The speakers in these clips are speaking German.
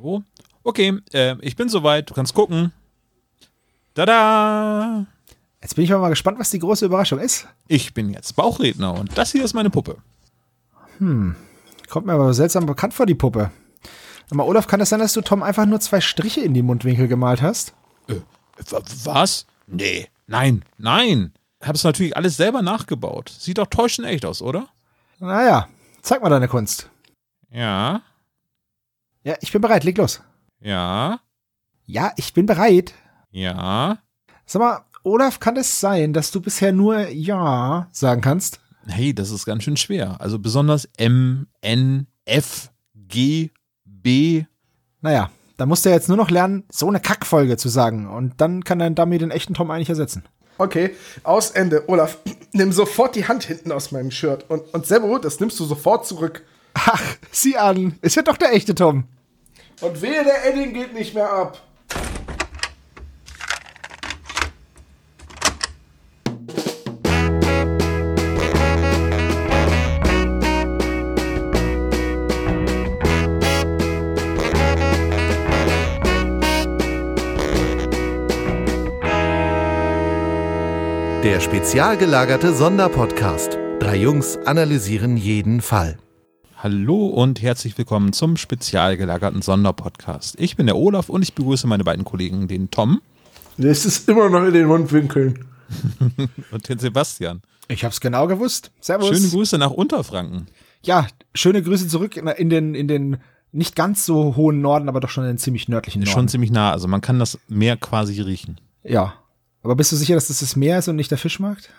So. Okay, äh, ich bin soweit. Du kannst gucken. Tada! Jetzt bin ich mal gespannt, was die große Überraschung ist. Ich bin jetzt Bauchredner und das hier ist meine Puppe. Kommt mir aber seltsam bekannt vor, die Puppe. Aber Olaf, kann es sein, dass du Tom einfach nur zwei Striche in die Mundwinkel gemalt hast? W- Was? Nee. Nein, nein. Hab's natürlich alles selber nachgebaut. Sieht doch täuschend echt aus, oder? Naja, zeig mal deine Kunst. Ja, Ja, ich bin bereit, leg los. ja, Ja, ich bin bereit. ja. Sag mal, Olaf, kann es sein, dass du bisher nur Ja sagen kannst? Hey, das ist ganz schön schwer. Also besonders M, N, F, G, B. Naja, dann musst du ja jetzt nur noch lernen, so eine Kackfolge zu sagen. Und dann kann dein Dummy den echten Tom eigentlich ersetzen. Okay, aus Ende. Olaf, nimm sofort die Hand hinten aus meinem Shirt. Und, und Sebo, das nimmst du sofort zurück. Ach, sieh an, ist ja doch der echte Tom. Und wehe, der Edding geht nicht mehr ab. Der spezial gelagerte Sonderpodcast. Drei Jungs analysieren jeden Fall. Hallo und herzlich willkommen zum spezial gelagerten Sonderpodcast. Ich bin der Olaf und ich begrüße meine beiden Kollegen, den Tom Das ist immer noch in den Mundwinkeln. und den Sebastian. Ich hab's genau gewusst. Servus. Schöne Grüße nach Unterfranken. Ja, schöne Grüße zurück in, den, in den nicht ganz so hohen Norden, aber doch schon in den ziemlich nördlichen Ist Norden. schon ziemlich nah, also man kann das Meer quasi riechen. Ja. Aber bist du sicher, dass das das Meer ist und nicht der Fischmarkt?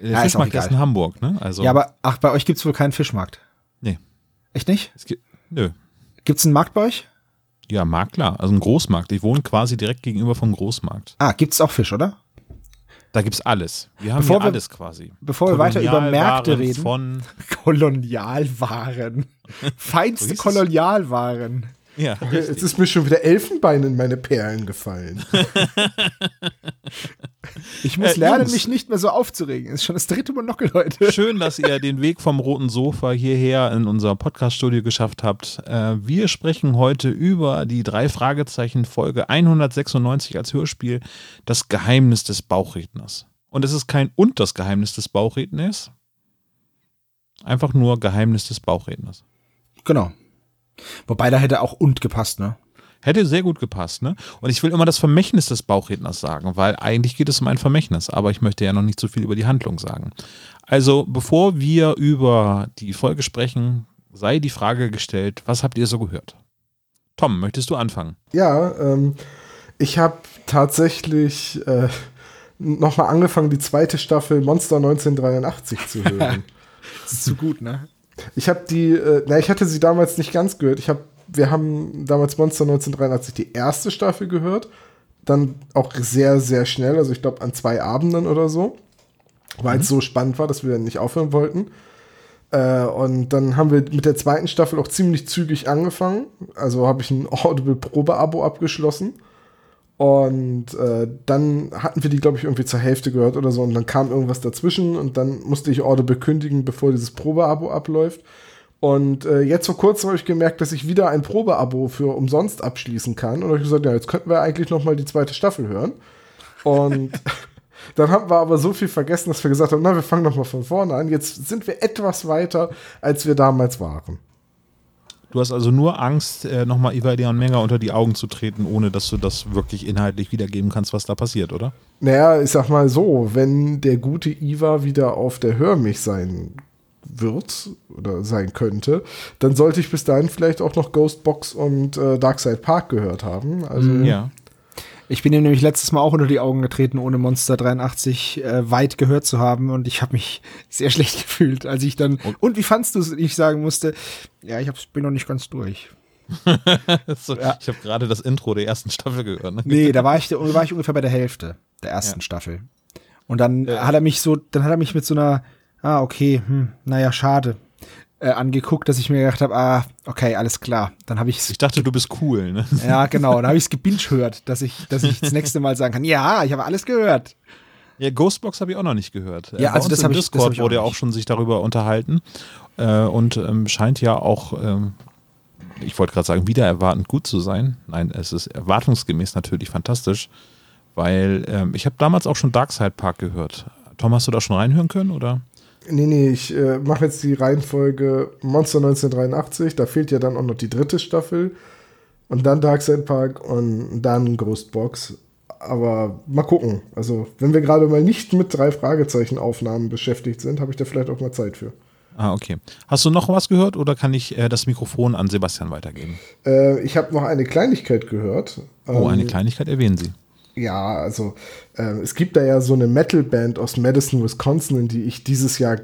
Der Ja, ist Fischmarkt ist, egal. in Hamburg, ne? Also, Ja, aber ach, bei euch gibt's wohl keinen Fischmarkt. Echt nicht? Es gibt, nö. Gibt's einen Markt bei euch? Ja, Markt, klar. Also ein Großmarkt. Ich wohne quasi direkt gegenüber vom Großmarkt. Ah, gibt's auch Fisch, oder? Da gibt's alles. Wir haben Bevor hier wir- alles quasi. bevor wir weiter über Märkte reden. Von, Kolonialwaren. Feinste es? Kolonialwaren. Ja, Jetzt ist mir schon wieder Elfenbein in meine Perlen gefallen. Ich muss Äh, lernen, Jungs. mich nicht mehr so aufzuregen. Ist schon das dritte Monokel heute. Schön, dass ihr den Weg vom roten Sofa hierher in unser Podcast-Studio geschafft habt. Äh, wir sprechen heute über die drei Fragezeichen Folge 196 als Hörspiel Das Geheimnis des Bauchredners. Und es ist kein und das Geheimnis des Bauchredners. Einfach nur Geheimnis des Bauchredners. Genau. Wobei da hätte auch und gepasst, ne? Hätte sehr gut gepasst, ne? Und ich will immer das Vermächtnis des Bauchredners sagen, weil eigentlich geht es um ein Vermächtnis, aber ich möchte ja noch nicht so viel über die Handlung sagen. Also, bevor wir über die Folge sprechen, sei die Frage gestellt, was habt ihr so gehört? Tom, möchtest du anfangen? Ja, ähm, ich habe tatsächlich äh, nochmal angefangen, die zweite Staffel Monster 1983 zu hören. Das ist zu gut, ne? Ich habe die, äh, na, ich hatte sie damals nicht ganz gehört. Ich habe, wir haben damals Monster 1983 die erste Staffel gehört, dann auch sehr, sehr schnell, also ich glaube an zwei Abenden oder so, weil es so spannend war, dass wir dann nicht aufhören wollten. Äh, und dann haben wir mit der zweiten Staffel auch ziemlich zügig angefangen. Also habe ich ein Audible Probe-Abo abgeschlossen. Und äh, dann hatten wir die, glaube ich, irgendwie zur Hälfte gehört oder so. Und dann kam irgendwas dazwischen und dann musste ich Audible kündigen, bevor dieses Probeabo abläuft. Und äh, jetzt vor kurzem habe ich gemerkt, dass ich wieder ein Probeabo für umsonst abschließen kann. Und habe ich gesagt, ja, jetzt könnten wir eigentlich noch mal die zweite Staffel hören. Und dann haben wir aber so viel vergessen, dass wir gesagt haben, na, wir fangen noch mal von vorne an. Jetzt sind wir etwas weiter, als wir damals waren. Du hast also nur Angst, äh, nochmal Evadion Menger unter die Augen zu treten, ohne dass du das wirklich inhaltlich wiedergeben kannst, was da passiert, oder? Naja, ich sag mal so, wenn der gute Iva wieder auf der Hörmich sein wird oder sein könnte, dann sollte ich bis dahin vielleicht auch noch Ghostbox und äh, Darkside Park gehört haben. Also Ja. Ich bin ihm nämlich letztes Mal auch unter die Augen getreten, ohne Monster 83 äh, weit gehört zu haben und ich habe mich sehr schlecht gefühlt, als ich dann und, wie fandst du es? Ich sagen musste, ja, ich hab's, bin noch nicht ganz durch. So, Ich habe gerade das Intro der ersten Staffel gehört. Ne? Nee, da war ich, da war ich ungefähr bei der Hälfte der ersten Ja. Staffel. Und dann hat er mich so, dann hat er mich mit so einer, ah, okay, hm, naja, schade, äh, angeguckt, dass ich mir gedacht habe, ah, okay, alles klar. Dann habe ich Ich dachte, du bist cool, ne? ja, genau, dann habe ich es gebinged hört, dass ich, dass ich das nächste Mal sagen kann, ja, ich habe alles gehört. Ja, Ghostbox habe ich auch noch nicht gehört. Äh, Ja, bei also das im hab ich- Discord ich wurde ja auch schon sich darüber unterhalten äh, und ähm, scheint ja auch ähm, ich wollte gerade sagen, wieder erwartend gut zu sein. Nein, es ist erwartungsgemäß natürlich fantastisch, weil ähm, ich habe damals auch schon Darkside Park gehört. Tom, hast du da schon reinhören können, oder? Nee, nee, ich äh, mache jetzt die Reihenfolge Monster 1983. Da fehlt ja dann auch noch die dritte Staffel. Und dann Darkside Park und dann Ghostbox. Aber mal gucken. Also, wenn wir gerade mal nicht mit drei Fragezeichen-Aufnahmen beschäftigt sind, habe ich da vielleicht auch mal Zeit für. Ah, okay. Hast du noch was gehört oder kann ich äh, das Mikrofon an Sebastian weitergeben? Äh, ich habe noch eine Kleinigkeit gehört. Oh, eine Ähm, Kleinigkeit erwähnen Sie. Ja, also es gibt da ja so eine Metal-Band aus Madison, Wisconsin, in die ich dieses Jahr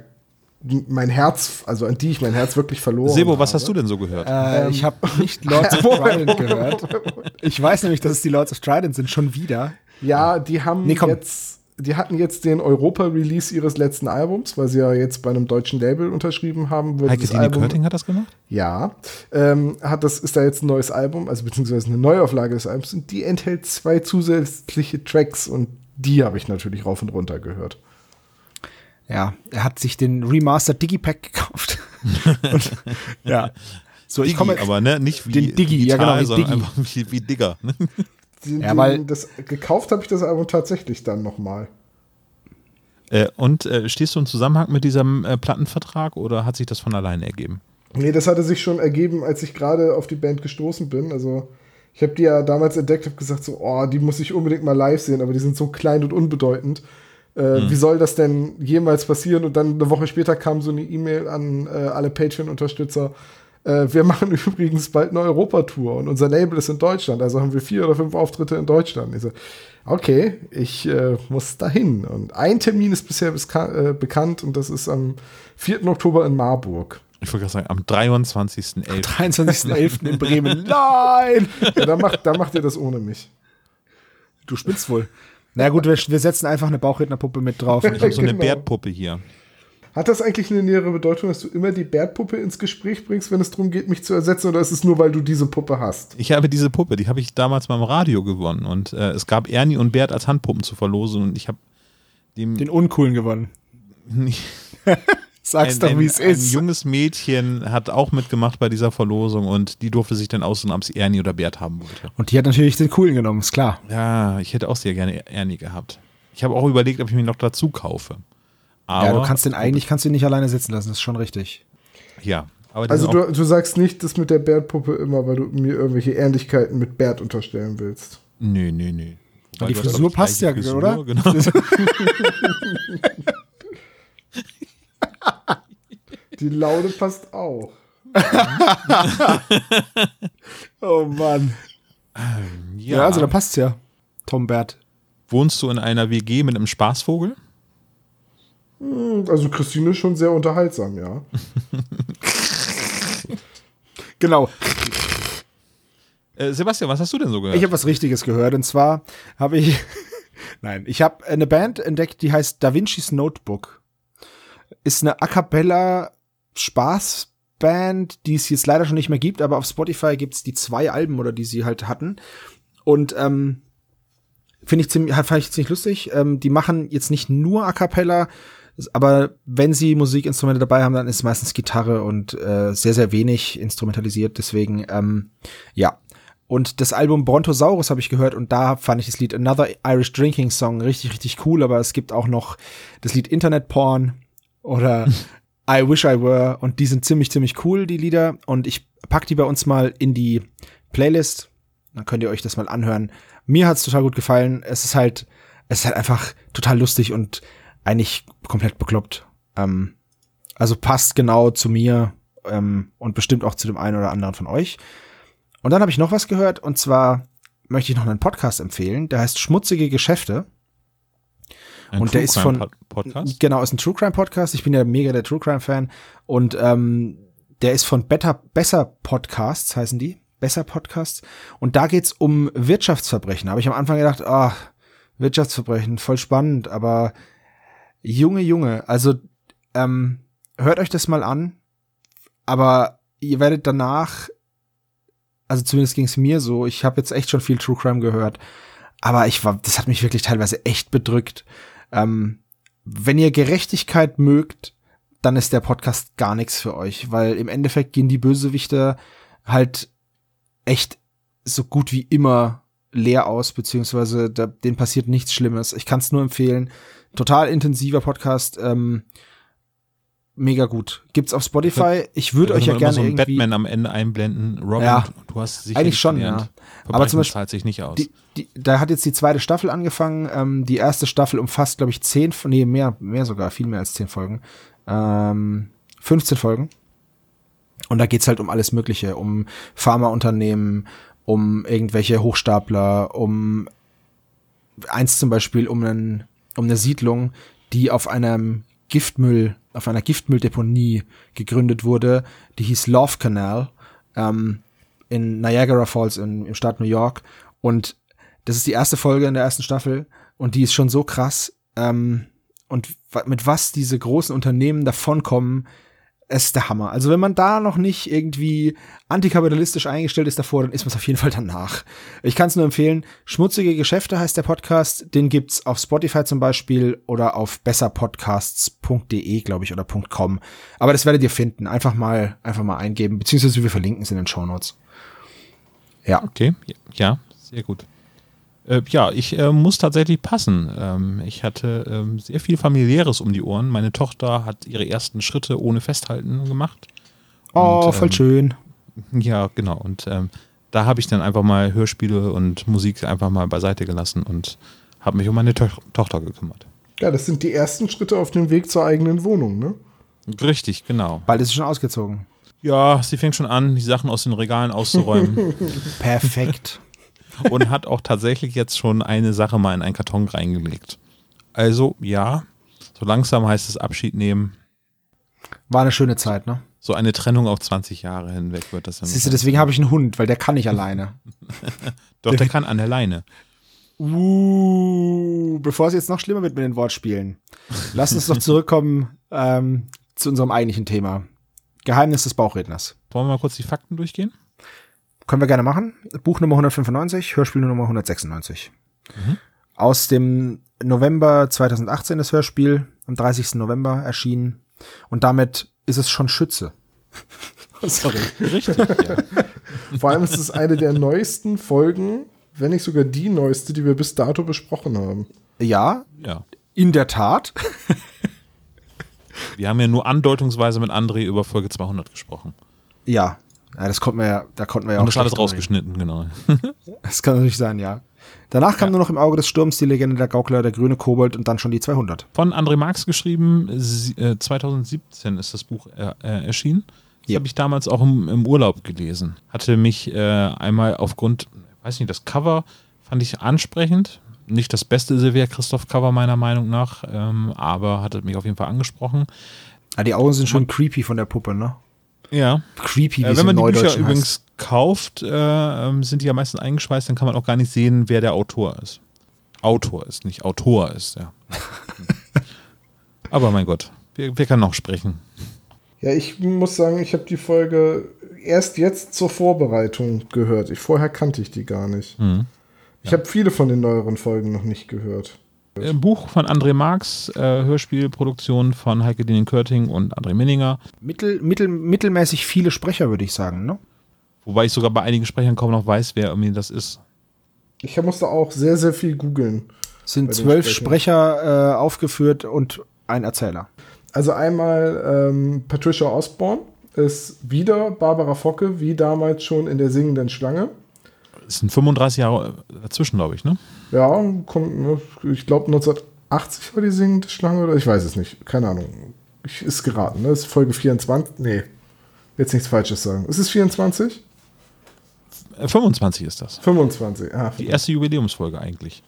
mein Herz, also an die ich mein Herz wirklich verloren Sebo, was habe. hast du denn so gehört? Äh, ich habe nicht Lords of Trident gehört. Ich weiß nämlich, dass es die Lords of Trident sind, schon wieder. Ja, die haben Nee, jetzt, die hatten jetzt den Europa-Release ihres letzten Albums, weil sie ja jetzt bei einem deutschen Label unterschrieben haben. Heike das Dine Album, Körting hat das gemacht? Ja, ähm, hat das ist da jetzt ein neues Album, also beziehungsweise eine Neuauflage des Albums und die enthält zwei zusätzliche Tracks und die habe ich natürlich rauf und runter gehört. Ja, er hat sich den Remastered Digipack gekauft. Und, ja. So, ich Digi, komme aber ne, nicht wie den Digi, ja, digital, genau, wie sondern Digi. einfach wie, wie Digger. Ne? Den, Ja, weil- das, gekauft habe ich das Album tatsächlich dann nochmal. Äh, und äh, stehst du im Zusammenhang mit diesem äh, Plattenvertrag oder hat sich das von alleine ergeben? Nee, das hatte sich schon ergeben, als ich gerade auf die Band gestoßen bin. Also, ich habe die ja damals entdeckt, habe gesagt, so, oh, die muss ich unbedingt mal live sehen, aber die sind so klein und unbedeutend. Äh, Wie soll das denn jemals passieren? Und dann eine Woche später kam so eine E-Mail an äh, alle Patreon-Unterstützer. Äh, wir machen übrigens bald eine Europatour und unser Label ist in Deutschland. Also haben wir vier oder fünf Auftritte in Deutschland. Ich so, okay, ich äh, muss dahin. Und ein Termin ist bisher äh, bekannt und das ist am 4. Oktober in Marburg. Ich wollte gerade sagen, am 23.11. 23.11. in Bremen. Nein! Ja, da, macht, da macht ihr das ohne mich. Du spinnst wohl. Na gut, wir, wir setzen einfach eine Bauchrednerpuppe mit drauf. Ich habe so eine Genau. Bärtpuppe hier. Hat das eigentlich eine nähere Bedeutung, dass du immer die Bärtpuppe ins Gespräch bringst, wenn es darum geht, mich zu ersetzen, oder ist es nur, weil du diese Puppe hast? Ich habe diese Puppe, die habe ich damals beim Radio gewonnen und äh, es gab Ernie und Bert als Handpuppen zu verlosen und ich habe dem Den uncoolen gewonnen. Sag's ein, doch, ein, wie es ein ist. junges Mädchen hat auch mitgemacht bei dieser Verlosung und die durfte sich dann aussuchen, ob sie Ernie oder Bert haben wollte. Und die hat natürlich den coolen genommen, ist klar. Ja, ich hätte auch sehr gerne Ernie gehabt. Ich habe auch überlegt, ob ich mir noch dazu kaufe. Aber, ja, du kannst den eigentlich kannst du ihn nicht alleine sitzen lassen, das ist schon richtig. Ja, aber Also du, du sagst nicht das mit der Bärtpuppe immer, weil du mir irgendwelche Ähnlichkeiten mit Bärt unterstellen willst. Nö, nö, nö. Die Frisur passt ja, Frisur, oder? Genau. Die Laune passt auch. Oh Mann. Ja, Ja, also dann passt's ja. Tom Bert. Wohnst du in einer WG mit einem Spaßvogel? Hm, Also Christine ist schon sehr unterhaltsam, ja. Genau. Äh, Sebastian, was hast du denn so gehört? Ich habe was Richtiges gehört und zwar habe ich Nein, ich habe eine Band entdeckt, die heißt Da Vinci's Notebook. Ist eine A cappella Spaßband, die es jetzt leider schon nicht mehr gibt, aber auf Spotify gibt's die zwei Alben oder die sie halt hatten. Und ähm, finde ich ziemlich fand ich ziemlich lustig. Ähm, die machen jetzt nicht nur A cappella, aber wenn sie Musikinstrumente dabei haben, dann ist es meistens Gitarre und äh, sehr sehr wenig instrumentalisiert, deswegen ähm, ja, und das Album Brontosaurus habe ich gehört und da fand ich das Lied Another Irish Drinking Song richtig, richtig cool, aber es gibt auch noch das Lied Internet Porn oder I Wish I Were und die sind ziemlich, ziemlich cool, die Lieder und ich pack die bei uns mal in die Playlist, dann könnt ihr euch das mal anhören. Mir hat's total gut gefallen, es ist halt, es ist halt einfach total lustig und eigentlich komplett bekloppt. Ähm, also passt genau zu mir ähm, und bestimmt auch zu dem einen oder anderen von euch. Und dann habe ich noch was gehört und zwar möchte ich noch einen Podcast empfehlen, der heißt Schmutzige Geschäfte. Ein und der ist Crime von- Pod- Podcast? Genau, ist ein True Crime Podcast. Ich bin ja mega der True Crime Fan und ähm, der ist von Better Besser Podcasts heißen die, Besser Podcasts und da geht's um Wirtschaftsverbrechen. Habe ich am Anfang gedacht, ah, Wirtschaftsverbrechen, voll spannend, aber Junge, Junge, also ähm, hört euch das mal an, aber ihr werdet danach, also zumindest ging's mir so, ich habe jetzt echt schon viel True Crime gehört, aber ich war, das hat mich wirklich teilweise echt bedrückt. Ähm, wenn ihr Gerechtigkeit mögt, dann ist der Podcast gar nichts für euch, weil im Endeffekt gehen die Bösewichter halt echt so gut wie immer leer aus, beziehungsweise da, denen passiert nichts Schlimmes. Ich kann es nur empfehlen. Total intensiver Podcast. Ähm, mega gut. Gibt's auf Spotify. Ich würde euch ja gerne so einen irgendwie Batman am Ende einblenden. Robin, Ja. du hast sicher Eigentlich schon, ja. Aber zum Beispiel- zahlt sich nicht aus. die, die, da hat jetzt die zweite Staffel angefangen. Ähm, die erste Staffel umfasst, glaube ich, zehn, nee, mehr, mehr sogar, viel mehr als zehn Folgen. Ähm, 15 Folgen. Und da geht's halt um alles Mögliche, um Pharmaunternehmen, um irgendwelche Hochstapler, um eins zum Beispiel um, einen, um eine Siedlung, die auf einem Giftmüll, auf einer Giftmülldeponie gegründet wurde, die hieß Love Canal ähm, in Niagara Falls in, im Staat New York. Und das ist die erste Folge in der ersten Staffel und die ist schon so krass. Ähm, und mit was diese großen Unternehmen davonkommen, es ist der Hammer. Also wenn man da noch nicht irgendwie antikapitalistisch eingestellt ist davor, dann ist man es auf jeden Fall danach. Ich kann es nur empfehlen. Schmutzige Geschäfte heißt der Podcast. Den gibt's auf Spotify zum Beispiel oder auf besserpodcasts.de, glaube ich, oder .com. Aber das werdet ihr finden. Einfach mal, einfach mal eingeben, beziehungsweise wir verlinken es in den Shownotes. Ja. Okay, ja, sehr gut. Äh, ja, ich äh, muss tatsächlich passen. Ähm, ich hatte ähm, sehr viel familiäres um die Ohren. Meine Tochter hat ihre ersten Schritte ohne Festhalten gemacht. Oh, Und, voll ähm, schön. Ja, genau. Und ähm, da habe ich dann einfach mal Hörspiele und Musik einfach mal beiseite gelassen und habe mich um meine to Tochter gekümmert. Ja, das sind die ersten Schritte auf dem Weg zur eigenen Wohnung, ne? Richtig, genau. Bald ist sie schon ausgezogen. Ja, sie fängt schon an, die Sachen aus den Regalen auszuräumen Perfekt. Und hat auch tatsächlich jetzt schon eine Sache mal in einen Karton reingelegt. Also, ja, so langsam heißt es Abschied nehmen. War eine schöne Zeit, ne? So eine Trennung auf 20 Jahre hinweg wird das dann. Siehst du, deswegen habe ich einen Hund, weil der kann nicht alleine. Doch, der kann an der Leine. Uh, bevor es jetzt noch schlimmer wird mit den Wortspielen, lass uns doch zurückkommen ähm, zu unserem eigentlichen Thema. Geheimnis des Bauchredners. Wollen wir mal kurz die Fakten durchgehen? Können wir gerne machen. Buch Nummer 195, Hörspiel Nummer 196. Aus dem November 2018 das Hörspiel, am 30. November erschienen. Und damit ist es schon Schütze. Sorry. Richtig, ja. Vor allem ist es eine der neuesten Folgen, wenn nicht sogar die neueste, die wir bis dato besprochen haben. Ja, ja. in der Tat. Wir haben ja nur andeutungsweise mit André über Folge 200 gesprochen. Ja. Ja das konnten wir ja, da konnten wir ja Und auch das alles schlecht drüber rausgeschnitten, genau. Das kann natürlich sein, ja. Danach kam nur noch im Auge des Sturms die Legende der Gaukler, der grüne Kobold und dann schon die 200. Von André Marx geschrieben, sie- äh, 2017 ist das Buch äh, äh, erschienen. Das Ja. habe ich damals auch im, im Urlaub gelesen. Hatte mich äh, einmal aufgrund, weiß nicht, das Cover fand ich ansprechend. Nicht das beste Silvia Christoph Cover meiner Meinung nach, ähm, aber hatte mich auf jeden Fall angesprochen. Ah, die Augen sind schon creepy von der Puppe, ne? Ja. Creepy, wie Äh, wenn man die Bücher heißt. übrigens kauft, äh, ähm, sind die ja meistens eingeschweißt, dann kann man auch gar nicht sehen, wer der Autor ist. Autor ist, nicht Autor ist, ja. Aber mein Gott, wer, wer kann noch sprechen? Ja, ich muss sagen, ich habe die Folge erst jetzt zur Vorbereitung gehört. Ich, vorher kannte ich die gar nicht. Mhm. Ich habe viele von den neueren Folgen noch nicht gehört. Äh, Buch von André Marx, äh, Hörspielproduktion von Heike Dinen Körting und André Minninger. Mittel, mittel, mittelmäßig viele Sprecher, würde ich sagen, ne? Wobei ich sogar bei einigen Sprechern kaum noch weiß, wer irgendwie das ist. Ich musste auch sehr, sehr viel googeln. Sind Bei den zwölf. Sprecher äh, aufgeführt und ein Erzähler. Also einmal ähm, Patricia Osborne ist wieder Barbara Focke, wie damals schon in der singenden Schlange. Es sind 35 Jahre dazwischen, glaube ich, ne? Ja, kommt, ne, ich glaube 1980 war die singende Schlange oder ich weiß es nicht. Keine Ahnung. Ich, ist geraten, ne? Ist Folge 24. Nee. Jetzt nichts Falsches sagen. Ist es 24? Äh, 25 ist das. 25. Ah, Die erste Jubiläumsfolge eigentlich.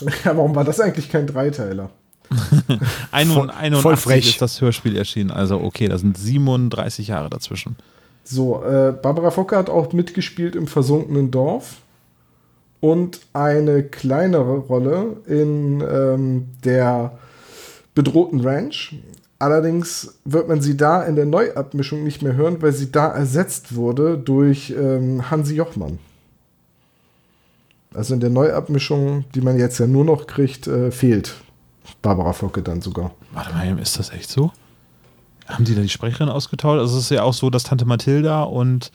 ja, warum war das eigentlich kein Dreiteiler? Ein- Voll- 81 voll frech. ist das Hörspiel erschienen. Also okay, da sind 37 Jahre dazwischen. So, äh, Barbara Focke hat auch mitgespielt im versunkenen Dorf und eine kleinere Rolle in ähm, der bedrohten Ranch. Allerdings wird man sie da in der Neuabmischung nicht mehr hören, weil sie da ersetzt wurde durch ähm, Hansi Jochmann. Also in der Neuabmischung, die man jetzt ja nur noch kriegt, äh, fehlt Barbara Focke dann sogar. Warte mal, ist das echt so? Haben die da die Sprecherin ausgetauscht? Also es ist ja auch so, dass Tante Mathilda und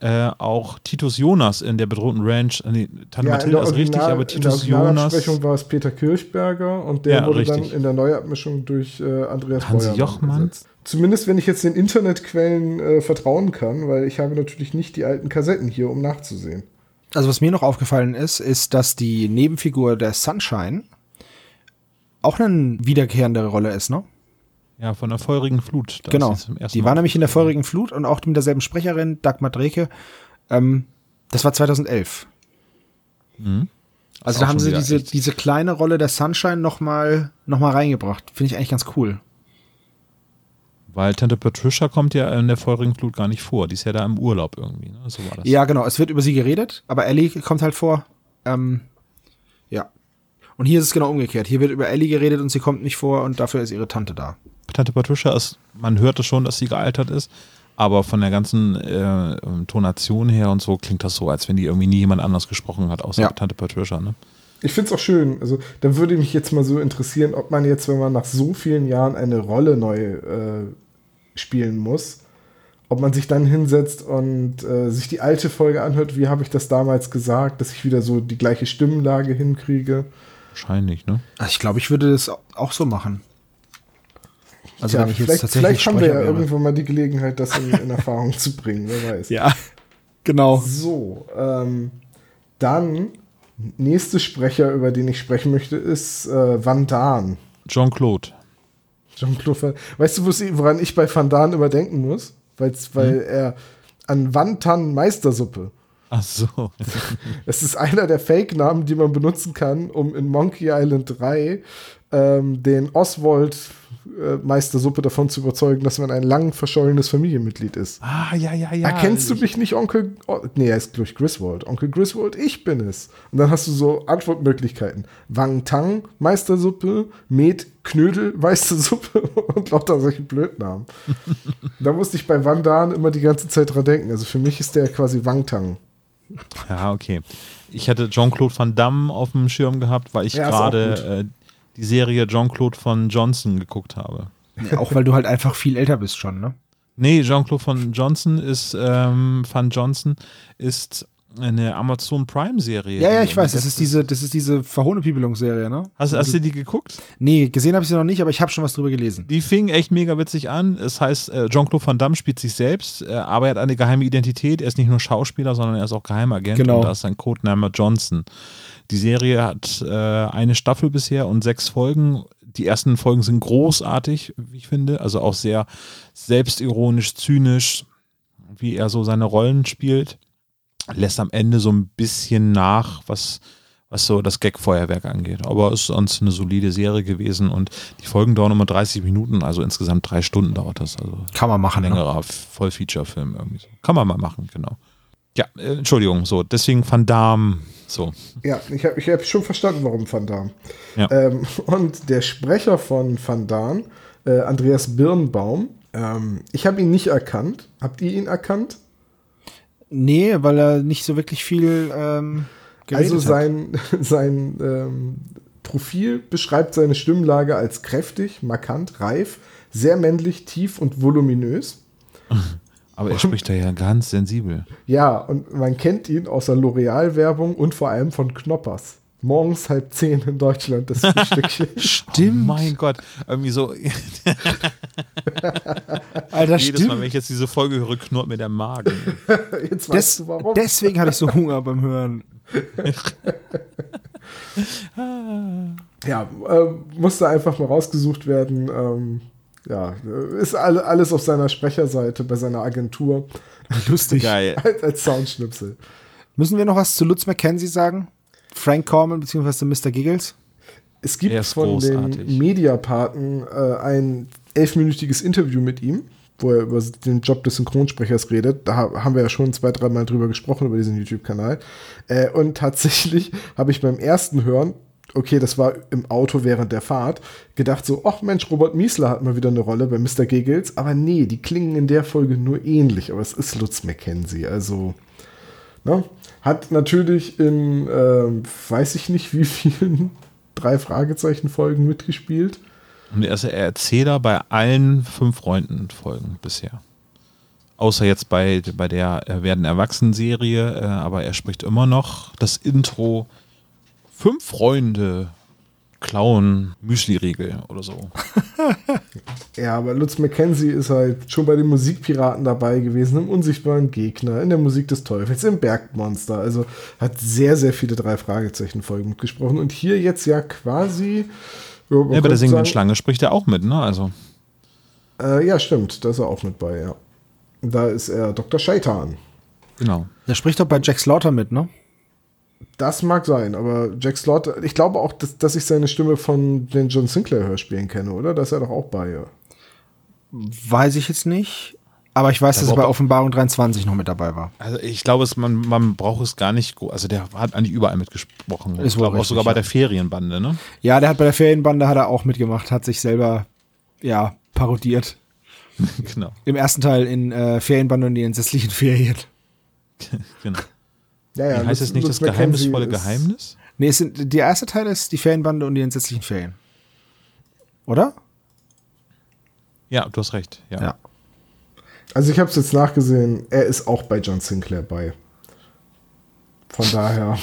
äh, auch Titus Jonas in der bedrohten Ranch. Nee, Tante Ja, in Mathilda ist richtig, aber in der Titus Jonas. Originalabsprechung war es Peter Kirchberger und der Ja, wurde richtig. dann in der Neuabmischung durch äh, Andreas Hansi Beuermann Jochmann? ersetzt. Zumindest wenn ich jetzt den Internetquellen äh, vertrauen kann, weil ich habe natürlich nicht die alten Kassetten hier, um nachzusehen. Also was mir noch aufgefallen ist, ist, dass die Nebenfigur der Sunshine auch eine wiederkehrende Rolle ist, ne? Ja, von der feurigen Flut. Da genau. Die war nämlich in der feurigen Flut und auch mit derselben Sprecherin, Dagmar Dreke. Ähm, das war 2011. Mhm. Also da haben sie diese, echt- diese kleine Rolle der Sunshine noch mal, noch mal reingebracht. Finde ich eigentlich ganz cool. Weil Tante Patricia kommt ja in der feurigen Flut gar nicht vor. Die ist ja da im Urlaub irgendwie. Ne? So war das. Ja, genau. Es wird über sie geredet, aber Ellie kommt halt vor. Ähm, ja. Und hier ist es genau umgekehrt. Hier wird über Ellie geredet und sie kommt nicht vor und dafür ist ihre Tante da. Tante Patricia ist, man hörte schon, dass sie gealtert ist, aber von der ganzen äh, Tonation her und so klingt das so, als wenn die irgendwie nie jemand anders gesprochen hat, außer Ja. Tante Patricia. Ne? Ich finde es auch schön. Also, da würde mich jetzt mal so interessieren, ob man jetzt, wenn man nach so vielen Jahren eine Rolle neu äh, spielen muss, ob man sich dann hinsetzt und äh, sich die alte Folge anhört, wie habe ich das damals gesagt, dass ich wieder so die gleiche Stimmlage hinkriege. Wahrscheinlich, ne? Also ich glaube, ich würde das auch so machen. Also jetzt vielleicht, vielleicht haben wir ja irgendwann mal die Gelegenheit, das in, in Erfahrung zu bringen, wer weiß. Ja, genau. So, ähm, dann nächste Sprecher, über den ich sprechen möchte, ist äh, Van Daan. Jean-Claude. Jean-Claude Van Weißt du, woran ich bei Van Daan immer denken muss? Weil's, weil er an Wantan Meistersuppe. Ach so. Es ist einer der Fake-Namen, die man benutzen kann, um in Monkey Island 3 ähm, den Oswald äh, Meistersuppe davon zu überzeugen, dass man ein lang verschollenes Familienmitglied ist. ah, ja, ja, ja. Erkennst du Ich- mich nicht, Onkel? Oh, nee, er ist, glaube ich, Griswold. Onkel Griswold, ich bin es. Und dann hast du so Antwortmöglichkeiten. Wang Tang, Meistersuppe, Met, Knödel, Meistersuppe und lauter solche Blödnamen. da musste ich bei Van Daan immer die ganze Zeit dran denken. Also für mich ist der quasi Wang Tang. Ja, okay. Ich hatte Jean-Claude Van Damme auf dem Schirm gehabt, weil ich Ja, gerade die Serie Jean-Claude von Johnson geguckt habe. Ja, auch weil du halt einfach viel älter bist schon, ne? Nee, Jean-Claude von Johnson ist, ähm, Van Johnson ist eine Amazon Prime-Serie. Ja, ja, die ich weiß, das ist diese, das ist diese Verhohnepiebelungsserie, ne? Hast, hast du die geguckt? Nee, gesehen habe ich sie noch nicht, aber ich habe schon was drüber gelesen. Die fing echt mega witzig an. Es heißt, äh, Jean-Claude Van Damme spielt sich selbst, äh, aber er hat eine geheime Identität. Er ist nicht nur Schauspieler, sondern er ist auch Geheimagent. Genau. Und da ist sein Codename Johnson. Die Serie hat äh, eine Staffel bisher und sechs Folgen. Die ersten Folgen sind großartig, wie ich finde. Also auch sehr selbstironisch, zynisch, wie er so seine Rollen spielt. Lässt am Ende so ein bisschen nach, was, was so das Gag-Feuerwerk angeht. Aber es ist sonst eine solide Serie gewesen und die Folgen dauern immer 30 Minuten, also insgesamt drei Stunden dauert das. Also Kann man machen, ein ne? längerer Vollfeature-Film irgendwie so. Kann man mal machen, genau. Ja, äh, Entschuldigung, so, deswegen Van Damme, so. Ja, ich habe ich hab schon verstanden, warum Van Daan. Ja. Ähm, und der Sprecher von Van Daan, äh, Andreas Birnbaum, ähm, ich habe ihn nicht erkannt. Habt ihr ihn erkannt? Nee, weil er nicht so wirklich viel ähm, Also hat. sein, sein ähm, Profil beschreibt seine Stimmlage als kräftig, markant, reif, sehr männlich, tief und voluminös. Aber er spricht da ja ganz sensibel. Ja, und man kennt ihn aus der L'Oreal-Werbung und vor allem von Knoppers. Morgens halb zehn in Deutschland, das Frühstückchen. Stimmt. Oh mein Gott, irgendwie so, Alter, jedes Mal, wenn stimmt. ich jetzt diese Folge höre, knurrt mir der Magen. Jetzt weißt Des, du warum. deswegen hatte ich so Hunger beim Hören. Ja, äh, musste einfach mal rausgesucht werden. Ähm, ja, ist alle, alles auf seiner Sprecherseite bei seiner Agentur Lustig. Geil. als, als Soundschnipsel. Müssen wir noch was zu Lutz McKenzie sagen? Frank Corman bzw. Mr. Giggles? Es gibt von großartig. den Mediapaten äh, ein elfminütiges Interview mit ihm, wo er über den Job des Synchronsprechers redet. Da ha- haben wir ja schon zwei, dreimal drüber gesprochen, über diesen YouTube-Kanal. Äh, und tatsächlich habe ich beim ersten Hören, okay, das war im Auto während der Fahrt, gedacht so, ach Mensch, Robert Miesler hat mal wieder eine Rolle bei Mr. Giggles. Aber nee, die klingen in der Folge nur ähnlich. Aber es ist Lutz McKenzie, also... Ne? Hat natürlich in, ähm, weiß ich nicht, wie vielen drei Fragezeichen-Folgen mitgespielt. Und er ist der Erzähler bei allen fünf Freunden-Folgen bisher. Außer jetzt bei, bei der äh, Werden Erwachsenen-Serie, äh, aber er spricht immer noch das Intro Fünf Freunde klauen Müsli-Riegel oder so. Ja, aber Lutz McKenzie ist halt schon bei den Musikpiraten dabei gewesen, im unsichtbaren Gegner, in der Musik des Teufels, im Bergmonster. Also hat sehr, sehr viele drei Fragezeichen-Folgen mitgesprochen. Und hier jetzt ja quasi. Ja, bei der singenden sagen- Schlange spricht er auch mit, ne? Also, Äh, ja, stimmt, da ist er auch mit bei, ja. Da ist er Dr. Scheitan. genau. Der spricht doch bei Jack Slaughter mit, ne? Das mag sein, aber Jack Slaughter, ich glaube auch, dass, dass ich seine Stimme von den John Sinclair Hörspielen kenne, oder? Da ist er doch auch bei, ja. Weiß ich jetzt nicht. Aber ich weiß, Da dass er bei Offenbarung 23 noch mit dabei war. Also ich glaube, es, man, man braucht es gar nicht. Also der hat eigentlich überall mitgesprochen. Ist ich wohl glaube auch sogar bei ja. der Ferienbande, ne? Ja, der hat bei der Ferienbande hat er auch mitgemacht, hat sich selber, ja, parodiert. genau. Im ersten Teil in äh, Ferienbande und die entsetzlichen Ferien. genau. Ja, ja, heißt es nicht das geheimnisvolle Geheimnis? Nee, es sind, der erste Teil ist die Ferienbande und die entsetzlichen Ferien. Oder? Ja, du hast recht. Ja. Ja. Also ich habe es jetzt nachgesehen, er ist auch bei John Sinclair bei. Von daher,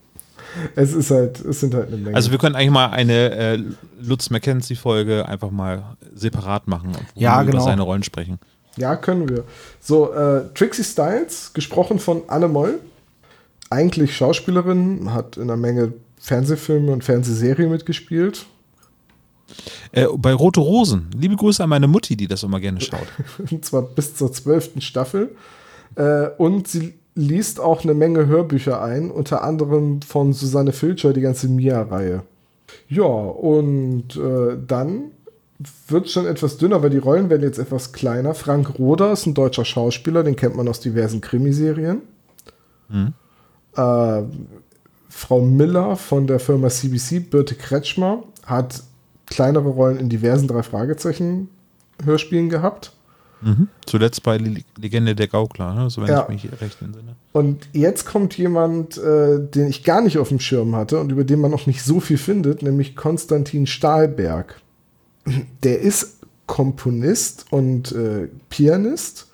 es ist halt, es sind halt eine Menge. Also wir können eigentlich mal eine äh, Lutz McKenzie-Folge einfach mal separat machen, wo Ja, wir genau. über seine Rollen sprechen. ja, können wir. So, äh, Trixie Styles, gesprochen von Anne Moll. Eigentlich Schauspielerin, hat in einer Menge Fernsehfilme und Fernsehserien mitgespielt. Äh, bei Rote Rosen. Liebe Grüße an meine Mutti, die das immer gerne schaut. Und zwar bis zur zwölften Staffel. Äh, und sie liest auch eine Menge Hörbücher ein, unter anderem von Susanne Filcher, die ganze Mia-Reihe. Ja, und äh, dann wird schon etwas dünner, weil die Rollen werden jetzt etwas kleiner. Frank Roder ist ein deutscher Schauspieler, den kennt man aus diversen Krimiserien. Äh, Frau Miller von der Firma CBC, Birte Kretschmer, hat kleinere Rollen in diversen drei Fragezeichen Hörspielen gehabt. Mhm. Zuletzt bei Le Legende der Gaukler, ne? so wenn Ja. ich mich recht entsinne. Und jetzt kommt jemand, äh, den ich gar nicht auf dem Schirm hatte und über den man noch nicht so viel findet, nämlich Konstantin Stahlberg. Der ist Komponist und äh, Pianist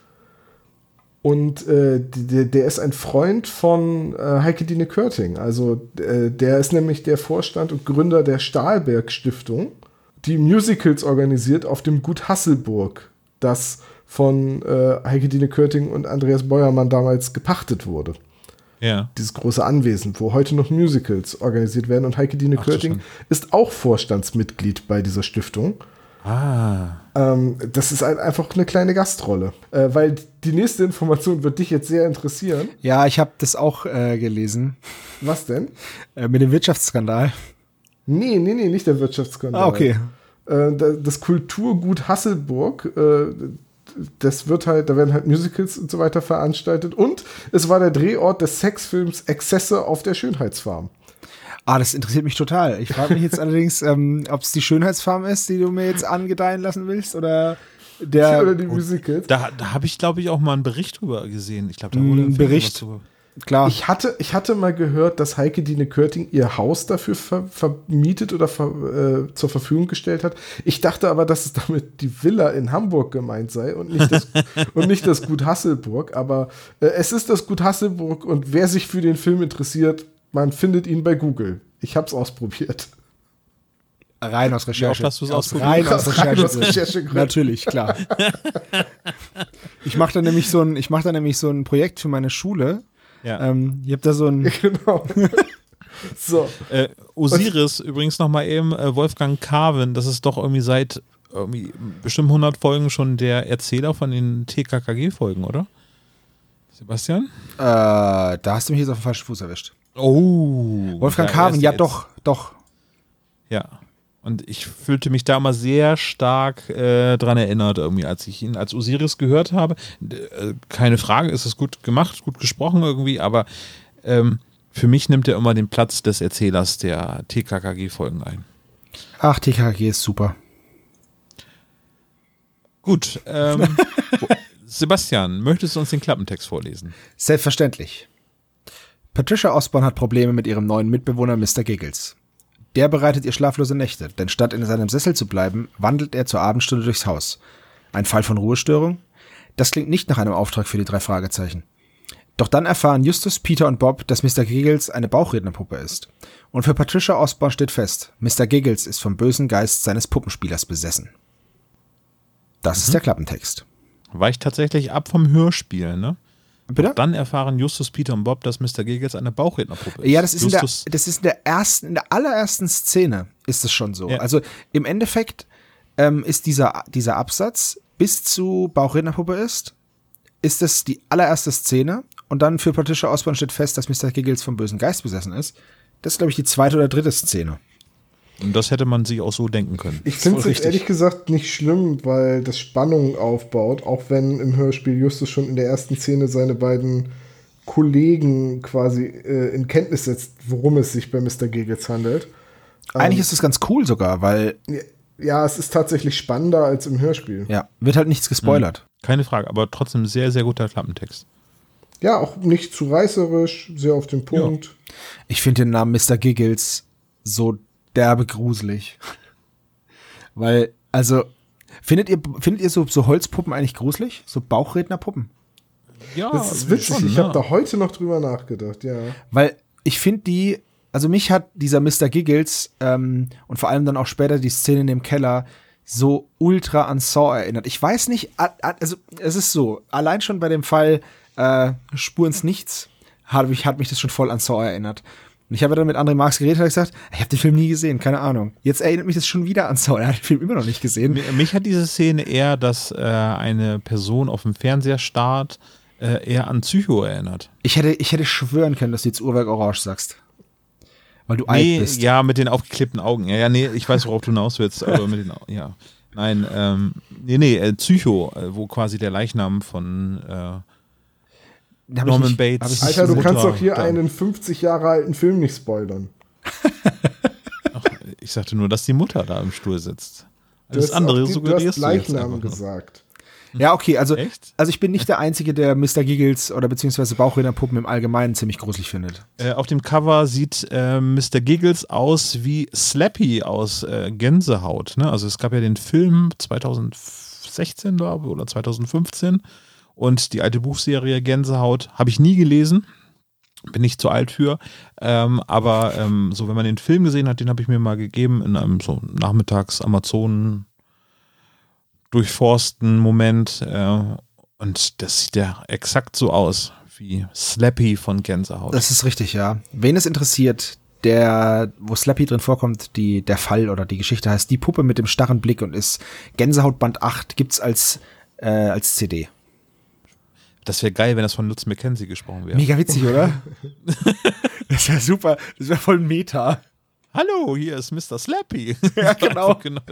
und äh, der, der ist ein Freund von äh, Heike Dine Körting. Also äh, der ist nämlich der Vorstand und Gründer der Stahlberg Stiftung, die Musicals organisiert auf dem Gut Hasselburg, das von äh, Heike Dine Körting und Andreas Beuermann damals gepachtet wurde. Ja. Dieses große Anwesen, wo heute noch Musicals organisiert werden. Und Heike Dine Körting ist auch Vorstandsmitglied bei dieser Stiftung. Ah. Ähm, das ist halt einfach eine kleine Gastrolle. Äh, weil die nächste Information wird dich jetzt sehr interessieren. Ja, ich habe das auch äh, gelesen. Was denn? Äh, mit dem Wirtschaftsskandal. Nee, nee, nee, nicht der Wirtschaftsskandal. Ah, okay. Äh, da- das Kulturgut Hasselburg, äh, das wird halt, da werden halt Musicals und so weiter veranstaltet. Und es war der Drehort des Sexfilms Exzesse auf der Schönheitsfarm. Ah, das interessiert mich total. Ich frage mich jetzt allerdings, ähm, ob es die Schönheitsfarm ist, die du mir jetzt angedeihen lassen willst, oder der Oder die Musicals. Da, da habe ich, glaube ich, auch mal einen Bericht drüber gesehen. Ich glaube, da Ein wurde Fernsehen Bericht? drüber- klar. Ich hatte, ich hatte mal gehört, dass Heike Dine Körting ihr Haus dafür ver vermietet oder ver äh, zur Verfügung gestellt hat. Ich dachte aber, dass es damit die Villa in Hamburg gemeint sei und nicht das, und nicht das Gut Hasselburg. Aber äh, es ist das Gut Hasselburg und wer sich für den Film interessiert, man findet ihn bei Google. Ich habe es ausprobiert. rein aus Recherche. hast du es Aus- ausprobiert? Rein aus Rein aus Recherche. Natürlich, klar. Ich mache da nämlich so ein, ich mache da nämlich so ein Projekt für meine Schule. Ja. Ähm, ich habe da so ein, Genau. so. Äh, Osiris, übrigens nochmal eben, äh, Wolfgang Carven, das ist doch irgendwie seit irgendwie bestimmt 100 Folgen schon der Erzähler von den TKKG-Folgen, oder? Sebastian? äh, da hast du mich jetzt auf den falschen Fuß erwischt. Oh. Wolfgang Carven, ja doch, doch. Ja. Und ich fühlte mich damals sehr stark äh, dran erinnert, irgendwie, als ich ihn als Osiris gehört habe. Äh, keine Frage, ist es gut gemacht, gut gesprochen irgendwie, aber ähm, für mich nimmt er immer den Platz des Erzählers der TKKG-Folgen ein. Ach, TKG ist super. Gut. Ähm, Sebastian, möchtest du uns den Klappentext vorlesen? Selbstverständlich. Patricia Osborne hat Probleme mit ihrem neuen Mitbewohner Mr. Giggles. Der bereitet ihr schlaflose Nächte, denn statt in seinem Sessel zu bleiben, wandelt er zur Abendstunde durchs Haus. Ein Fall von Ruhestörung? Das klingt nicht nach einem Auftrag für die drei Fragezeichen. Doch dann erfahren Justus, Peter und Bob, dass Mr. Giggles eine Bauchrednerpuppe ist. Und für Patricia Osborne steht fest, Mr. Giggles ist vom bösen Geist seines Puppenspielers besessen. Das ist der Klappentext. Weicht tatsächlich ab vom Hörspiel, ne? Bitte? Dann erfahren Justus, Peter und Bob, dass Mr. Giggles eine Bauchrednerpuppe ist. Ja, das ist, in der, das ist in der ersten, in der allerersten Szene ist es schon so. Ja. Also im Endeffekt ähm, ist dieser, dieser Absatz bis zu Bauchrednerpuppe ist, ist es die allererste Szene und dann für Patricia Osborne steht fest, dass Mr. Giggles vom bösen Geist besessen ist. Das ist, glaube ich, die zweite oder dritte Szene. Und das hätte man sich auch so denken können. Ich finde es jetzt ehrlich gesagt nicht schlimm, weil das Spannung aufbaut, auch wenn im Hörspiel Justus schon in der ersten Szene seine beiden Kollegen quasi äh, in Kenntnis setzt, worum es sich bei Mr. Giggles handelt. Eigentlich ist das ganz cool sogar, weil, Ja, es ist tatsächlich spannender als im Hörspiel. ja, wird halt nichts gespoilert. Keine Frage, aber trotzdem sehr, sehr guter Klappentext. Ja, auch nicht zu reißerisch, sehr auf den Punkt. Ich finde den Namen Mr. Giggles so derbe gruselig. Weil, also, findet ihr, findet ihr so, so Holzpuppen eigentlich gruselig? So Bauchrednerpuppen? Ja, Das ist witzig, schon, ich habe da heute noch drüber nachgedacht, ja. Weil ich finde die, also mich hat dieser Mr. Giggles ähm, und vor allem dann auch später die Szene in dem Keller so ultra an Saw erinnert. Ich weiß nicht, also es ist so, allein schon bei dem Fall äh, Spurens Nichts hat mich, hat mich das schon voll an Saw erinnert. Und ich habe dann mit André Marx geredet und gesagt, ich habe den Film nie gesehen, keine Ahnung. Jetzt erinnert mich das schon wieder an Saw. Er hat den Film immer noch nicht gesehen. Mi- Mich hat diese Szene eher, dass äh, eine Person auf dem Fernseher starrt, äh, eher an Psycho erinnert. Ich hätte, ich hätte schwören können, dass du jetzt Uhrwerk Orange sagst. Weil du Nee, alt bist. ja, mit den aufgeklebten Augen. Ja, ja, nee, ich weiß, worauf du hinaus willst, aber mit den Augen, ja. Nein, ähm, nee, nee, äh, Psycho, äh, wo quasi der Leichnam von äh, Norman nicht- Bates. Alter, du Mutter kannst doch hier da. einen 50 Jahre alten Film nicht spoilern. ich sagte nur, dass die Mutter da im Stuhl sitzt. Alles hast andere die- suggerierst du du hast Leichnam gesagt. Ja, okay, also, Echt? also ich bin nicht der Einzige, der Mr. Giggles oder beziehungsweise Bauchrednerpuppen im Allgemeinen ziemlich gruselig findet. Äh, auf dem Cover sieht äh, Mr. Giggles aus wie Slappy aus äh, Gänsehaut. Ne? Also es gab ja den Film 2016, glaube ich, oder 2015 und die alte Buchserie Gänsehaut habe ich nie gelesen. Bin ich zu alt für. Ähm, aber ähm, so, wenn man den Film gesehen hat, den habe ich mir mal gegeben in einem so nachmittags Amazon durchforsten Moment. Äh, und das sieht ja exakt so aus wie Slappy von Gänsehaut. Das ist richtig, ja. Wen es interessiert, der, wo Slappy drin vorkommt, die, der Fall oder die Geschichte heißt Die Puppe mit dem starren Blick und ist Gänsehautband 8, gibt's als, äh, als CD. Das wäre geil, wenn das von Lutz McKenzie gesprochen wäre. Mega witzig, oder? das wäre super. Das wäre voll Meta. Hallo, hier ist Mr. Slappy. Ja, genau. genau.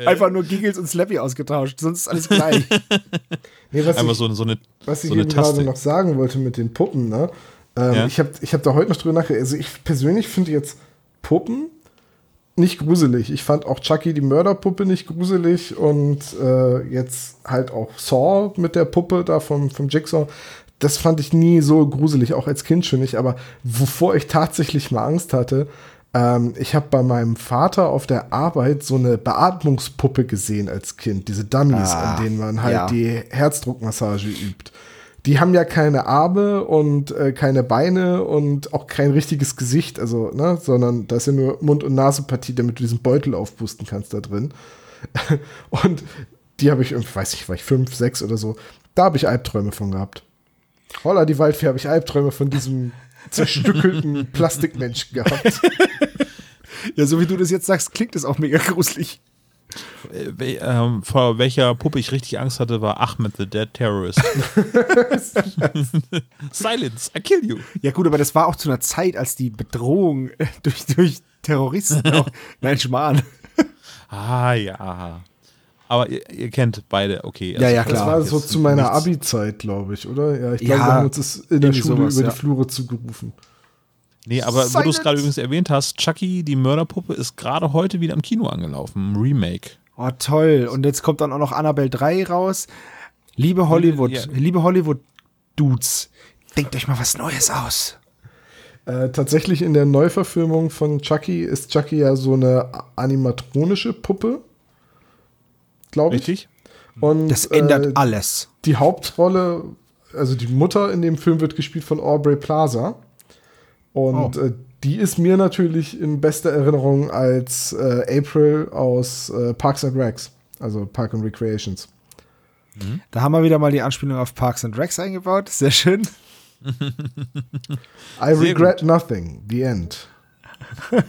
Äh, Einfach nur Giggles und Slappy ausgetauscht, sonst ist alles gleich. Nee, was einfach ich, so, so eine. was ich so eine eben gerade Taste. noch sagen wollte mit den Puppen, ne? Ähm, Ja. Ich habe ich hab da heute noch drüber nachgedacht. Also ich persönlich finde jetzt Puppen nicht gruselig. Ich fand auch Chucky die Mörderpuppe nicht gruselig und äh, jetzt halt auch Saw mit der Puppe da vom, vom Jigsaw. Das fand ich nie so gruselig, auch als Kind schon nicht. Aber wovor ich tatsächlich mal Angst hatte, ähm, ich habe bei meinem Vater auf der Arbeit so eine Beatmungspuppe gesehen als Kind. Diese Dummies, Ah, an denen man halt ja. die Herzdruckmassage übt. Die haben ja keine Arme und äh, keine Beine und auch kein richtiges Gesicht, also, ne, sondern da ist ja nur Mund- und Nasenpartie, damit du diesen Beutel aufpusten kannst da drin. und die habe ich, irgendwie, weiß ich, war ich fünf, sechs oder so, da habe ich Albträume von gehabt. Holla, die Waldfee habe ich Albträume von diesem zerstückelten Plastikmenschen gehabt. ja, so wie du das jetzt sagst, klingt das auch mega gruselig. Äh, ähm, vor welcher Puppe ich richtig Angst hatte, war Ahmed the Dead Terrorist. Silence, I kill you. Ja gut, aber das war auch zu einer Zeit, als die Bedrohung durch, durch Terroristen auch, nein, Schmarrn. Ah ja. Aber ihr, ihr kennt beide, okay. Ja, ja, Das klar. war so jetzt zu meiner Abi-Zeit, glaube ich, oder? Ja, ich Ja, glaube, wir haben uns das in der Schule sowas, über ja. die Flure zugerufen. Nee, aber wo du es Silence. gerade übrigens erwähnt hast, Chucky, die Mörderpuppe, ist gerade heute wieder im Kino angelaufen. Ein Remake. Oh, toll. Und jetzt kommt dann auch noch Annabelle 3 raus. Liebe Hollywood, Ja. liebe Hollywood-Dudes, denkt euch mal was Neues aus. Äh, tatsächlich in der Neuverfilmung von Chucky ist Chucky ja so eine animatronische Puppe, glaube ich. Richtig? Und, Das ändert äh, alles. Die Hauptrolle, also die Mutter in dem Film wird gespielt von Aubrey Plaza. Und Oh. äh, die ist mir natürlich in bester Erinnerung als äh, April aus äh, Parks and Recs, also Park and Recreations. Da haben wir wieder mal die Anspielung auf Parks and Recs eingebaut. Sehr schön. I Sehr regret nothing. The end.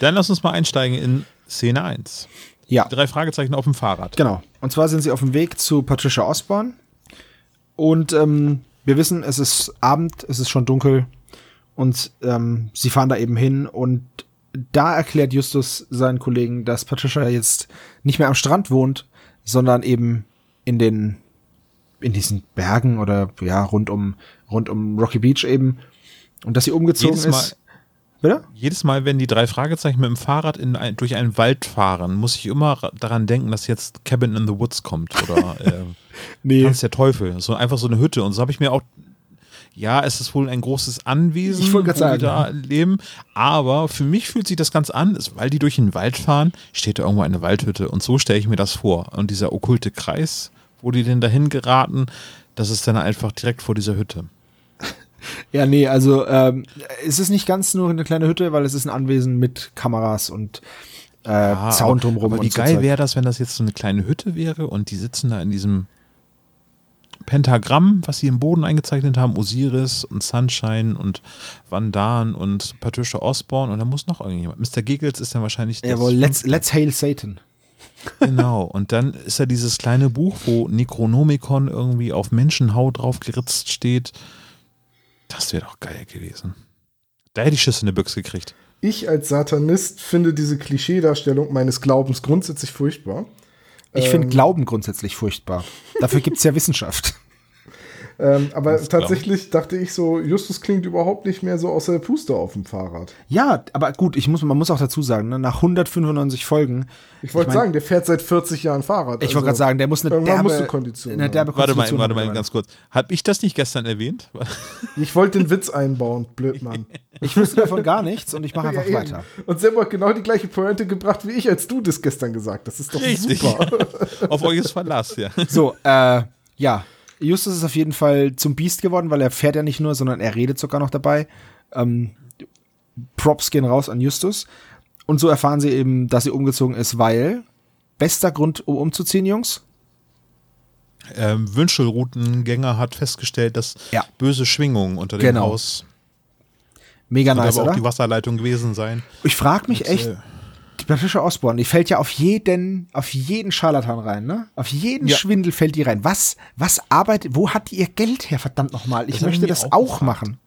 Dann lass uns mal einsteigen in Szene 1. Ja. Drei Fragezeichen auf dem Fahrrad. Genau. Und zwar sind sie auf dem Weg zu Patricia Osborne. Und ähm, wir wissen, es ist Abend, es ist schon dunkel. Und ähm, sie fahren da eben hin. Und da erklärt Justus seinen Kollegen, dass Patricia jetzt nicht mehr am Strand wohnt, sondern eben in den in diesen Bergen oder ja rund um rund um Rocky Beach eben und dass sie umgezogen Jedes Mal- ist. Bitte? Jedes Mal, wenn die drei Fragezeichen mit dem Fahrrad in ein, durch einen Wald fahren, muss ich immer ra- daran denken, dass jetzt Cabin in the Woods kommt oder äh, Nee. Tanz der Teufel. So einfach so eine Hütte. Und so habe ich mir auch. Ja, es ist wohl ein großes Anwesen, wo die sagen. da leben. Aber für mich fühlt sich das ganz an, ist, weil die durch den Wald fahren, steht da irgendwo eine Waldhütte. Und so stelle ich mir das vor. Und dieser okkulte Kreis, wo die denn dahin geraten, das ist dann einfach direkt vor dieser Hütte. Ja, nee, also ähm, es ist nicht ganz nur eine kleine Hütte, weil es ist ein Anwesen mit Kameras und äh, Ah, Zaun aber- drumrum. Aber wie so geil wäre das, wenn das jetzt so eine kleine Hütte wäre und die sitzen da in diesem Pentagramm, was sie im Boden eingezeichnet haben, Osiris und Sunshine und Vandan und Patricia Osborne und da muss noch irgendjemand. Mr. Giggles ist dann wahrscheinlich das Jawohl, let's, let's hail Satan. Genau. Und dann ist da dieses kleine Buch, wo Necronomicon irgendwie auf Menschenhaut drauf geritzt steht. Das wäre doch geil gewesen. Da hätte ich Schiss in der Büchse gekriegt. Ich als Satanist finde diese Klischeedarstellung meines Glaubens grundsätzlich furchtbar. Ich finde Glauben grundsätzlich furchtbar. Dafür gibt's ja Wissenschaft. Ähm, aber tatsächlich dachte ich so, Justus klingt überhaupt nicht mehr so aus der Puste auf dem Fahrrad. Ja, aber gut, ich muss, man muss auch dazu sagen, ne, nach 195 Folgen, Ich wollte Ich mein- sagen, der fährt seit 40 Jahren Fahrrad. ich wollte gerade sagen, der muss eine derbe, musst du Kondition eine derbe Warte mal, warte mal ganz kurz. Hab ich das nicht gestern erwähnt? Ich wollte den Witz einbauen, blöd Mann. Ich wusste davon gar nichts und ich mache einfach Ja, weiter. Und Sebo hat genau die gleiche Pointe gebracht wie ich, als du das gestern gesagt hast. Das ist doch Richtig. super. Auf euch ist Verlass, ja. So, äh, ja. Justus ist auf jeden Fall zum Biest geworden, weil er fährt ja nicht nur, sondern er redet sogar noch dabei. Ähm, Props gehen raus an Justus. Und so erfahren sie eben, dass sie umgezogen ist, weil bester Grund, um umzuziehen, Jungs. ähm, Wünschelroutengänger hat festgestellt, dass Ja. böse Schwingungen unter dem Genau. Haus Mega und nice, aber auch oder? die Wasserleitung gewesen sein. Ich frage mich echt, äh, die Patricia Osborne, die fällt ja auf jeden, auf jeden Scharlatan rein, ne? Auf jeden Ja. Schwindel fällt die rein. Was, was arbeitet, wo hat die ihr Geld her, verdammt nochmal? Ich Das ich möchte das auch auch machen.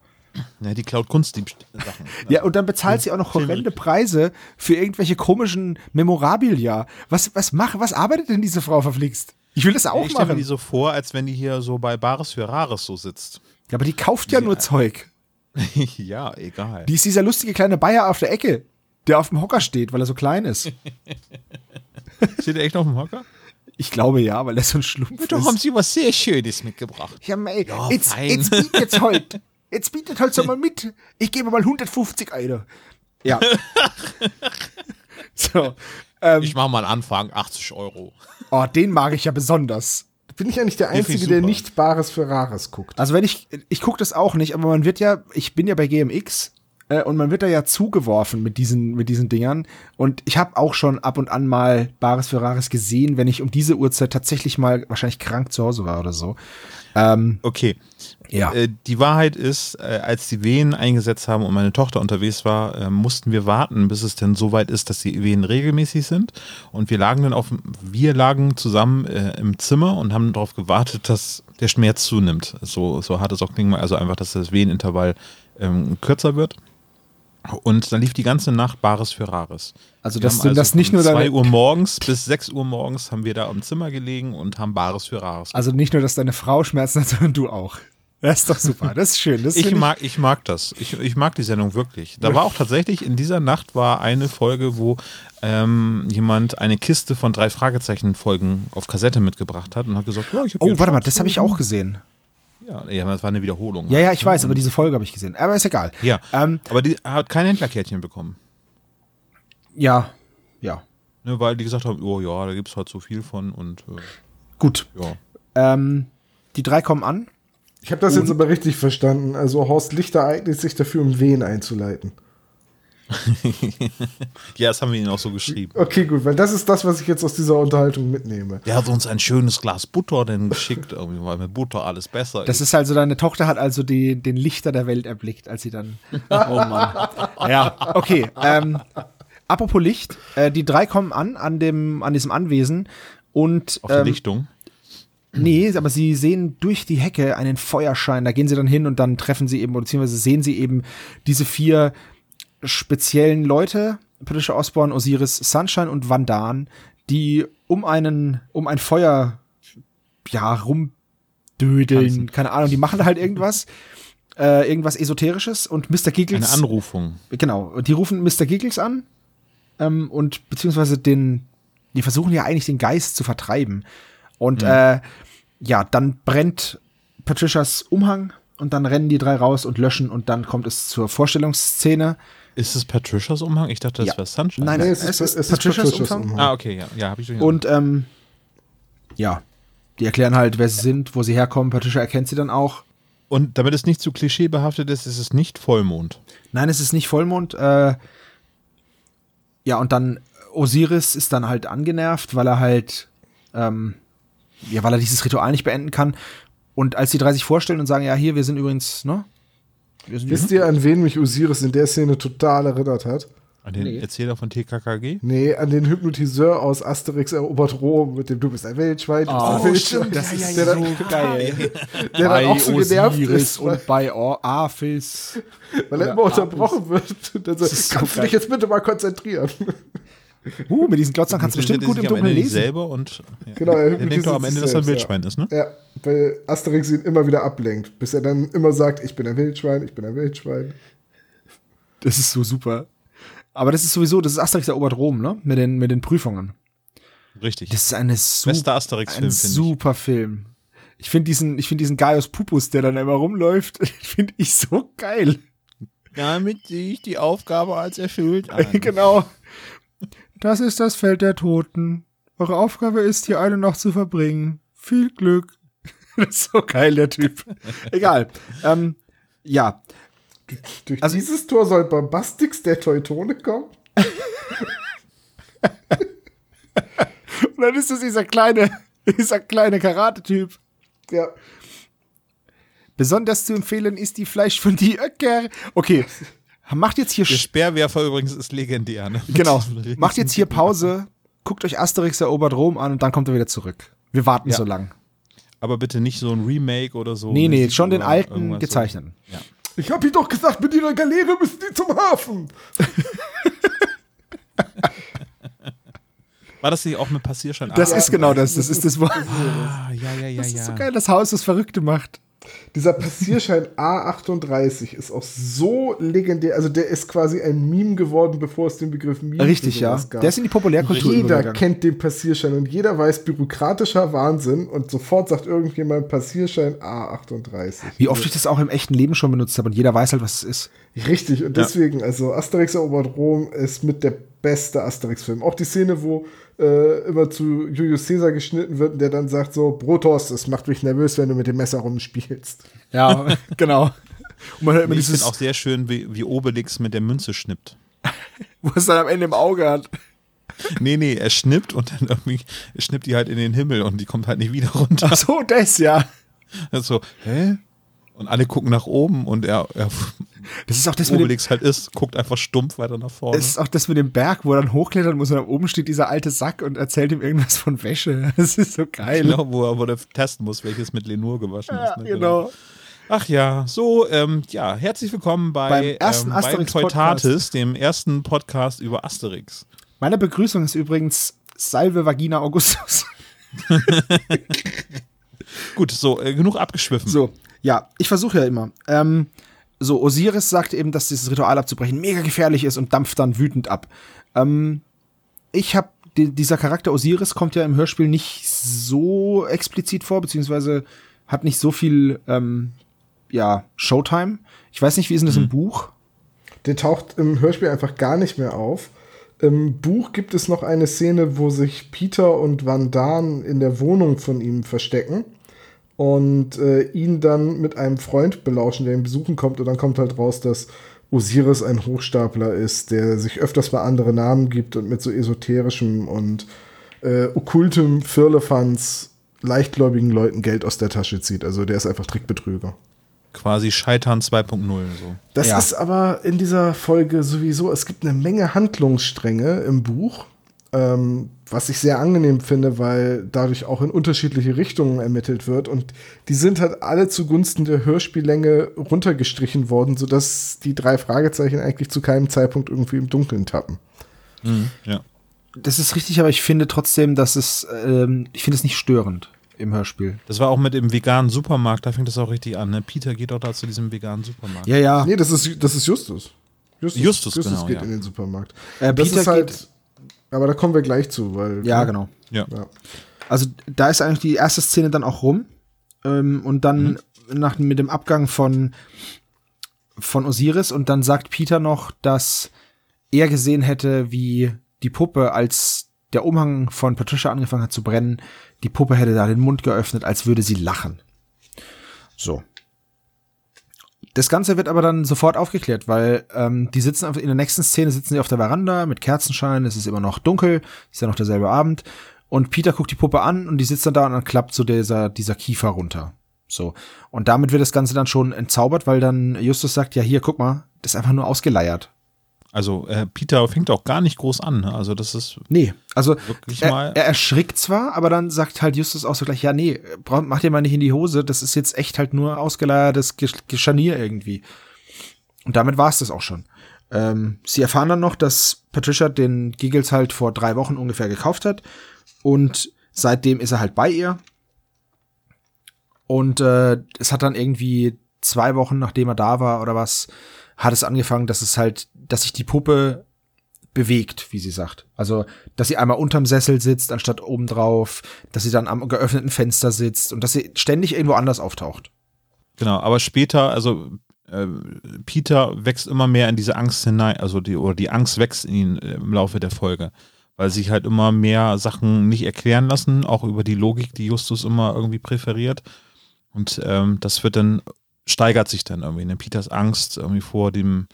Ja, die klaut Kunstdieb-Sachen. Ja, und dann bezahlt sie auch noch horrende Preise für irgendwelche komischen Memorabilia. Was, was macht, was arbeitet denn diese Frau verflixt? Ich will das auch ich stelle mir machen. die so vor, als wenn die hier so bei Bares für Rares so sitzt. ja, aber die kauft ja nur Zeug. ja, egal. Die ist dieser lustige kleine Bayer auf der Ecke, der auf dem Hocker steht, weil er so klein ist. Steht der echt auf dem Hocker? Ich glaube ja, weil er so ein Schlumpf Da haben ist. sie was sehr Schönes mitgebracht. Ja, mei, Ja, jetzt, fein. jetzt bietet halt. Jetzt bietet halt so mal mit. Ich gebe mal 150 Euro. Ja. so. Ähm, Ich mache mal einen Anfang, 80 Euro. oh, den mag ich ja besonders. Bin ich eigentlich der finde ich Einzige, der nicht Bares für Rares guckt? Also wenn ich, ich gucke das auch nicht, aber man wird ja, ich bin ja bei GMX äh, und man wird da ja zugeworfen mit diesen, mit diesen Dingern. Und ich habe auch schon ab und an mal Bares für Rares gesehen, wenn ich um diese Uhrzeit tatsächlich mal wahrscheinlich krank zu Hause war oder so. Ähm, Okay. ja. Äh, die Wahrheit ist, äh, als die Wehen eingesetzt haben und meine Tochter unterwegs war, äh, mussten wir warten, bis es denn so weit ist, dass die Wehen regelmäßig sind. Und wir lagen dann auf, wir lagen zusammen äh, im Zimmer und haben darauf gewartet, dass der Schmerz zunimmt. So, so hart es auch klingen mag, also einfach, dass das Wehenintervall ähm, kürzer wird. Und dann lief die ganze Nacht Bares für Rares. Also, haben du das nicht von nur deine- 2 Uhr morgens bis 6 Uhr morgens haben wir da im Zimmer gelegen und haben Bares für Rares. also nicht nur, dass deine Frau Schmerzen hat, sondern du auch. Das ist doch super. Das ist schön. Das Ich mag, ich mag das. Ich, ich mag die Sendung wirklich. Da war auch tatsächlich, in dieser Nacht war eine Folge, wo ähm, jemand eine Kiste von drei Fragezeichen-Folgen auf Kassette mitgebracht hat und hat gesagt, Oh, hier warte mal, das habe ich auch gesehen. Ja, ja, das war eine Wiederholung. Ja, ja, ich weiß, aber diese Folge habe ich gesehen. Aber ist egal. Ja, Ähm, aber die hat kein Händlerkärtchen bekommen. ja, ja. Ne, weil die gesagt haben, oh ja, da gibt es halt so viel von und äh, Gut. ja. Ähm, die drei kommen an. Ich habe das jetzt aber richtig verstanden. Also Horst Lichter eignet sich dafür, um Wehen einzuleiten. Ja, das haben wir ihnen auch so geschrieben. Okay, gut, weil das ist das, was ich jetzt aus dieser Unterhaltung mitnehme. Der hat uns ein schönes Glas Butter denn geschickt, irgendwie, weil mit Butter alles besser Das ist also, deine Tochter hat also die, den Lichter der Welt erblickt, als sie dann. Oh Mann. Ja, okay. Ähm, apropos Licht, äh, die drei kommen an, an, dem, an diesem Anwesen und. Auf der ähm, Lichtung. Nee, aber sie sehen durch die Hecke einen Feuerschein. Da gehen sie dann hin und dann treffen sie eben, beziehungsweise sehen sie eben diese vier speziellen Leute, Patricia Osborne, Osiris, Sunshine und Vandan, die um einen, um ein Feuer, ja, rumdödeln. Tanzen. Keine Ahnung, die machen halt irgendwas. Äh, irgendwas Esoterisches und Mr. Giggles. Eine Anrufung. Genau, die rufen Mr. Giggles an ähm, und beziehungsweise den, die versuchen ja eigentlich den Geist zu vertreiben. Und äh, ja, dann brennt Patricias Umhang und dann rennen die drei raus und löschen und dann kommt es zur Vorstellungsszene. Ist es Patricias Umhang? Ich dachte, das Ja. wäre Sunshine. Nein, Nee, es, es ist- es ist Patricias Patricias Umhang. Umhang. Ah, okay, ja, ja, habe ich durch. Und ähm, ja, die erklären halt, wer sie sind, wo sie herkommen. Patricia erkennt sie dann auch. Und damit es nicht zu klischeebehaftet ist, ist es nicht Vollmond. Nein, es ist nicht Vollmond. Äh, ja, und dann Osiris ist dann halt angenervt, weil er halt, ähm, ja, weil er dieses Ritual nicht beenden kann. Und als die drei sich vorstellen und sagen, ja, hier, wir sind übrigens, ne? Wisst ihr, an wen mich Osiris in der Szene total erinnert hat? An den Nee. Erzähler von TKKG? Nee, an den Hypnotiseur aus Asterix erobert Rom mit dem Du bist ein Wildschwein, du bist ein Wildschwein. das ist der, dann, so geil. der dann auch so genervt Osiris ist, und bei Or Aphis. weil er immer unterbrochen wird. Und dann so, ist so kannst du dich jetzt bitte mal konzentrieren? Uh, mit diesen Glotzern kannst du bestimmt gut im Dunkeln lesen. selber und ja. Genau, er er denkt doch am Ende, dass er ein Wildschwein ist, ne? Ja, weil Asterix ihn immer wieder ablenkt, bis er dann immer sagt, ich bin ein Wildschwein, ich bin ein Wildschwein. Das ist so super. Aber das ist sowieso, das ist Asterix erobert Rom, ne? Mit den, mit den Prüfungen. Richtig. Das ist eine super, Bester Asterix-Film, ein finde ich. super Film. Ich finde diesen, ich finde diesen Gaius Pupus, der dann immer rumläuft, finde ich so geil. Damit sehe ich die Aufgabe als erfüllt genau. Das ist das Feld der Toten. Eure Aufgabe ist, hier eine Nacht zu verbringen. Viel Glück. Das ist so geil, der Typ. Egal. Ähm, ja. Durch Also- dieses Tor soll Bombastix der Teutone kommen. Und dann ist das dieser kleine, dieser kleine Karate-Typ. Ja, Besonders zu empfehlen ist die Fleisch von die Öcker. Okay. Macht jetzt hier Der Speerwerfer übrigens ist legendär, ne? Genau. Macht jetzt hier Pause, guckt euch Asterix erobert Rom an und dann kommt er wieder zurück. Wir warten Ja. so lang. Aber bitte nicht so ein Remake oder so. Nee, nee, schon den alten gezeichneten. So. Ja. ich hab ihm doch gesagt, mit ihrer Galeere müssen die zum Hafen. War das nicht auch mit Passierschein? Das Ah, ist genau das. Das ist das Wort. Ah, ja, ja, ja, Das ja. ist so geil, das Haus, das Verrückte macht. Dieser Passierschein A38 ist auch so legendär. Also der ist quasi ein Meme geworden, bevor es den Begriff Meme Richtig, ja. gab. Der ist in die Populärkultur Jeder kennt den Passierschein und jeder weiß bürokratischer Wahnsinn und sofort sagt irgendjemand Passierschein A38. Wie oft ich das auch im echten Leben schon benutzt habe und jeder weiß halt, was es ist. Richtig, und deswegen, also Asterix erobert Rom ist mit der beste Asterix-Film. Auch die Szene, wo äh, immer zu Julius Caesar geschnitten wird und der dann sagt so, Brotos, es macht mich nervös, wenn du mit dem Messer rumspielst. Ja, genau. Und man hört immer ich dieses, finde auch sehr schön, wie, wie Obelix mit der Münze schnippt. wo es dann am Ende im Auge hat. Nee, nee, er schnippt und dann irgendwie, er schnippt die halt in den Himmel und die kommt halt nicht wieder runter. Ach so, das ja. Das ist so, hä? Und alle gucken nach oben und er, er Das ist auch das mit dem, Obelix halt ist, guckt einfach stumpf weiter nach vorne. das ist auch das mit dem Berg, wo er dann hochklettern muss und da oben steht dieser alte Sack und erzählt ihm irgendwas von Wäsche. Das ist so geil. Genau, wo er, wo er testen muss, welches mit Lenur gewaschen Ja, ist. Ne? genau. Ach ja, so, ähm, ja, herzlich willkommen bei Beim ersten ähm, beim Asterix-Podcast. Teutatis, dem ersten Podcast über Asterix. Meine Begrüßung ist übrigens Salve Vagina Augustus. Gut, so, äh, genug abgeschwiffen. So, ja, ich versuche ja immer. Ähm, so, Osiris sagt eben, dass dieses Ritual abzubrechen mega gefährlich ist und dampft dann wütend ab. Ähm, ich habe dieser Charakter Osiris kommt ja im Hörspiel nicht so explizit vor, beziehungsweise hat nicht so viel ähm, ja, Showtime. Ich weiß nicht, wie ist denn das im Buch? Der taucht im Hörspiel einfach gar nicht mehr auf. Im Buch gibt es noch eine Szene, wo sich Peter und Van Daan in der Wohnung von ihm verstecken und äh, ihn dann mit einem Freund belauschen, der ihn besuchen kommt. Und dann kommt halt raus, dass Osiris ein Hochstapler ist, der sich öfters mal andere Namen gibt und mit so esoterischem und äh, okkultem Firlefanz leichtgläubigen Leuten Geld aus der Tasche zieht. Also der ist einfach Trickbetrüger. Quasi Scheitern 2.0 so. Das Ja. ist aber in dieser Folge sowieso, es gibt eine Menge Handlungsstränge im Buch, ähm, was ich sehr angenehm finde, weil dadurch auch in unterschiedliche Richtungen ermittelt wird und die sind halt alle zugunsten der Hörspiellänge runtergestrichen worden, sodass die drei Fragezeichen eigentlich zu keinem Zeitpunkt irgendwie im Dunkeln tappen. Ja. Das ist richtig, aber ich finde trotzdem, dass es, ähm, ich finde es nicht störend im Hörspiel. Das war auch mit dem veganen Supermarkt, da fängt das auch richtig an. Ne? Peter geht auch da zu diesem veganen Supermarkt. Ja, ja. Nee, das ist, das ist Justus. Justus, Justus, genau, geht ja. in den Supermarkt. Äh, das Peter ist halt, geht- aber da kommen wir gleich zu, weil. Ja, genau. Ja. Ja. Also da ist eigentlich die erste Szene dann auch rum. Ähm, und dann nach, mit dem Abgang von, von Osiris und dann sagt Peter noch, dass er gesehen hätte, wie die Puppe, als der Umhang von Patricia angefangen hat zu brennen, die Puppe hätte da den Mund geöffnet, als würde sie lachen. So. Das Ganze wird aber dann sofort aufgeklärt, weil ähm, die sitzen in der nächsten Szene sitzen sie auf der Veranda mit Kerzenschein, es ist immer noch dunkel, ist ja noch derselbe Abend und Peter guckt die Puppe an und die sitzt dann da und dann klappt so dieser dieser Kiefer runter. So und damit wird das Ganze dann schon entzaubert, weil dann Justus sagt, ja hier guck mal, das ist einfach nur ausgeleiert. Also äh, Peter fängt auch gar nicht groß an. Ne? Also das ist Nee, also Wirklich er, mal? er erschrickt zwar, aber dann sagt halt Justus auch so gleich, ja nee, mach dir mal nicht in die Hose, das ist jetzt echt halt nur ausgeleiertes Gesch- Gescharnier irgendwie. Und damit war es das auch schon. Ähm, sie erfahren dann noch, dass Patricia den Giggles halt vor drei Wochen ungefähr gekauft hat und seitdem ist er halt bei ihr. Und äh, es hat dann irgendwie zwei Wochen, nachdem er da war oder was, hat es angefangen, dass es halt, dass sich die Puppe bewegt, wie sie sagt. Also, dass sie einmal unterm Sessel sitzt, anstatt oben drauf, dass sie dann am geöffneten Fenster sitzt und dass sie ständig irgendwo anders auftaucht. Genau, aber später, also äh, Peter wächst immer mehr in diese Angst hinein, also die, oder die Angst wächst in ihn äh, im Laufe der Folge, weil sich halt immer mehr Sachen nicht erklären lassen, auch über die Logik, die Justus immer irgendwie präferiert. Und ähm, das wird dann, steigert sich dann irgendwie, ne? Peters Angst irgendwie vor dem,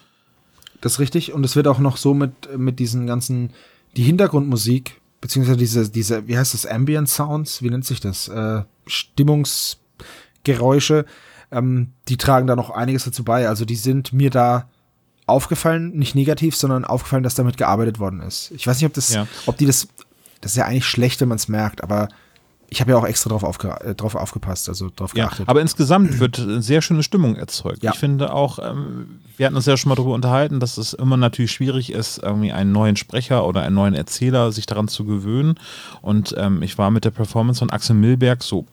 Das ist richtig. Und es wird auch noch so mit, mit diesen ganzen, die Hintergrundmusik, beziehungsweise diese, diese, wie heißt das, Ambient Sounds, wie nennt sich das? Äh, Stimmungsgeräusche, ähm, die tragen da noch einiges dazu bei. Also die sind mir da aufgefallen, nicht negativ, sondern aufgefallen, dass damit gearbeitet worden ist. Ich weiß nicht, ob das, Ja. ob die das, das ist ja eigentlich schlecht, wenn man es merkt, aber ich habe ja auch extra drauf, aufge, äh, drauf aufgepasst, also drauf Ja, geachtet. aber insgesamt wird eine sehr schöne Stimmung erzeugt. Ja. Ich finde auch, ähm, wir hatten uns ja schon mal darüber unterhalten, dass es immer natürlich schwierig ist, irgendwie einen neuen Sprecher oder einen neuen Erzähler sich daran zu gewöhnen. Und ähm, ich war mit der Performance von Axel Milberg so,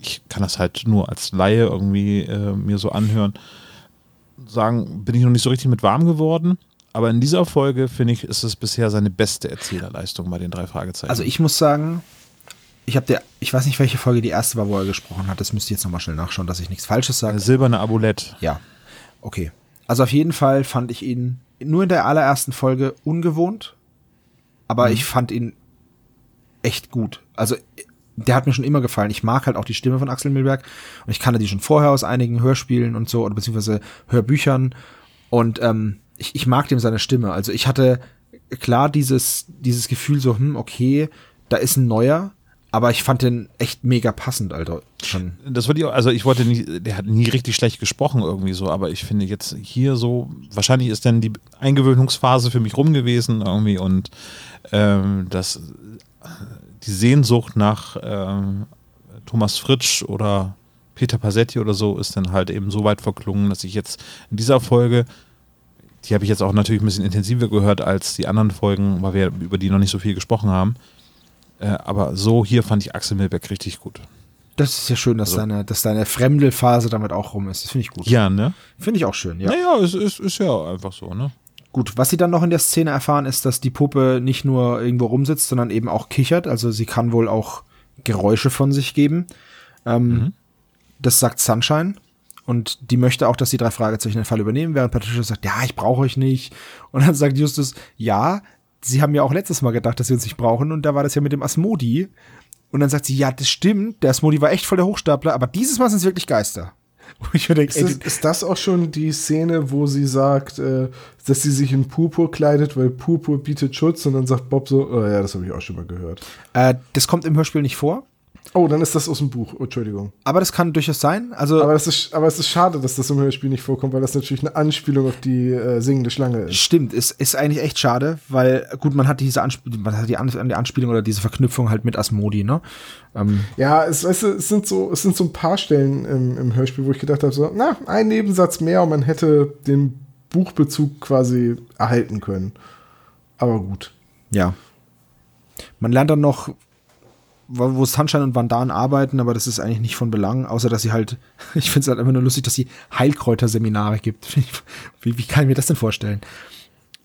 ich kann das halt nur als Laie irgendwie äh, mir so anhören, sagen, bin ich noch nicht so richtig mit warm geworden. Aber in dieser Folge, finde ich, ist es bisher seine beste Erzählerleistung bei den drei Fragezeichen. Also ich muss sagen, ich habe der, ich weiß nicht, welche Folge die erste war, wo er gesprochen hat. Das müsste ich jetzt nochmal schnell nachschauen, dass ich nichts Falsches sage. Eine silberne Abulett. Ja, okay. Also auf jeden Fall fand ich ihn nur in der allerersten Folge ungewohnt, aber ich fand ihn echt gut. Also der hat mir schon immer gefallen. Ich mag halt auch die Stimme von Axel Milberg und ich kannte die schon vorher aus einigen Hörspielen und so oder beziehungsweise Hörbüchern und ähm, ich, ich mag dem seine Stimme. Also ich hatte klar dieses dieses Gefühl so, hm, okay, da ist ein neuer, aber ich fand den echt mega passend, Alter. Schon. Das würde ich also ich wollte nie, der hat nie richtig schlecht gesprochen irgendwie so, aber ich finde jetzt hier so, wahrscheinlich ist dann die Eingewöhnungsphase für mich rum gewesen irgendwie und ähm, das, die Sehnsucht nach ähm, Thomas Fritsch oder Peter Passetti oder so ist dann halt eben so weit verklungen, dass ich jetzt in dieser Folge, die habe ich jetzt auch natürlich ein bisschen intensiver gehört als die anderen Folgen, weil wir über die noch nicht so viel gesprochen haben. Äh, aber so hier fand ich Axel Milberg richtig gut. Das ist ja schön, dass Also- deine, dass deine Fremdelphase damit auch rum ist. Das finde ich gut. Ja, ne? Finde ich auch schön, ja. Naja, es ist, ist ja einfach so, ne? Gut, was sie dann noch in der Szene erfahren, ist, dass die Puppe nicht nur irgendwo rumsitzt, sondern eben auch kichert. Also sie kann wohl auch Geräusche von sich geben. Ähm, Das sagt Sunshine. Und die möchte auch, dass die drei Fragezeichen den Fall übernehmen, während Patricia sagt, ja, ich brauche euch nicht. Und dann sagt Justus, ja, sie haben ja auch letztes Mal gedacht, dass sie uns nicht brauchen und da war das ja mit dem Asmodi. Und dann sagt sie, ja, das stimmt, der Asmodi war echt voll der Hochstapler, aber dieses Mal sind es wirklich Geister. Wo ich mir denke, Ist, das, ist das auch schon die Szene, wo sie sagt, äh, dass sie sich in Purpur kleidet, weil Purpur bietet Schutz und dann sagt Bob so, oh ja, das habe ich auch schon mal gehört. äh, das kommt im Hörspiel nicht vor, Oh, dann ist das aus dem Buch. Oh, Entschuldigung. aber das kann durchaus sein. Also Aber, das ist, aber es ist schade, dass das im Hörspiel nicht vorkommt, weil das natürlich eine Anspielung auf die äh, singende Schlange ist. Stimmt, ist, ist eigentlich echt schade, weil gut, man hat diese Anspielung, man hat die, An die Anspielung oder diese Verknüpfung halt mit Asmodi, ne? Ähm, Ja, es, du, es, sind so, es sind so ein paar Stellen im, im Hörspiel, wo ich gedacht habe, so, na, ein Nebensatz mehr und man hätte den Buchbezug quasi erhalten können. Aber gut. ja. Man lernt dann noch, wo Sunshine und Vandan arbeiten, aber das ist eigentlich nicht von Belang, außer dass sie halt, ich finde es halt einfach nur lustig, dass sie Heilkräuterseminare gibt. Wie, wie kann ich mir das denn vorstellen?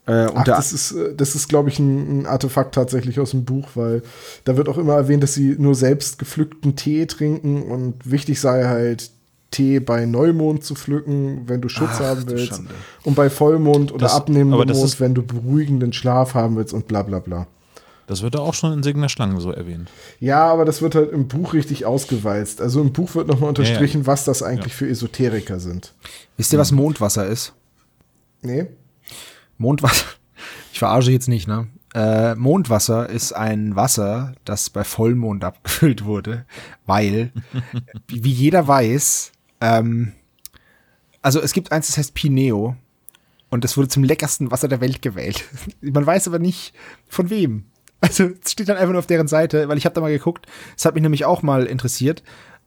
Äh, und Ach, das ist, äh, das ist glaube ich, ein, ein Artefakt tatsächlich aus dem Buch, weil da wird auch immer erwähnt, dass sie nur selbst gepflückten Tee trinken und wichtig sei halt, Tee bei Neumond zu pflücken, wenn du Schutz Ach, haben willst. Und bei Vollmond oder Das- abnehmendem Mond, ist- wenn du beruhigenden Schlaf haben willst und bla bla bla. Das wird da auch schon in Segen der Schlange so erwähnt. Ja, aber das wird halt im Buch richtig ausgewalzt. Also im Buch wird nochmal unterstrichen, was das eigentlich für Esoteriker sind. wisst ihr, was Mondwasser ist? Nee? Mondwasser. Ich verarsche jetzt nicht, ne? Äh, Mondwasser ist ein Wasser, das bei Vollmond abgefüllt wurde, weil, wie wie jeder weiß, ähm, also es gibt eins, das heißt Pineo und das wurde zum leckersten Wasser der Welt gewählt. Man weiß aber nicht von wem. Also es steht dann einfach nur auf deren Seite, weil ich habe da mal geguckt. Es hat mich nämlich auch mal interessiert.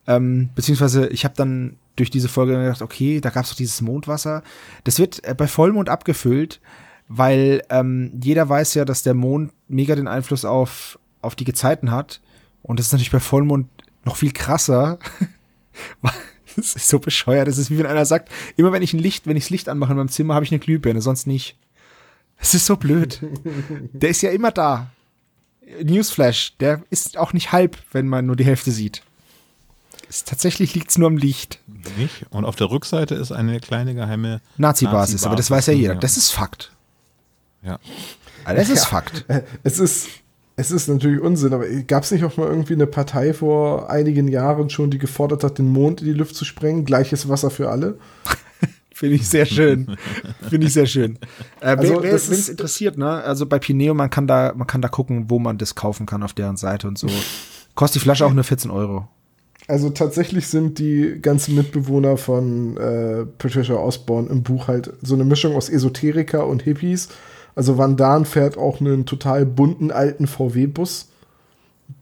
Ähm, beziehungsweise ich habe dann durch diese Folge gedacht, okay, da gab es doch dieses Mondwasser. Das wird äh, bei Vollmond abgefüllt, weil ähm, jeder weiß ja, dass der Mond mega den Einfluss auf, auf die Gezeiten hat. Und das ist natürlich bei Vollmond noch viel krasser. Das ist so bescheuert. Das ist wie wenn einer sagt, immer wenn ich ein Licht, wenn ich das Licht anmache in meinem Zimmer, habe ich eine Glühbirne, sonst nicht. Das ist so blöd. Der ist ja immer da. Newsflash, der ist auch nicht halb, wenn man nur die Hälfte sieht. Es, tatsächlich liegt es nur am Licht. Nicht? Und auf der Rückseite ist eine kleine geheime Nazi-Basis, aber das weiß ja jeder. Ja. Das ist Fakt. Ja. Also Das ist Fakt. Es ist, es ist natürlich Unsinn, aber gab es nicht auch mal irgendwie eine Partei vor einigen Jahren schon, die gefordert hat, den Mond in die Luft zu sprengen? Gleiches Wasser für alle? Finde ich sehr schön. Finde ich sehr schön. Äh, Also, wer, es interessiert, ne? Also bei Pineo, man kann da, man kann da gucken, wo man das kaufen kann auf deren Seite und so. Kostet die Flasche auch nur 14 Euro. Also tatsächlich sind die ganzen Mitbewohner von äh, Patricia Osborne im Buch halt so eine Mischung aus Esoteriker und Hippies. Also Van Daan fährt auch einen total bunten alten VW-Bus.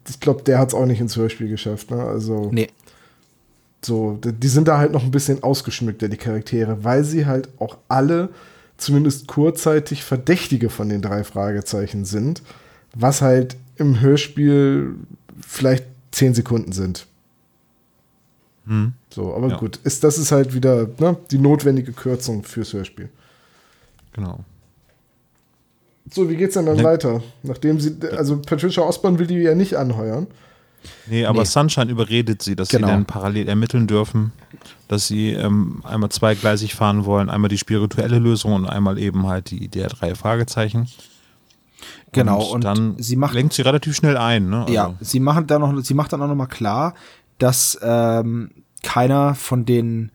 Ich glaube, der hat es auch nicht ins Hörspiel geschafft. Ne? Also Nee. So, die sind da halt noch ein bisschen ausgeschmückter, die Charaktere, weil sie halt auch alle zumindest kurzzeitig Verdächtige von den drei Fragezeichen sind, was halt im Hörspiel vielleicht zehn Sekunden sind. So, aber Ja. gut, ist, das ist halt wieder ne, die notwendige Kürzung fürs Hörspiel. Genau. So, wie geht's denn dann Ja. weiter? Nachdem sie, also Patricia Osborne will die ja nicht anheuern. Nee, aber Nee. Sunshine überredet sie, dass Genau. sie dann parallel ermitteln dürfen, dass sie ähm, einmal zweigleisig fahren wollen, einmal die spirituelle Lösung und einmal eben halt die der drei Fragezeichen. Genau, und dann sie macht- lenkt sie relativ schnell ein. Ne? Also, Ja, sie machen da noch, sie macht dann auch noch mal klar, dass ähm, keiner von den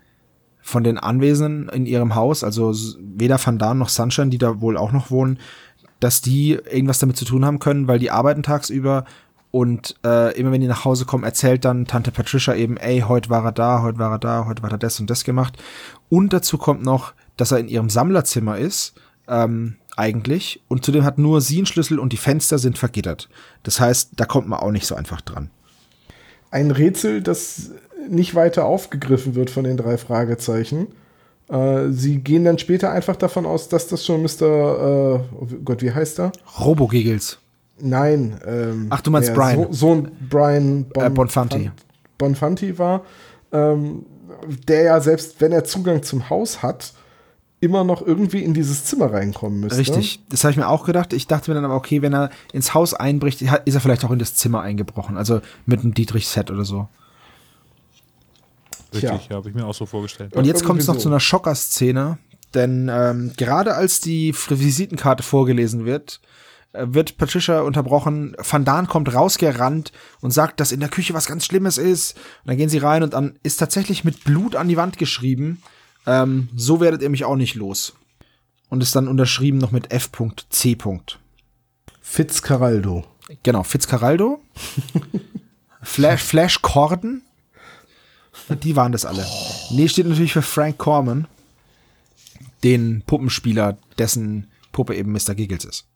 von den Anwesenden in ihrem Haus, also weder Van Daan noch Sunshine, die da wohl auch noch wohnen, dass die irgendwas damit zu tun haben können, weil die arbeiten tagsüber und äh, immer wenn die nach Hause kommen, erzählt dann Tante Patricia eben, ey, heute war er da, heute war er da, heute hat er das und das gemacht. Und dazu kommt noch, dass er in ihrem Sammlerzimmer ist, ähm, eigentlich. Und zudem hat nur sie einen Schlüssel und die Fenster sind vergittert. Das heißt, da kommt man auch nicht so einfach dran. Ein Rätsel, das nicht weiter aufgegriffen wird von den drei Fragezeichen. Äh, sie gehen dann später einfach davon aus, dass das schon Mr. Äh, oh Gott, wie heißt er? Robo-Giggles. Nein. Ähm, Ach, du meinst Brian. So Sohn Brian Äh, Bonfanti. Fan- Bonfanti war, ähm, der ja selbst, wenn er Zugang zum Haus hat, immer noch irgendwie in dieses Zimmer reinkommen müsste. Richtig. Das habe ich mir auch gedacht. Ich dachte mir dann aber, okay, wenn er ins Haus einbricht, ist er vielleicht auch in das Zimmer eingebrochen. Also mit einem Dietrich-Set oder so. Richtig, ja, habe ich mir auch so vorgestellt. Und jetzt kommt es noch so. zu einer Schocker-Szene. Denn ähm, gerade als die Visitenkarte vorgelesen wird, äh, wird Patricia unterbrochen. Van Daan kommt rausgerannt und sagt, dass in der Küche was ganz Schlimmes ist. Und dann gehen sie rein und dann ist tatsächlich mit Blut an die Wand geschrieben. Ähm, so werdet ihr mich auch nicht los. Und ist dann unterschrieben noch mit F.C. Fitzcarraldo. Genau, Fitzcarraldo. Flash, Flash Corden. Die waren das alle. Nee, steht natürlich für Frank Corman, den Puppenspieler, dessen Puppe eben Mr. Giggles ist.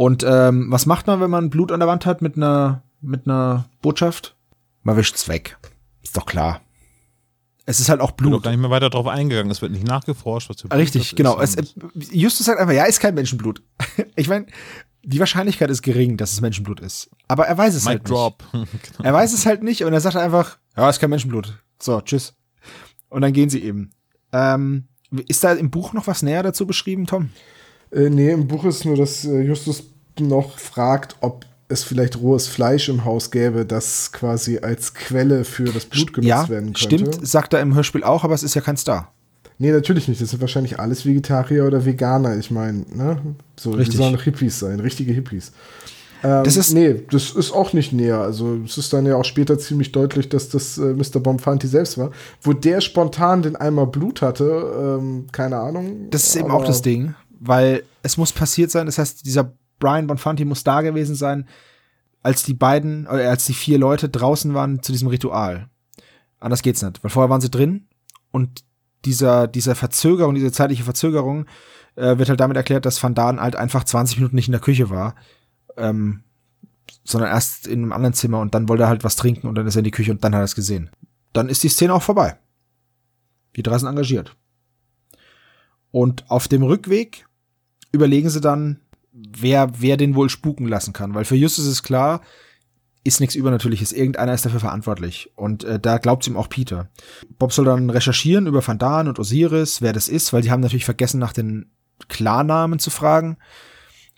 Und ähm, was macht man, wenn man Blut an der Wand hat mit einer mit einer Botschaft? Man wischt's weg. Ist doch klar. Es ist halt auch Bin Blut. doch gar nicht mehr weiter drauf eingegangen. Es wird nicht nachgeforscht, was für Blut Richtig, genau. Es, Justus sagt einfach, ja, ist kein Menschenblut. ich meine, die Wahrscheinlichkeit ist gering, dass es Menschenblut ist. Aber er weiß es Mic halt drop. nicht. Er weiß es halt nicht und er sagt einfach, ja, ist kein Menschenblut. So, tschüss. Und dann gehen sie eben. Ähm, ist da im Buch noch was näher dazu beschrieben, Tom? Äh, nee, im Buch ist nur, dass äh, Justus noch fragt, ob es vielleicht rohes Fleisch im Haus gäbe, das quasi als Quelle für das Blut genutzt ja, werden könnte. stimmt, sagt er im Hörspiel auch, aber es ist ja kein Star. Nee, natürlich nicht. Das sind wahrscheinlich alles Vegetarier oder Veganer. Ich meine, ne? So, Richtig. die sollen doch Hippies sein, richtige Hippies. Ähm, Das ist- nee, das ist auch nicht näher. Also es ist dann ja auch später ziemlich deutlich, dass das äh, Mr. Bomfanti selbst war. Wo der spontan den Eimer Blut hatte, ähm, keine Ahnung. Das ist eben auch das Ding, weil es muss passiert sein. Das heißt, dieser Brian Bonfanti muss da gewesen sein, als die beiden, äh, als die vier Leute draußen waren zu diesem Ritual. Anders geht's nicht, weil vorher waren sie drin und dieser, dieser Verzögerung, diese zeitliche Verzögerung äh, wird halt damit erklärt, dass Van Daan halt einfach 20 Minuten nicht in der Küche war, ähm, sondern erst in einem anderen Zimmer und dann wollte er halt was trinken und dann ist er in die Küche und dann hat er es gesehen. Dann ist die Szene auch vorbei. Die drei sind engagiert. Und auf dem Rückweg überlegen sie dann, wer, wer den wohl spuken lassen kann. Weil für Justus ist klar, ist nichts Übernatürliches. Irgendeiner ist dafür verantwortlich. Und äh, da glaubt ihm auch Peter. Bob soll dann recherchieren über Van Daan und Osiris, wer das ist, weil die haben natürlich vergessen, nach den Klarnamen zu fragen.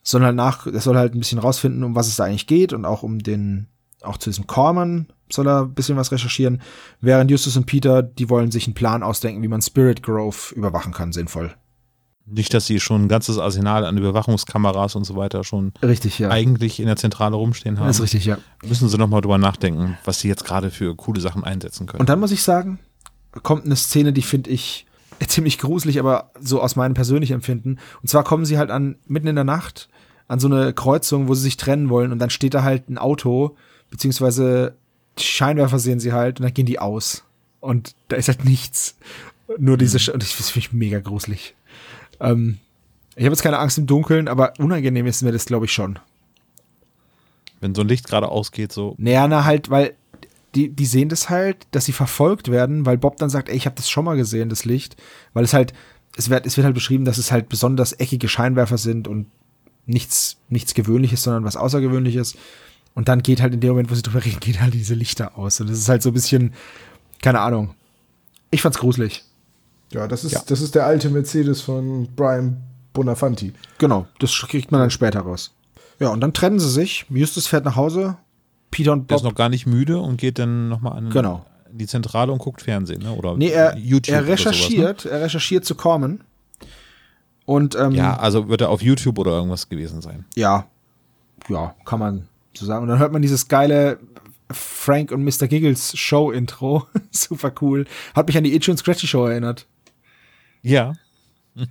Sondern halt nach, er soll halt ein bisschen rausfinden, um was es da eigentlich geht und auch um den, auch zu diesem Corman soll er ein bisschen was recherchieren. Während Justus und Peter, die wollen sich einen Plan ausdenken, wie man Spirit Grove überwachen kann, sinnvoll. Nicht, dass sie schon ein ganzes Arsenal an Überwachungskameras und so weiter schon Richtig, ja. eigentlich in der Zentrale rumstehen haben. Das ist richtig, ja. Müssen sie noch mal drüber nachdenken, was sie jetzt gerade für coole Sachen einsetzen können. Und dann muss ich sagen, kommt eine Szene, die finde ich ziemlich gruselig, aber so aus meinem persönlichen Empfinden. Und zwar kommen sie halt an, mitten in der Nacht, an so eine Kreuzung, wo sie sich trennen wollen und dann steht da halt ein Auto, beziehungsweise Scheinwerfer sehen sie halt und dann gehen die aus. Und da ist halt nichts. Nur diese, Sch und das finde ich mega gruselig. Ähm, ich habe jetzt keine Angst im Dunkeln, aber unangenehm ist mir das, glaube ich, schon. Wenn so ein Licht gerade ausgeht, so. Naja, na halt, weil die, die sehen das halt, dass sie verfolgt werden, weil Bob dann sagt, ey, ich habe das schon mal gesehen, das Licht. Weil es halt, es wird, es wird halt beschrieben, dass es halt besonders eckige Scheinwerfer sind und nichts, nichts Gewöhnliches, sondern was Außergewöhnliches. Und dann geht halt in dem Moment, wo sie drüber reden, geht halt diese Lichter aus. Und das ist halt so ein bisschen, keine Ahnung. Ich fand's gruselig. Ja, das ist, Ja. das ist der alte Mercedes von Brian Bonafanti. Genau, das kriegt man dann später raus. Ja, und dann trennen sie sich. Justus fährt nach Hause. Peter und Der ist Bob noch gar nicht müde und geht dann noch mal an Genau. die Zentrale und guckt Fernsehen, ne? Oder Nee, er, YouTube er oder sowas, recherchiert, er recherchiert zu Corman. Und ähm, ne? Ja, also wird er auf YouTube oder irgendwas gewesen sein. ja, ja, kann man so sagen. Und dann hört man dieses geile Frank und Mr. Giggles Show-Intro. Super cool. Hat mich an die Itchy und Scratchy Show erinnert. Ja.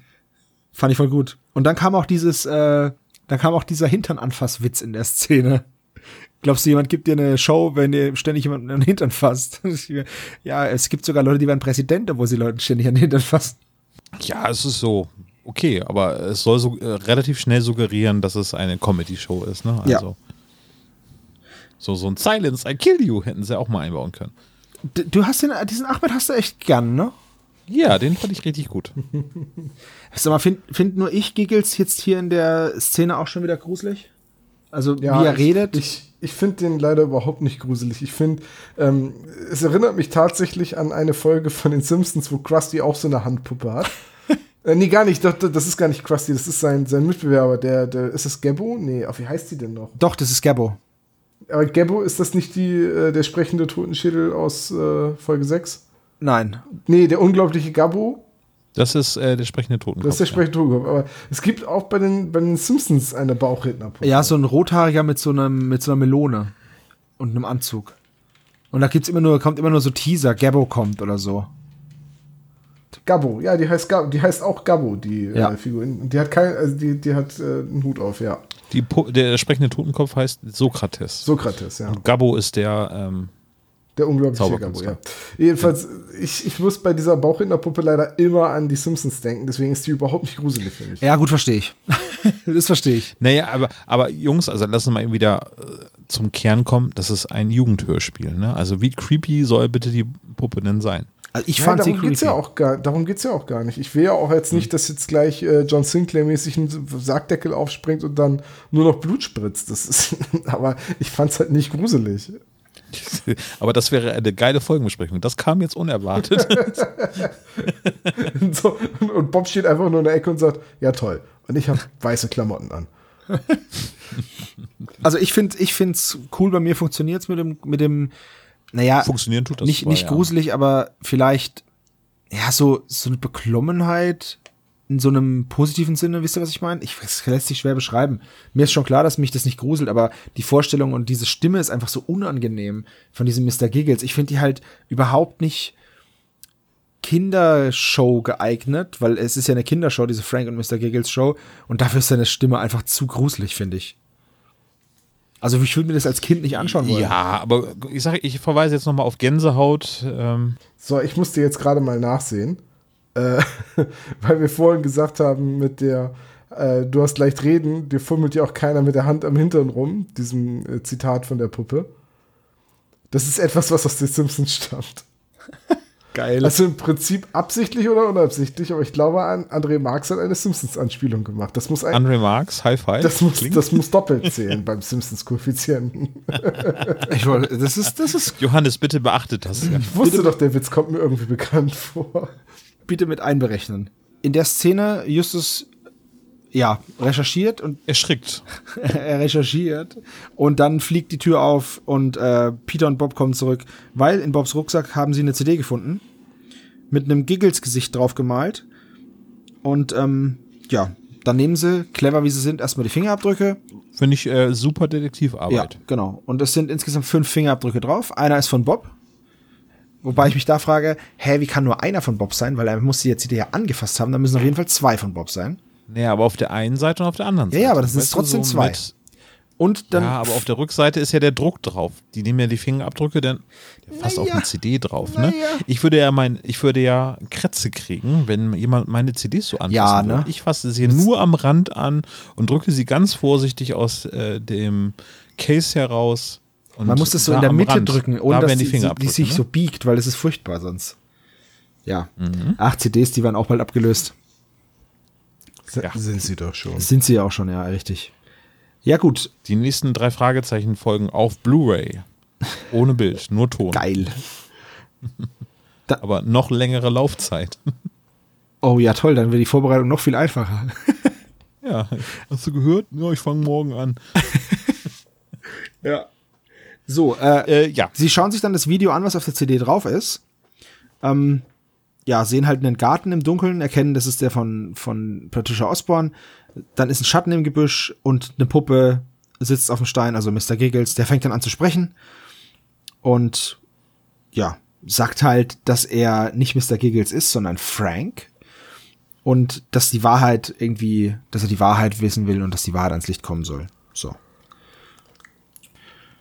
Fand ich voll gut. Und dann kam auch dieses, äh, dann kam auch dieser Hinternanfasswitz in der Szene. Glaubst du, jemand gibt dir eine Show, wenn dir ständig jemand an den Hintern fasst? ja, es gibt sogar Leute, die werden Präsident, obwohl sie Leuten ständig an den Hintern fassen. Ja, es ist so. Okay, aber es soll so äh, relativ schnell suggerieren, dass es eine Comedy-Show ist, ne? Ja. Also. So, so ein Silence, I kill you hätten sie auch mal einbauen können. D- Du hast den, diesen Ahmed hast du echt gern, ne? Ja, den fand ich richtig gut. Sag mal, find, find nur ich Giggles jetzt hier in der Szene auch schon wieder gruselig? Also, wie er ich, redet? Ich, ich finde den leider überhaupt nicht gruselig. Ich finde, ähm, es erinnert mich tatsächlich an eine Folge von den Simpsons, wo Krusty auch so eine Handpuppe hat. äh, nee, gar nicht. Doch, das ist gar nicht Krusty, das ist sein, sein Mitbewerber. Der, der, ist das Gabbo? Nee, auf wie heißt die denn noch? Doch, das ist Gabbo. Aber Gabbo, ist das nicht die, äh, der sprechende Totenschädel aus äh, Folge 6? Nein. Nee, der unglaubliche Gabbo. Das ist äh, der sprechende Totenkopf. Das ist der sprechende Totenkopf. Aber es gibt auch bei den, bei den Simpsons eine Bauchrednerpuppe. Ja, so ein Rothaariger mit so einem, mit so einer Melone und einem Anzug. Und da gibt's immer nur, kommt immer nur so Teaser, Gabbo kommt oder so. Gabbo, ja, die heißt, Gabbo, die heißt auch Gabbo, die Ja. äh, Figur. Die hat kein, also die, die hat äh, einen Hut auf, ja. Die der sprechende Totenkopf heißt Sokrates. Sokrates, ja. Und Gabbo ist der, ähm, Der unglaubliche Zauberkünstler. ja. Jedenfalls, ich, ich muss bei dieser Bauchrednerpuppe leider immer an die Simpsons denken, deswegen ist die überhaupt nicht gruselig für mich. Ja, gut, verstehe ich. das verstehe ich. Naja, aber, aber Jungs, also lassen wir mal eben wieder äh, zum Kern kommen. Das ist ein Jugendhörspiel. Ne? Also wie creepy soll bitte die Puppe denn sein? Also ich fand sie darum geht's creepy. ja auch gar, darum geht's ja auch gar nicht. Ich will ja auch jetzt nicht, dass jetzt gleich äh, John Sinclair mäßig ein Sargdeckel aufspringt und dann nur noch Blut spritzt. Das ist, aber ich fand's halt nicht gruselig. Aber das wäre eine geile Folgenbesprechung. Das kam jetzt unerwartet. Und so, und Bob steht einfach nur in der Ecke und sagt, ja toll. Und ich habe weiße Klamotten an. Also ich finde, ich find's cool. Bei mir funktioniert's mit dem, mit dem, naja, Funktionieren tut das nicht, zwar, nicht ja. gruselig, aber vielleicht, ja, so, so eine Beklommenheit in so einem positiven Sinne, wisst ihr, was ich meine? Ich, das lässt sich schwer beschreiben. Mir ist schon klar, dass mich das nicht gruselt, aber die Vorstellung und diese Stimme ist einfach so unangenehm von diesem Mr. Giggles. Ich finde die halt überhaupt nicht Kindershow geeignet, weil es ist ja eine Kindershow, diese Frank und Mr. Giggles Show, und dafür ist seine Stimme einfach zu gruselig, finde ich. Also ich würde mir das als Kind nicht anschauen wollen. Ja, aber ich sage, ich verweise jetzt nochmal auf Gänsehaut. Ähm, So, ich musste jetzt gerade mal nachsehen, äh, weil wir vorhin gesagt haben, mit der äh, Du hast leicht reden, dir fummelt ja auch keiner mit der Hand am Hintern rum, diesem äh, Zitat von der Puppe. Das ist etwas, was aus den Simpsons stammt. Geil. Also im Prinzip absichtlich oder unabsichtlich, aber ich glaube, an André Marx hat eine Simpsons-Anspielung gemacht. Das muss ein, André Marx, High Five. das muss, Klingt- das muss doppelt zählen beim Simpsons-Koeffizienten. Ich wollte, das ist, das ist Johannes, bitte beachtet das. Ja. Ich wusste doch, der Witz kommt mir irgendwie bekannt vor. Bitte mit einberechnen. In der Szene Justus ja recherchiert und Erschrickt. er recherchiert und dann fliegt die Tür auf und äh, Peter und Bob kommen zurück, weil in Bobs Rucksack haben sie eine CD gefunden mit einem Giggles-Gesicht drauf gemalt und ähm, ja, dann nehmen sie, clever wie sie sind, erstmal die Fingerabdrücke. Finde ich äh, super Ja, Detektivarbeit. genau. Und es sind insgesamt fünf Fingerabdrücke drauf. Einer ist von Bob. Wobei ich mich da frage, hä, wie kann nur einer von Bob sein? Weil er muss die jetzt CD ja angefasst haben, dann müssen auf jeden Fall zwei von Bob sein. Naja, aber auf der einen Seite und auf der anderen Seite. ja, aber das ist Weißt du, trotzdem zwei. mit- Und dann ja, aber auf der Rückseite ist ja der Druck drauf. Die nehmen ja die Fingerabdrücke, dann der fasst auf Naja. eine CD drauf. Ne? Naja. Ich würde ja mein, ich würde ja Krätze kriegen, wenn jemand meine CDs so anfassen Ja, ne? würde. Ich fasse sie nur am Rand an und drücke sie ganz vorsichtig aus äh, dem Case heraus. Und man muss das so da in der Mitte Rand, drücken, da ohne dass werden die die, die sich ne? so biegt, weil es ist furchtbar sonst. Ja. Mhm. Ach, CDs, die werden auch bald abgelöst. Ja. Sind sie doch schon. Das sind sie ja auch schon, ja, richtig. Ja, gut. Die nächsten drei Fragezeichen folgen auf Blu-ray. Ohne Bild, nur Ton. Geil. Aber noch längere Laufzeit. Oh ja, toll, dann wird die Vorbereitung noch viel einfacher. Ja, hast du gehört? Ja, ich fange morgen an. Ja. So, äh, Äh, ja. Sie schauen sich dann das Video an, was auf der CD drauf ist. Ähm, ja, sehen halt einen Garten im Dunkeln, erkennen, das ist der von, von Patricia Osborne. Dann ist ein Schatten im Gebüsch und eine Puppe sitzt auf dem Stein, also Mr. Giggles, der fängt dann an zu sprechen. Und ja, sagt halt, dass er nicht Mr. Giggles ist, sondern Frank. Und dass die Wahrheit irgendwie, dass er die Wahrheit wissen will und dass die Wahrheit ans Licht kommen soll. So.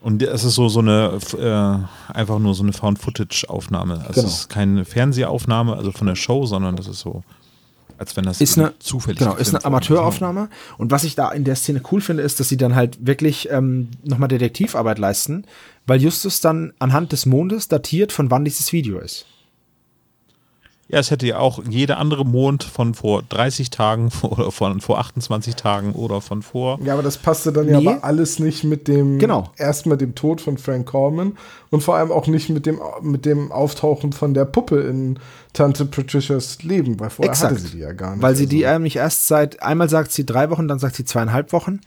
Und es ist so, so eine, äh, einfach nur so eine Found-Footage-Aufnahme. Es Genau. ist keine Fernsehaufnahme, also von der Show, sondern das ist so, als wenn das ist eine zufällig genau ist eine worden Amateuraufnahme und was ich da in der Szene cool finde ist dass sie dann halt wirklich ähm, nochmal Detektivarbeit leisten weil Justus dann anhand des Mondes datiert von wann dieses Video ist Ja, es hätte ja auch jeder andere Mond von vor 30 Tagen oder von vor 28 Tagen oder von vor. Ja, aber das passte dann ja Nee. aber alles nicht mit dem, Genau. erstmal dem Tod von Frank Coleman und vor allem auch nicht mit dem, mit dem Auftauchen von der Puppe in Tante Patricias Leben, weil vorher Exakt. hatte sie die ja gar nicht. weil sie Also, die nämlich erst seit einmal sagt sie drei Wochen dann sagt sie zweieinhalb Wochen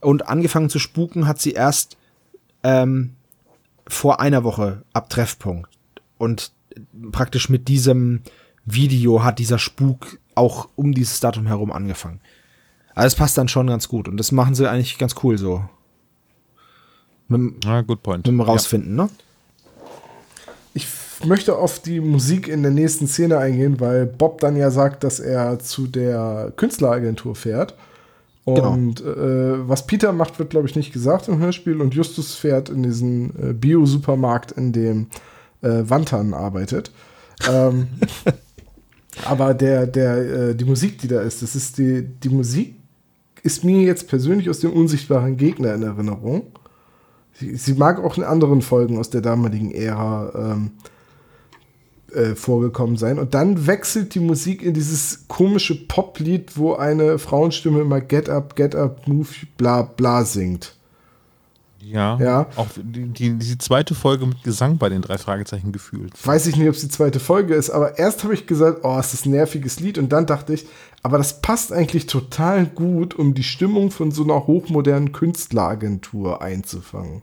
und angefangen zu spuken hat sie erst ähm, vor einer Woche ab Treffpunkt und praktisch mit diesem Video hat dieser Spuk auch um dieses Datum herum angefangen. Aber es passt dann schon ganz gut und das machen sie eigentlich ganz cool so. Mit, dem- Ja, good point. mit dem Rausfinden, ne? Ich möchte auf die Musik in der nächsten Szene eingehen, weil Bob dann ja sagt, dass er zu der Künstleragentur fährt. Genau. Und äh, was Peter macht, wird, glaube ich, nicht gesagt im Hörspiel. Und Justus fährt in diesen äh, Bio-Supermarkt, in dem äh, Wantan arbeitet. Ähm, aber der, der, äh, die Musik, die da ist, das ist die, die Musik, ist mir jetzt persönlich aus dem unsichtbaren Gegner in Erinnerung. Sie, sie mag auch in anderen Folgen aus der damaligen Ära ähm, äh, vorgekommen sein. Und dann wechselt die Musik in dieses komische Poplied, wo eine Frauenstimme immer Get up, get up, move, bla bla singt. Ja. Ja. Auch die, die, die zweite Folge mit Gesang bei den drei Fragezeichen gefühlt. Weiß ich nicht, ob es die zweite Folge ist, aber erst habe ich gesagt, oh, es ist ein nerviges Lied. Und dann dachte ich, aber das passt eigentlich total gut, um die Stimmung von so einer hochmodernen Künstleragentur einzufangen.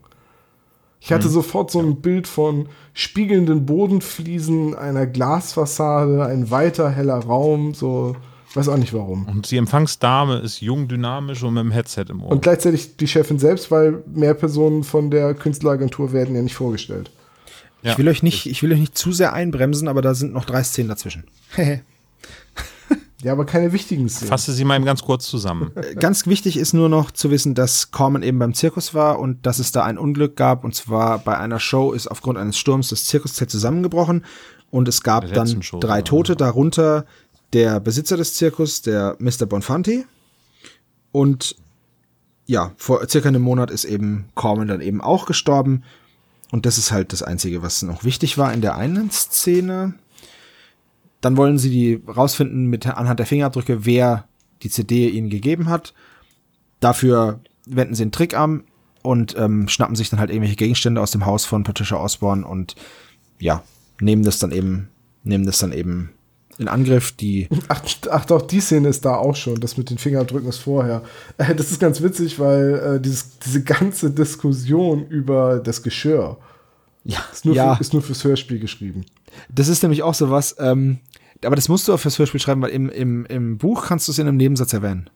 Ich hatte sofort so ein Bild von spiegelnden Bodenfliesen, einer Glasfassade, ein weiter heller Raum, so, weiß auch nicht warum. Und die Empfangsdame ist jung, dynamisch und mit dem Headset im Ohr. Und gleichzeitig die Chefin selbst, weil mehr Personen von der Künstleragentur werden ja nicht vorgestellt. Ja. Ich will euch nicht, ich will euch nicht zu sehr einbremsen, aber da sind noch drei Szenen dazwischen. Ja, aber keine wichtigen Szenen. Fasse sie mal eben ganz kurz zusammen. Ganz wichtig ist nur noch zu wissen, dass Corman eben beim Zirkus war und dass es da ein Unglück gab. Und zwar bei einer Show ist aufgrund eines Sturms das Zirkuszelt zusammengebrochen und es gab dann drei Tote, darunter der Besitzer des Zirkus, der Mr. Bonfanti. Und ja, vor circa einem Monat ist eben Corman dann eben auch gestorben. Und das ist halt das Einzige, was noch wichtig war in der einen Szene. Dann wollen sie die rausfinden mit anhand der Fingerabdrücke, wer die CD ihnen gegeben hat. Dafür wenden sie einen Trick an und ähm, schnappen sich dann halt irgendwelche Gegenstände aus dem Haus von Patricia Osborne und ja, nehmen das dann eben, nehmen das dann eben in Angriff. Die Ach, ach doch, die Szene ist da auch schon. Das mit den Fingerabdrücken ist vorher. Äh, das ist ganz witzig, weil äh, dieses, diese ganze Diskussion über das Geschirr ja, ist nur, ja für, ist nur fürs Hörspiel geschrieben. das ist nämlich auch sowas. Ähm, aber das musst du auch fürs Hörspiel schreiben, weil im, im, im Buch kannst du es in einem Nebensatz erwähnen.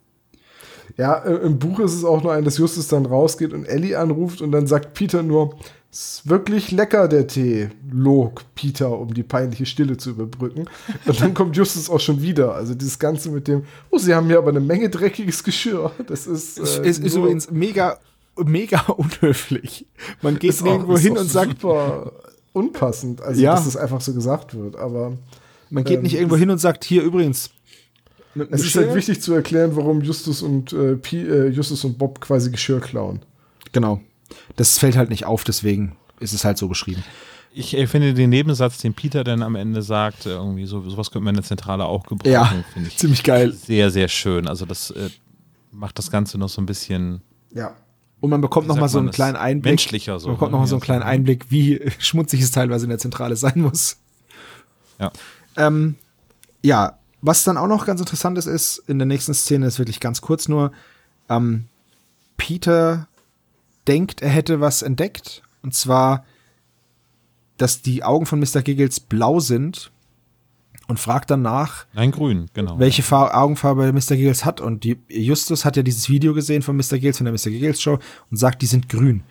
Ja, im Buch ist es auch nur ein, dass Justus dann rausgeht und Ellie anruft und dann sagt Peter nur, ist wirklich lecker der Tee, log Peter, um die peinliche Stille zu überbrücken. Und dann kommt Justus auch schon wieder. Also dieses Ganze mit dem, oh, sie haben hier aber eine Menge dreckiges Geschirr. Das ist, Es äh, ist, ist nur- übrigens mega, mega unhöflich. Man geht ist nirgendwo auch, ist hin und sagt, super unpassend, also Ja. dass das einfach so gesagt wird. Aber man geht ähm, nicht irgendwo hin und sagt, hier übrigens. es ist Geschirr- halt wichtig zu erklären, warum Justus und äh, Pi, äh, Justus und Bob quasi Geschirr klauen. Genau. Das fällt halt nicht auf, deswegen ist es halt so geschrieben. Ich finde den Nebensatz, den Peter dann am Ende sagt, äh, irgendwie so, sowas könnte man in der Zentrale auch gebrauchen, Ja, finde ich ziemlich geil. sehr, sehr schön. Also das äh, macht das Ganze noch so ein bisschen Ja. Und man bekommt Wie noch sagt mal so einen kleinen Einblick. Menschlicher so, Man bekommt ne? noch mal so einen kleinen. Einblick, wie schmutzig es teilweise in der Zentrale sein muss. Ja. Ähm, ja, was dann auch noch ganz interessant ist, ist, in der nächsten Szene ist wirklich ganz kurz nur, ähm, Peter denkt, er hätte was entdeckt. Und zwar, dass die Augen von Mr. Giggles blau sind und fragt danach, Nein, grün, genau. welche Fa Augenfarbe Mr. Giggles hat. Und die, Justus hat ja dieses Video gesehen von Mr. Giggles, von der Mr. Giggles Show und sagt, die sind grün.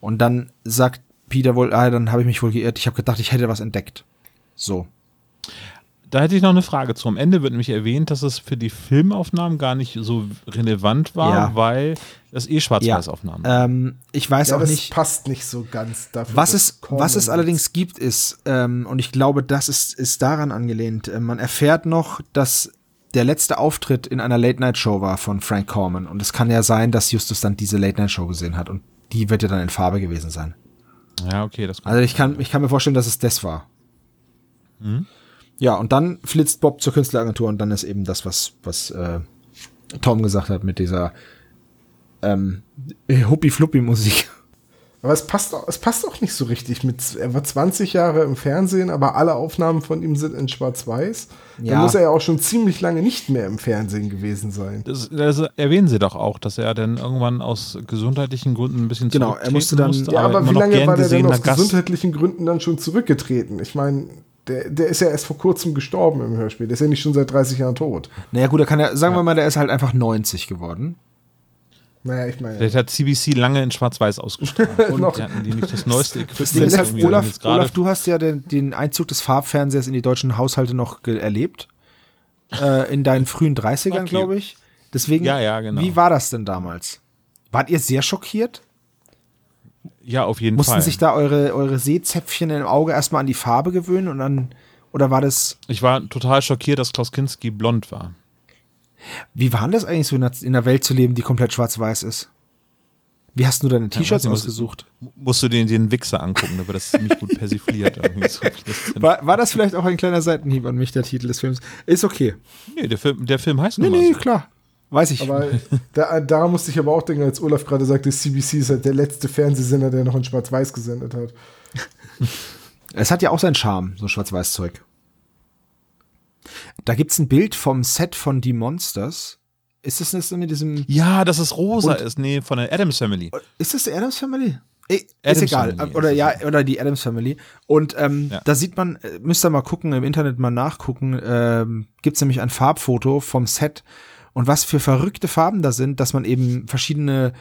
Und dann sagt Peter wohl, ah, dann habe ich mich wohl geirrt. Ich habe gedacht, ich hätte was entdeckt. So. Da hätte ich noch eine Frage zu. Am Ende wird nämlich erwähnt, dass es für die Filmaufnahmen gar nicht so relevant war, Ja. weil das eh Schwarz-Weiß-Aufnahmen Ähm, ich weiß ja, auch das nicht. passt nicht so ganz dafür. Was es, was es allerdings gibt, ist, ähm, und ich glaube, das ist, ist daran angelehnt, äh, man erfährt noch, dass der letzte Auftritt in einer Late-Night-Show war von Frank Corman. Und es kann ja sein, dass Justus dann diese Late-Night-Show gesehen hat. Und die wird ja dann in Farbe gewesen sein. Ja, okay, das Also ich kann, ich kann mir vorstellen, dass es das war. Ja, und dann flitzt Bob zur Künstleragentur und dann ist eben das, was, was äh, Tom gesagt hat mit dieser ähm, Huppi-Fluppi-Musik. Aber es passt, auch, es passt auch nicht so richtig. Mit, er war 20 Jahre im Fernsehen, aber alle Aufnahmen von ihm sind in Schwarz-Weiß. Ja. Dann muss er ja auch schon ziemlich lange nicht mehr im Fernsehen gewesen sein. Das, das erwähnen sie doch auch, dass er dann irgendwann aus gesundheitlichen Gründen ein bisschen Genau, er musste dann- Ja, aber immer wie lange gern war der denn aus Gast. gesundheitlichen Gründen dann schon zurückgetreten? Ich meine, Der, der ist ja erst vor kurzem gestorben im Hörspiel. Der ist ja nicht schon seit 30 Jahren tot. Naja, gut, da kann er, sagen wir mal, der ist halt einfach 90 geworden. Naja, ich meine. Vielleicht hat CBC lange in Schwarz-Weiß ausgestrahlt. Und die hatten die nicht das neueste Das Ding Equipment. Olaf, Olaf, du hast ja den, den Einzug des Farbfernsehers in die deutschen Haushalte noch erlebt. Äh, in deinen frühen 30ern, Okay. glaube ich. Deswegen, Ja, ja, genau. wie war das denn damals? Wart ihr sehr schockiert? ja, auf jeden Mussten Fall. sich da eure, eure Sehzäpfchen im Auge erstmal an die Farbe gewöhnen und dann, oder war das, ich war total schockiert, dass Klaus Kinski blond war. Wie war denn das eigentlich so in der, in der Welt zu leben, die komplett schwarz-weiß ist? Wie hast du deine T-Shirts was- ausgesucht? Musst du den, den Wichser angucken, wird das ziemlich gut persifliert. so, das War, war das vielleicht auch ein kleiner Seitenhieb an mich, der Titel des Films? Ist okay. nee, der Film, der Film heißt Nee, nur nee, so. klar. Weiß ich. Aber da, da musste ich aber auch denken, als Olaf gerade sagte, CBC ist halt der letzte Fernsehsender, der noch in Schwarz-Weiß gesendet hat. Es hat ja auch seinen Charme, so Schwarz-Weiß-Zeug. Da gibt's ein Bild vom Set von Die Monsters. Ist das das mit diesem. Ja, dass es rosa Und- ist. Nee, von der Adams Family. Ist das die Adams Family? Ey, ist egal. Family oder ist es. ja, oder die Adams Family. Und ähm, Ja. da sieht man, äh, müsst ihr mal gucken, im Internet mal nachgucken, ähm, gibt's nämlich ein Farbfoto vom Set und was für verrückte Farben da sind, dass man eben verschiedene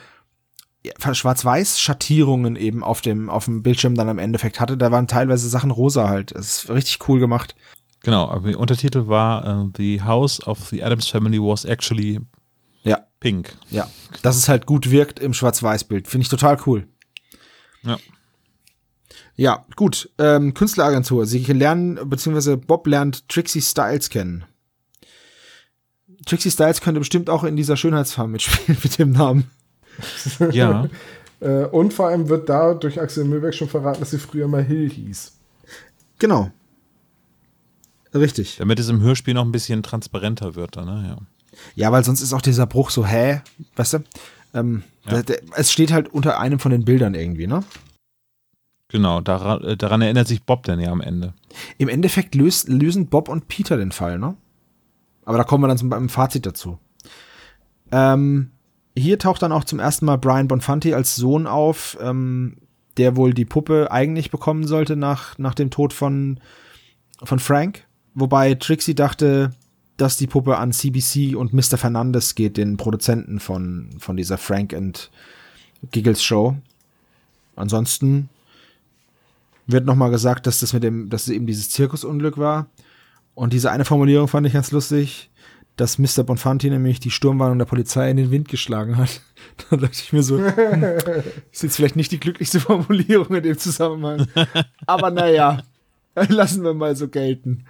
Schwarz-Weiß-Schattierungen eben auf dem, auf dem Bildschirm dann am Endeffekt hatte. Da waren teilweise Sachen rosa halt. Das ist richtig cool gemacht. Genau, aber der Untertitel war äh, The House of the Adams Family was actually Ja, pink. ja. Dass es halt gut wirkt im Schwarz-Weiß-Bild. Finde ich total cool. Ja. Ja, gut. Ähm, Künstleragentur. Sie lernen, beziehungsweise Bob lernt Trixie Styles kennen. Trixie Styles könnte bestimmt auch in dieser Schönheitsfarm mitspielen mit dem Namen. Ja, Äh, und vor allem wird da durch Axel Mühlberg schon verraten, dass sie früher mal Hill hieß. Genau. Richtig. damit es im Hörspiel noch ein bisschen transparenter wird. Dann, ne? ja. Ja, weil sonst ist auch dieser Bruch so, hä? Weißt du? Ähm, Ja. der, der, es steht halt unter einem von den Bildern irgendwie, ne? Genau, daran, äh, daran erinnert sich Bob dann ja am Ende. Im Endeffekt löst, lösen Bob und Peter den Fall, ne? Aber da kommen wir dann zum, beim Fazit dazu. Ähm, hier taucht dann auch zum ersten Mal Brian Bonfanti als Sohn auf, ähm, der wohl die Puppe eigentlich bekommen sollte nach, nach dem Tod von, von Frank. Wobei Trixie dachte, dass die Puppe an CBC und Mr. Fernandes geht, den Produzenten von, von dieser Frank and Giggles Show. Ansonsten wird nochmal gesagt, dass das mit dem, dass es eben dieses Zirkusunglück war. Und diese eine Formulierung fand ich ganz lustig, dass Mr. Bonfanti nämlich die Sturmwarnung der Polizei in den Wind geschlagen hat. Da dachte ich mir so, hm, ist jetzt vielleicht nicht die glücklichste Formulierung in dem Zusammenhang. Aber naja, lassen wir mal so gelten.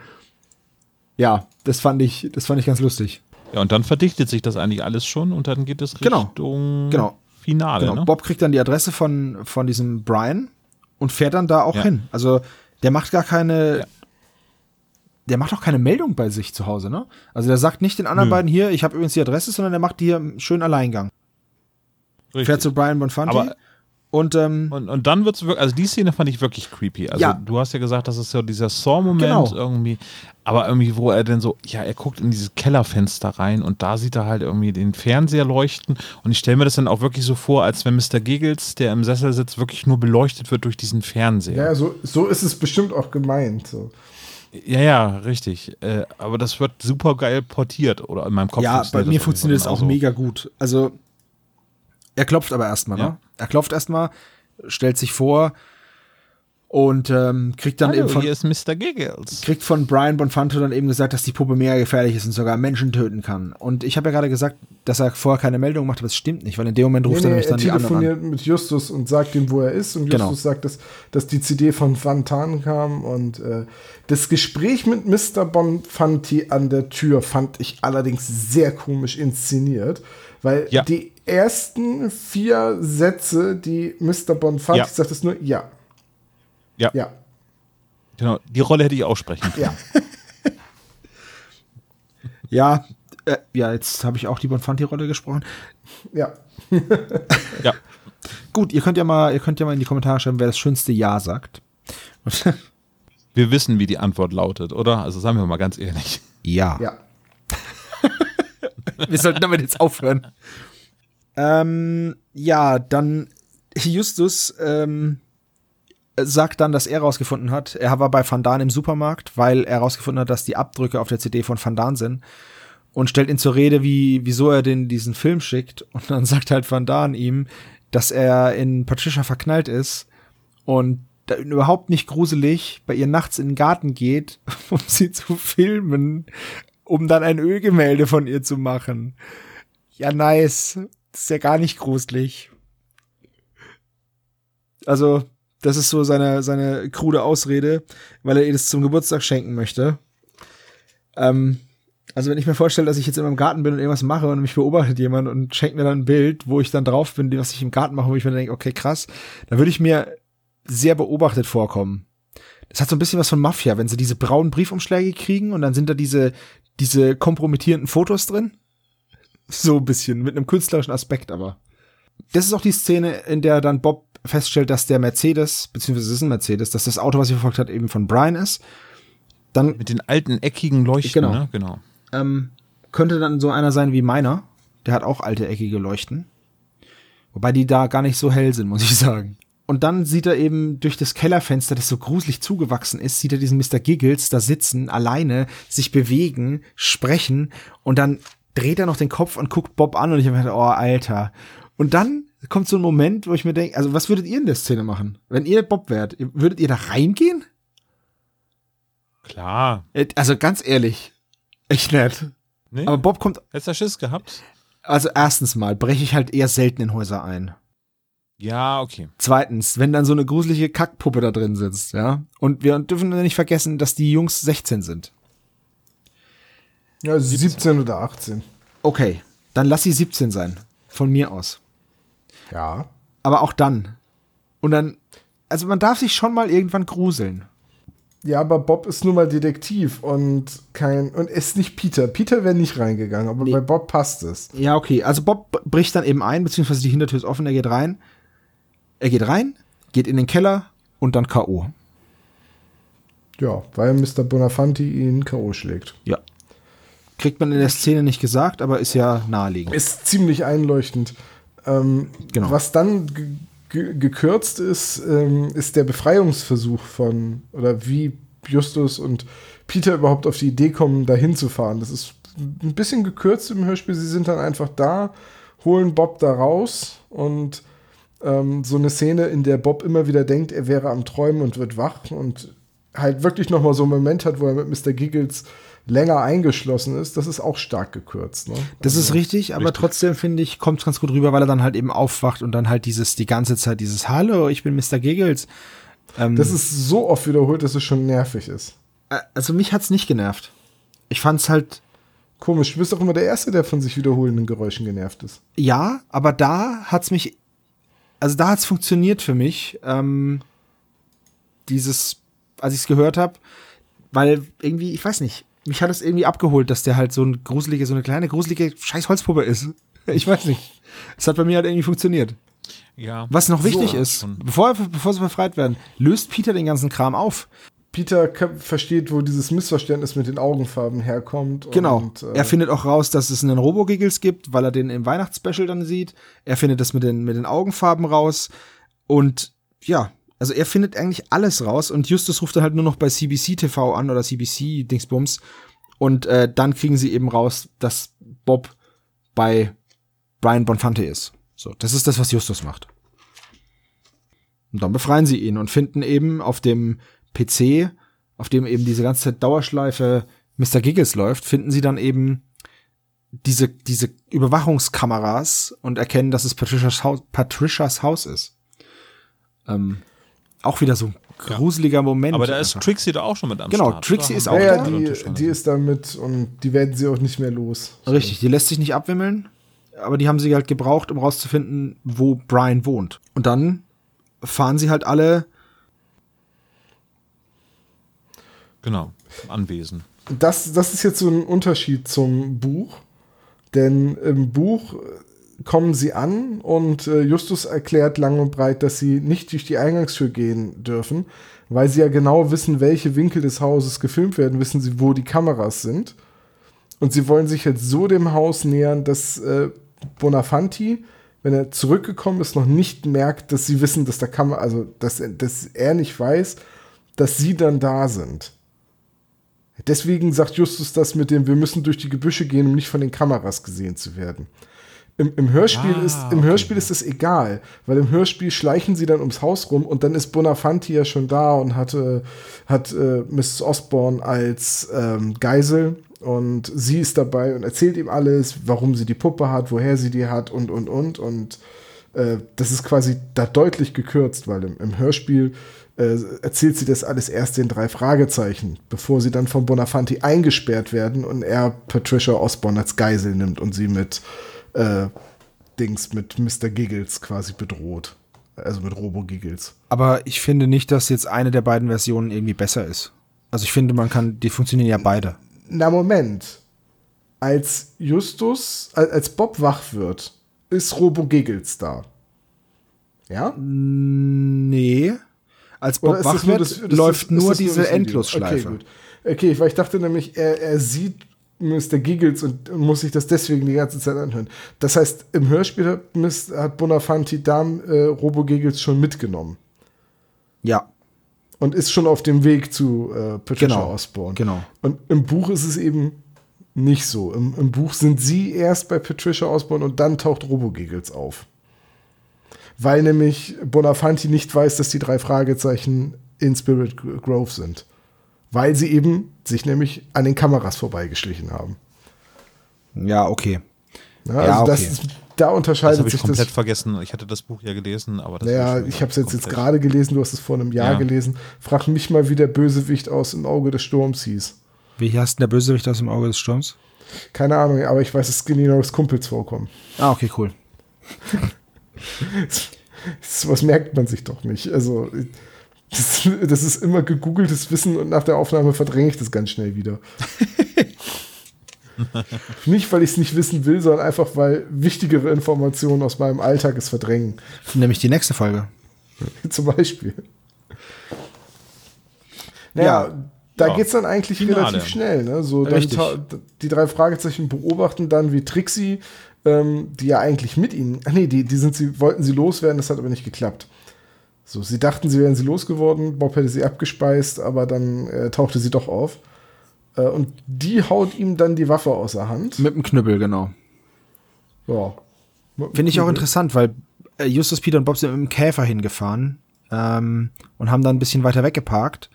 Ja, das fand ich, das fand ich ganz lustig. Ja, und dann verdichtet sich das eigentlich alles schon und dann geht es Genau. Richtung Genau. Finale. Genau. Ne? Bob kriegt dann die Adresse von, von diesem Brian und fährt dann da auch Ja. hin. Also der macht gar keine, Ja. der macht auch keine Meldung bei sich zu Hause, ne? Also der sagt nicht den anderen Nö. beiden hier, ich habe übrigens die Adresse, sondern der macht die hier einen schönen Alleingang. Richtig. Fährt zu Brian Bonfanti Aber- und ähm, Und, und dann wird's wirklich, also die Szene fand ich wirklich creepy. Also Ja. du hast ja gesagt, das ist so dieser Saw-Moment Genau. irgendwie, aber irgendwie, wo er denn so, ja, er guckt in dieses Kellerfenster rein und da sieht er halt irgendwie den Fernseher leuchten und ich stelle mir das dann auch wirklich so vor, als wenn Mr. Giggles, der im Sessel sitzt, wirklich nur beleuchtet wird durch diesen Fernseher. Ja, so, so ist es bestimmt auch gemeint. So. Ja, ja, richtig. Äh, aber das wird super geil portiert oder in meinem Kopf. ja, bei mir funktioniert es auch Fall mega gut. Also er klopft aber erstmal, ne? Ja. Er klopft erstmal, stellt sich vor und ähm, kriegt dann Hallo, eben von hier ist Mr. Giggles. kriegt von Brian Bonfanto dann eben gesagt, dass die Puppe mega gefährlich ist und sogar Menschen töten kann. Und ich habe ja gerade gesagt, dass er vorher keine Meldung macht, aber es stimmt nicht, weil in dem Moment ruft Nee, er nee, nämlich er dann die anderen an. telefoniert mit Justus und sagt ihm, wo er ist. Und Justus Genau. sagt, dass, dass die CD von Van Tan kam. Und äh, das Gespräch mit Mr. Bonfanti an der Tür fand ich allerdings sehr komisch inszeniert. Weil Ja. die ersten vier Sätze, die Mr. Bonfanti Ja. sagt, ist nur ja. Ja. Ja. Genau, die Rolle hätte ich auch sprechen können. Ja. Ja, äh, ja, jetzt habe ich auch die Bonfanti-Rolle gesprochen. Ja. Ja. Gut, ihr könnt ja mal, ihr könnt ja mal in die Kommentare schreiben, wer das schönste Ja sagt. Wir wissen, wie die Antwort lautet, oder? Also sagen wir mal ganz ehrlich. ja. Ja. Wir sollten damit jetzt aufhören. Ähm, ja, dann Justus ähm, sagt dann, dass er rausgefunden hat, er war bei Van Daan im Supermarkt, weil er rausgefunden hat, dass die Abdrücke auf der CD von Van Daan sind und stellt ihn zur Rede, wie, wieso er den diesen Film schickt. Und dann sagt halt Van Daan ihm, dass er in Patricia verknallt ist und überhaupt nicht gruselig bei ihr nachts in den Garten geht, um sie zu filmen, um dann ein Ölgemälde von ihr zu machen. Ja, nice. Das ist ja gar nicht gruselig. Also, das ist so seine, seine krude Ausrede, weil er ihr das zum Geburtstag schenken möchte. Ähm, also wenn ich mir vorstelle, dass ich jetzt in meinem Garten bin und irgendwas mache und mich beobachtet jemand und schenkt mir dann ein Bild, wo ich dann drauf bin, was ich im Garten mache, wo ich mir denke, okay, krass, dann würde ich mir sehr beobachtet vorkommen. Das hat so ein bisschen was von Mafia, wenn sie diese braunen Briefumschläge kriegen und dann sind da diese, diese kompromittierenden Fotos drin. So ein bisschen, mit einem künstlerischen Aspekt aber. Das ist auch die Szene, in der dann Bob feststellt, dass der Mercedes, beziehungsweise es ist ein Mercedes, dass das Auto, was sie verfolgt hat, eben von Brian ist. Dann Mit den alten eckigen Leuchten, Genau. ne? Genau. ähm, könnte dann so einer sein wie meiner. Der hat auch alte eckige Leuchten. Wobei die da gar nicht so hell sind, muss ich sagen. Und dann sieht er eben durch das Kellerfenster, das so gruselig zugewachsen ist, sieht er diesen Mr. Giggles da sitzen, alleine, sich bewegen, sprechen und dann dreht er noch den Kopf und guckt Bob an und ich habe gedacht, oh, Alter. Und dann kommt so ein Moment, wo ich mir denke, also was würdet ihr in der Szene machen? Wenn ihr Bob wärt, würdet ihr da reingehen? Klar. Äh, Also ganz ehrlich, echt nett. Nee? Aber Bob kommt Hättest du Schiss gehabt? Also erstens mal breche ich halt eher selten in Häuser ein. Ja, okay. Zweitens, wenn dann so eine gruselige Kackpuppe da drin sitzt, ja. Und wir dürfen nicht vergessen, dass die Jungs 16 sind. Ja, 17 oder 18. Okay, dann lass sie 17 sein. Von mir aus. Ja. Aber auch dann. Und dann, also man darf sich schon mal irgendwann gruseln. Ja, aber Bob ist nun mal Detektiv und kein und ist nicht Peter. Peter wäre nicht reingegangen, aber Nee. bei Bob passt es. Ja, okay. Also Bob bricht dann eben ein, beziehungsweise die Hintertür ist offen, er geht rein. Er geht rein, geht in den Keller und dann K.O. Ja, weil Mr. Bonafanti ihn K.O. schlägt. Ja. Kriegt man in der Szene nicht gesagt, aber ist ja naheliegend. Ist ziemlich einleuchtend. Ähm, Genau. Was dann ge- ge- gekürzt ist, ähm, ist der Befreiungsversuch von, oder wie Justus und Peter überhaupt auf die Idee kommen, da hinzufahren. Das ist ein bisschen gekürzt im Hörspiel. Sie sind dann einfach da, holen Bob da raus und ähm, so eine Szene, in der Bob immer wieder denkt, er wäre am Träumen und wird wach und halt wirklich noch mal so einen Moment hat, wo er mit Mr. Giggles länger eingeschlossen ist, das ist auch stark gekürzt. Ne? Das ist richtig, aber trotzdem finde ich, kommt es ganz gut rüber, weil er dann halt eben aufwacht und dann halt dieses, die ganze Zeit dieses Hallo, ich bin Mr. Giggles. Ähm, Das ist so oft wiederholt, dass es schon nervig ist. also mich hat's nicht genervt. Ich fand's halt, Komisch, du bist doch immer der Erste, der von sich wiederholenden Geräuschen genervt ist. ja, aber da hat's mich, also da hat's funktioniert für mich, ähm, dieses, als ich's gehört habe, weil irgendwie, ich weiß nicht, mich hat es irgendwie abgeholt, dass der halt so ein gruselige, so eine kleine gruselige scheiß Holzpuppe ist. Ich weiß nicht. Es hat bei mir halt irgendwie funktioniert. Ja. Was noch wichtig So, ist, schon. bevor, bevor sie befreit werden, löst Peter den ganzen Kram auf. Peter versteht, wo dieses Missverständnis mit den Augenfarben herkommt. Genau. Und, äh, er findet auch raus, dass es einen Robo-Giggles gibt, weil er den im Weihnachtsspecial dann sieht. Er findet das mit den, mit den Augenfarben raus. Und ja, also er findet eigentlich alles raus. Und Justus ruft dann halt nur noch bei CBC TV an oder CBC Dingsbums. Und äh, dann kriegen sie eben raus, dass Bob bei Brian Bonfante ist. So, das ist das, was Justus macht. Und dann befreien sie ihn und finden eben auf dem PC, auf dem eben diese ganze Dauerschleife Mr. Giggles läuft, finden sie dann eben diese, diese Überwachungskameras und erkennen, dass es Patricias Haus, Patricias Haus ist. Ähm, auch wieder so ein gruseliger Moment. Aber da ist einfach. Trixie da auch schon mit am Genau, Start. Trixie Da ist auch ja, da. die, die ist damit und die werden sie auch nicht mehr los. Richtig, die lässt sich nicht abwimmeln, aber die haben sie halt gebraucht, um rauszufinden, wo Brian wohnt. Und dann fahren sie halt alle, Genau, im Anwesen. Das, das ist jetzt so ein Unterschied zum Buch. Denn im Buch kommen sie an und äh, Justus erklärt lang und breit, dass sie nicht durch die Eingangstür gehen dürfen, weil sie ja genau wissen, welche Winkel des Hauses gefilmt werden, wissen sie, wo die Kameras sind. Und sie wollen sich jetzt so dem Haus nähern, dass äh, Bonafanti wenn er zurückgekommen ist, noch nicht merkt, dass sie wissen, dass da Kamera, also dass, dass er nicht weiß, dass sie dann da sind. Deswegen sagt Justus das mit dem, wir müssen durch die Gebüsche gehen, um nicht von den Kameras gesehen zu werden. Im, im Hörspiel, Ah, ist, im okay. Hörspiel ist es egal, weil im Hörspiel schleichen sie dann ums Haus rum und dann ist Bonafanti ja schon da und hat, äh, hat äh, Mrs. Osborne als ähm, Geisel und sie ist dabei und erzählt ihm alles, warum sie die Puppe hat, woher sie die hat und, und, und. Und äh, das ist quasi da deutlich gekürzt, weil im, im Hörspiel äh, erzählt sie das alles erst den drei Fragezeichen, bevor sie dann von Bonafanti eingesperrt werden und er Patricia Osborne als Geisel nimmt und sie mit äh, Dings, mit Mr. Giggles quasi bedroht. Also mit Robo Giggles. Aber ich finde nicht, dass jetzt eine der beiden Versionen irgendwie besser ist. Also ich finde, man kann, die funktionieren ja beide. Na Moment. Als Justus, als Bob wach wird, ist Robo Giggles da. Ja? Nee. Als Bob wach wird, läuft nur diese? Endlosschleife. Okay, gut. Okay, weil ich dachte nämlich, er, er sieht Mr. Giggles und muss sich das deswegen die ganze Zeit anhören. Das heißt, im Hörspiel hat, hat Bonafanti Dam äh, Robo Giggles schon mitgenommen Ja, und ist schon auf dem Weg zu äh, Patricia Genau, Osborne. genau. Und im Buch ist es eben nicht so. Im, Im Buch sind sie erst bei Patricia Osborne und dann taucht Robo Giggles auf. Weil nämlich Bonafanti nicht weiß, dass die drei Fragezeichen in Spirit Grove sind. Weil sie eben sich nämlich an den Kameras vorbeigeschlichen haben. ja, okay. Ja, Ja, also das okay. ist, da Das unterscheidet habe ich sich komplett das. vergessen. Ich hatte das Buch ja gelesen, aber das Naja, war schon ich habe es jetzt, jetzt gerade gelesen, du hast es vor einem Jahr Ja. gelesen. Frag mich mal, wie der Bösewicht aus Im Auge des Sturms hieß. Wie heißt denn der Bösewicht aus dem Auge des Sturms? Keine Ahnung, aber ich weiß, dass Skinny Norris Kumpels vorkommen. Ah, okay, cool. was merkt man sich doch nicht. Also, das, das ist immer gegoogeltes Wissen und nach der Aufnahme verdränge ich das ganz schnell wieder. nicht, weil ich es nicht wissen will, sondern einfach, weil wichtigere Informationen aus meinem Alltag es verdrängen. Nämlich die nächste Folge. Zum Beispiel. Naja, Ja. da Ja. geht's dann eigentlich Finale. relativ schnell. Ne? So, die drei Fragezeichen beobachten dann, wie Trixie, ähm, die ja eigentlich mit ihnen, ach nee, die, die sind sie, wollten sie loswerden, das hat aber nicht geklappt. So, sie dachten, sie wären sie losgeworden, Bob hätte sie abgespeist, aber dann äh, tauchte sie doch auf. Äh, und die haut ihm dann die Waffe aus der Hand. Mit dem Knüppel, genau. Ja. Finde ich auch interessant, weil äh, Justus, Peter und Bob sind mit dem Käfer hingefahren ähm, und haben dann ein bisschen weiter weggeparkt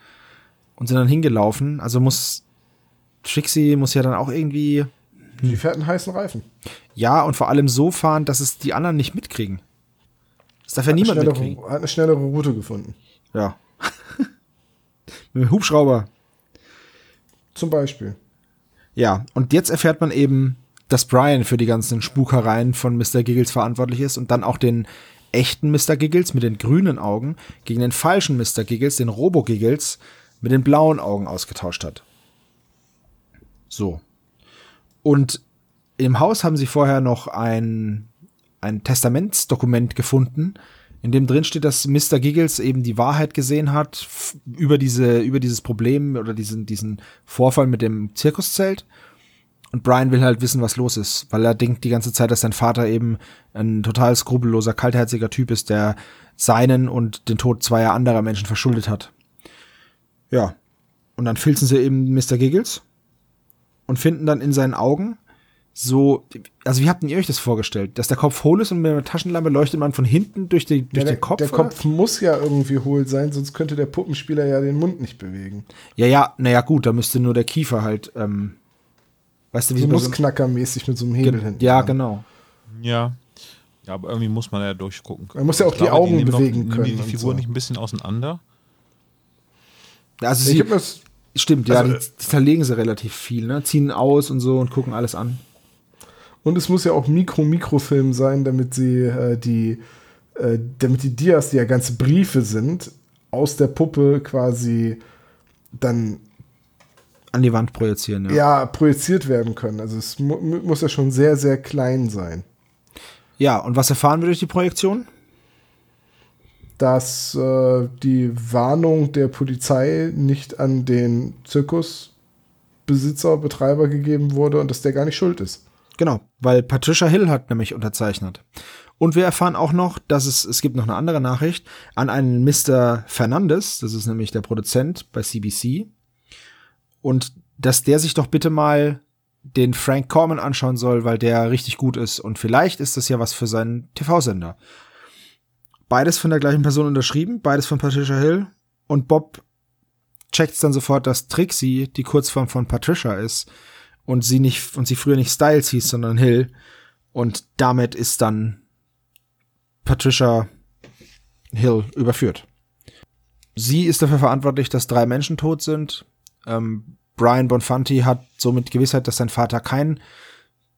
und sind dann hingelaufen. Also muss Trixie muss ja dann auch irgendwie Die fährt einen heißen Reifen. ja und vor allem so fahren, dass es die anderen nicht mitkriegen. Das darf ja niemand schnellere, mitkriegen. hat eine schnellere Route gefunden. Ja. mit dem Hubschrauber. Zum Beispiel. Ja, und jetzt erfährt man eben, dass Brian für die ganzen Spukereien von Mr. Giggles verantwortlich ist und dann auch den echten Mr. Giggles mit den grünen Augen gegen den falschen Mr. Giggles, den Robo Giggles, mit den blauen Augen ausgetauscht hat. So. Und im Haus haben sie vorher noch ein, ein Testamentsdokument gefunden, in dem drin steht, dass Mr. Giggles eben die Wahrheit gesehen hat über diese, über dieses Problem oder diesen, diesen Vorfall mit dem Zirkuszelt. Und Brian will halt wissen, was los ist, weil er denkt die ganze Zeit, dass sein Vater eben ein total skrupelloser, kaltherziger Typ ist, der seinen und den Tod zweier anderer Menschen verschuldet hat. Ja. Und dann filzen sie eben Mr. Giggles und finden dann in seinen Augen so, also wie habt ihr euch das vorgestellt? Dass der Kopf hohl ist und mit einer Taschenlampe leuchtet man von hinten durch, die, durch Ja, der, den Kopf? der oder? Kopf muss ja irgendwie hohl sein, sonst könnte der Puppenspieler ja den Mund nicht bewegen. Ja, ja, naja, gut, da müsste nur der Kiefer halt, ähm, weißt du, wie So Nussknackermäßig mit so einem Hebel Ge- hinten. Ja, dran. genau. Ja. Ja, aber irgendwie muss man ja durchgucken. Man muss ja auch Ich die Augen nehmen bewegen nehmen können Die, die Figur so. nicht ein bisschen auseinander. Also Ich sie, hab das, stimmt, ja, also, die, die zerlegen sie relativ viel, ne? Ziehen aus und so und gucken alles an. Und es muss ja auch Mikro-Mikrofilm sein, damit sie äh, die, äh, damit die Dias, die ja ganze Briefe sind, aus der Puppe quasi dann An die Wand projizieren, ja. ja, projiziert werden können. Also es mu mu- muss ja schon sehr, sehr klein sein. Ja, und was erfahren wir durch die Projektion? Dass äh, die Warnung der Polizei nicht an den Zirkusbesitzer, Betreiber gegeben wurde und dass der gar nicht schuld ist. Genau, weil Patricia Hill hat nämlich unterzeichnet. Und wir erfahren auch noch, dass es, es gibt noch eine andere Nachricht an einen Mr. Fernandes, das ist nämlich der Produzent bei CBC. Und dass der sich doch bitte mal den Frank Corman anschauen soll, weil der richtig gut ist. Und vielleicht ist das ja was für seinen TV-Sender. Beides von der gleichen Person unterschrieben, beides von Patricia Hill. Und Bob checkt dann sofort, dass Trixie die Kurzform von Patricia ist und sie nicht und sie früher nicht Styles hieß, sondern Hill. Und damit ist dann Patricia Hill überführt. Sie ist dafür verantwortlich, dass drei Menschen tot sind. Ähm, Brian Bonfanti hat somit Gewissheit, dass sein Vater kein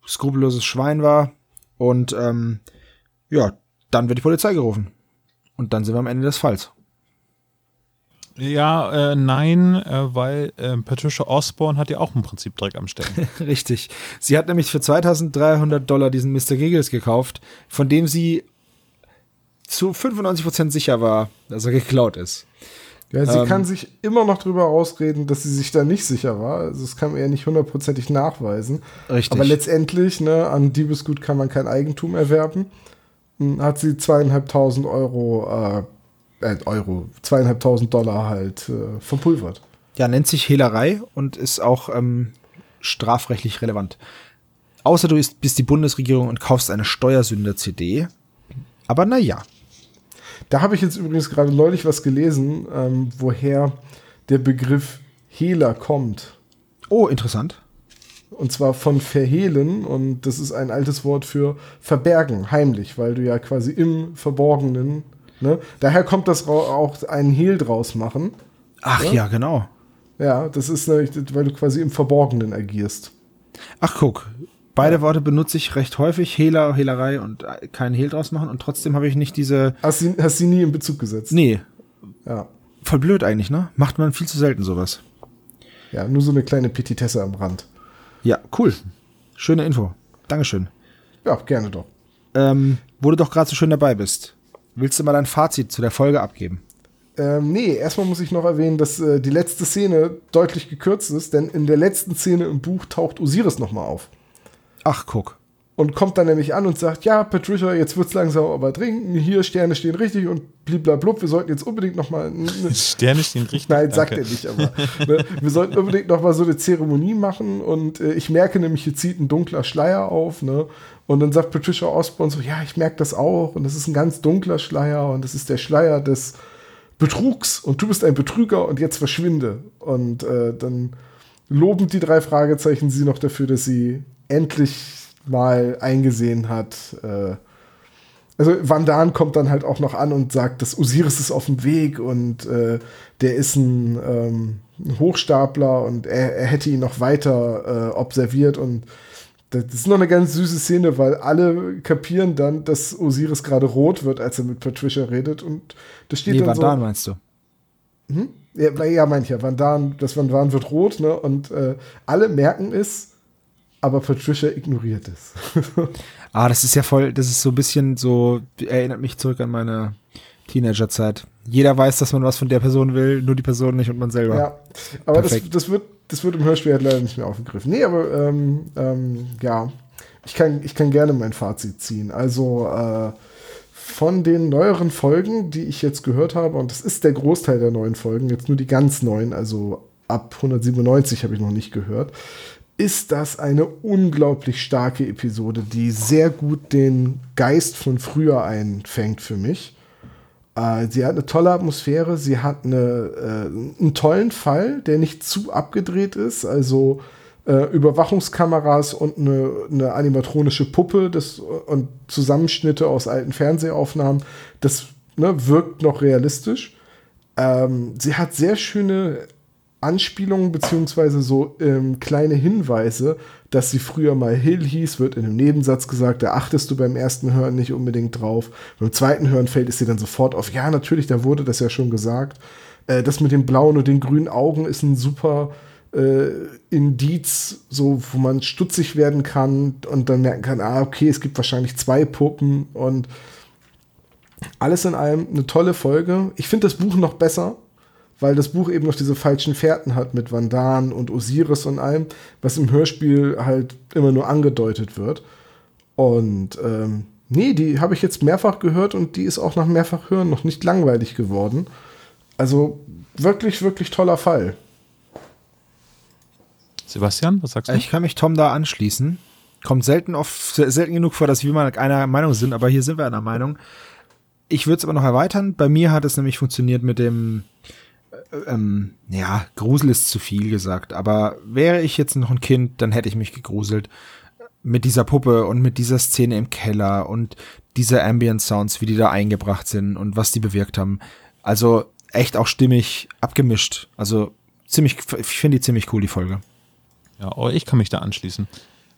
skrupelloses Schwein war. Und ähm, ja, dann wird die Polizei gerufen. Und dann sind wir am Ende des Falls. Ja, äh, nein, äh, weil äh, Patricia Osborne hat ja auch im Prinzip Dreck am Stecken. Richtig. Sie hat nämlich für 2300 Dollar diesen Mr. Giggles gekauft, von dem sie zu 95% sicher war, dass er geklaut ist. Ja, sie Ähm. kann sich immer noch drüber ausreden, dass sie sich da nicht sicher war. Also das kann man ja nicht hundertprozentig nachweisen. Richtig. Aber letztendlich, ne, an Diebesgut kann man kein Eigentum erwerben. Hm, Hat sie zweieinhalbtausend Euro, äh, Euro, zweieinhalbtausend Dollar halt äh, verpulvert. Ja, nennt sich Hehlerei und ist auch ähm, strafrechtlich relevant. Außer du ist- bist die Bundesregierung und kaufst eine Steuersünder-CD. Aber naja. Da habe ich jetzt übrigens gerade neulich was gelesen, ähm, woher der Begriff Hehler kommt. Oh, interessant. Und zwar von verhehlen und das ist ein altes Wort für verbergen, heimlich, weil du ja quasi im Verborgenen, ne? Daher kommt das auch einen Hehl draus machen. Ach ja, Ja? genau. Ja, das ist nämlich, weil du quasi im Verborgenen agierst. Ach guck, beide Worte benutze ich recht häufig. Hehler, Hehlerei und äh, keinen Hehl draus machen. Und trotzdem habe ich nicht diese... Hast sie, hast sie nie in Bezug gesetzt? Nee, Ja. voll blöd eigentlich, ne? Macht man viel zu selten sowas. Ja, nur so eine kleine Petitesse am Rand. Ja, cool. Schöne Info. Dankeschön. Ja, gerne doch. Ähm, wo du doch gerade so schön dabei bist. Willst du mal dein Fazit zu der Folge abgeben? Ähm, nee, erstmal muss ich noch erwähnen, dass äh, die letzte Szene deutlich gekürzt ist, denn in der letzten Szene im Buch taucht Osiris nochmal auf. Ach, guck. Und kommt dann nämlich an und sagt, ja, Patricia, jetzt wird's langsam aber dringend, hier Sterne stehen richtig und bliblablub, wir sollten jetzt unbedingt nochmal Sterne stehen richtig. Nein, sagt Danke. er nicht, aber ne, wir sollten unbedingt noch mal so eine Zeremonie machen und äh, ich merke nämlich, hier zieht ein dunkler Schleier auf, ne? Und dann sagt Patricia Osborne so, ja, ich merke das auch. Und das ist ein ganz dunkler Schleier und das ist der Schleier des Betrugs. Und du bist ein Betrüger und jetzt verschwinde. Und äh, dann loben die drei Fragezeichen sie noch dafür, dass sie endlich mal eingesehen hat, äh, also Van Daan kommt dann halt auch noch an und sagt, dass Osiris ist auf dem Weg und äh, der ist ein, ähm, ein Hochstapler und er, er hätte ihn noch weiter äh, observiert. Und das ist noch eine ganz süße Szene, weil alle kapieren dann, dass Osiris gerade rot wird, als er mit Patricia redet und das steht Nee, dann Van so. Meinst du? Ja, na ja, meint ja, Van das Van Daan wird rot, ne? Und äh, alle merken es, aber Patricia ignoriert es. Ah, das ist ja voll, das ist so ein bisschen so, erinnert mich zurück an meine Teenagerzeit. Jeder weiß, dass man was von der Person will, nur die Person nicht und man selber. Ja, aber das, das, wird, das wird im Hörspiel halt leider nicht mehr aufgegriffen. Nee, aber ähm, ähm, ja, ich kann, ich kann gerne mein Fazit ziehen. Also äh, von den neueren Folgen, die ich jetzt gehört habe, und das ist der Großteil der neuen Folgen, jetzt nur die ganz neuen, also ab 197 habe ich noch nicht gehört, ist das eine unglaublich starke Episode, die sehr gut den Geist von früher einfängt für mich. Äh, sie hat eine tolle Atmosphäre, sie hat eine, äh, einen tollen Fall, der nicht zu abgedreht ist, also äh, Überwachungskameras und eine, eine animatronische Puppe das, und Zusammenschnitte aus alten Fernsehaufnahmen, das ne, wirkt noch realistisch. Ähm, sie hat sehr schöne Anspielungen beziehungsweise so ähm, kleine Hinweise, dass sie früher mal Hill hieß, wird in einem Nebensatz gesagt, da achtest du beim ersten Hören nicht unbedingt drauf. Beim zweiten Hören fällt es dir dann sofort auf, ja, natürlich, da wurde das ja schon gesagt. Äh, das mit den blauen und den grünen Augen ist ein super äh, Indiz, so wo man stutzig werden kann und dann merken kann, ah, okay, es gibt wahrscheinlich zwei Puppen und alles in allem eine tolle Folge. Ich finde das Buch noch besser. Weil das Buch eben noch diese falschen Fährten hat mit Vandan und Osiris und allem, was im Hörspiel halt immer nur angedeutet wird. Und ähm, nee, die habe ich jetzt mehrfach gehört und die ist auch nach mehrfach hören noch nicht langweilig geworden. Also wirklich, wirklich toller Fall. Sebastian, was sagst du? Ich kann mich Tom da anschließen. Kommt selten oft, selten genug vor, dass wir mal einer Meinung sind, aber hier sind wir einer Meinung. Ich würde es aber noch erweitern. Bei mir hat es nämlich funktioniert mit dem, äh, ähm, ja, Grusel ist zu viel gesagt, aber wäre ich jetzt noch ein Kind, dann hätte ich mich gegruselt mit dieser Puppe und mit dieser Szene im Keller und diese Ambient Sounds, wie die da eingebracht sind und was die bewirkt haben. Also echt auch stimmig abgemischt. Also ziemlich, ich finde die ziemlich cool, die Folge. Ja, aber ich kann mich da anschließen.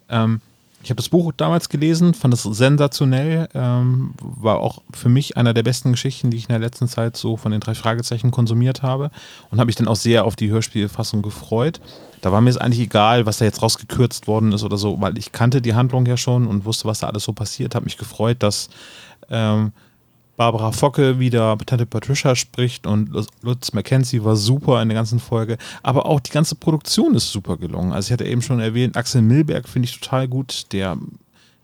Ähm, ich habe das Buch damals gelesen, fand es sensationell, ähm, war auch für mich einer der besten Geschichten, die ich in der letzten Zeit so von den drei Fragezeichen konsumiert habe und habe mich dann auch sehr auf die Hörspielfassung gefreut. Da war mir es eigentlich egal, was da jetzt rausgekürzt worden ist oder so, weil ich kannte die Handlung ja schon und wusste, was da alles so passiert, habe mich gefreut, dass ähm, Barbara Focke wieder Tante Patricia spricht und Lutz McKenzie war super in der ganzen Folge. Aber auch die ganze Produktion ist super gelungen. Also ich hatte eben schon erwähnt, Axel Milberg finde ich total gut. Der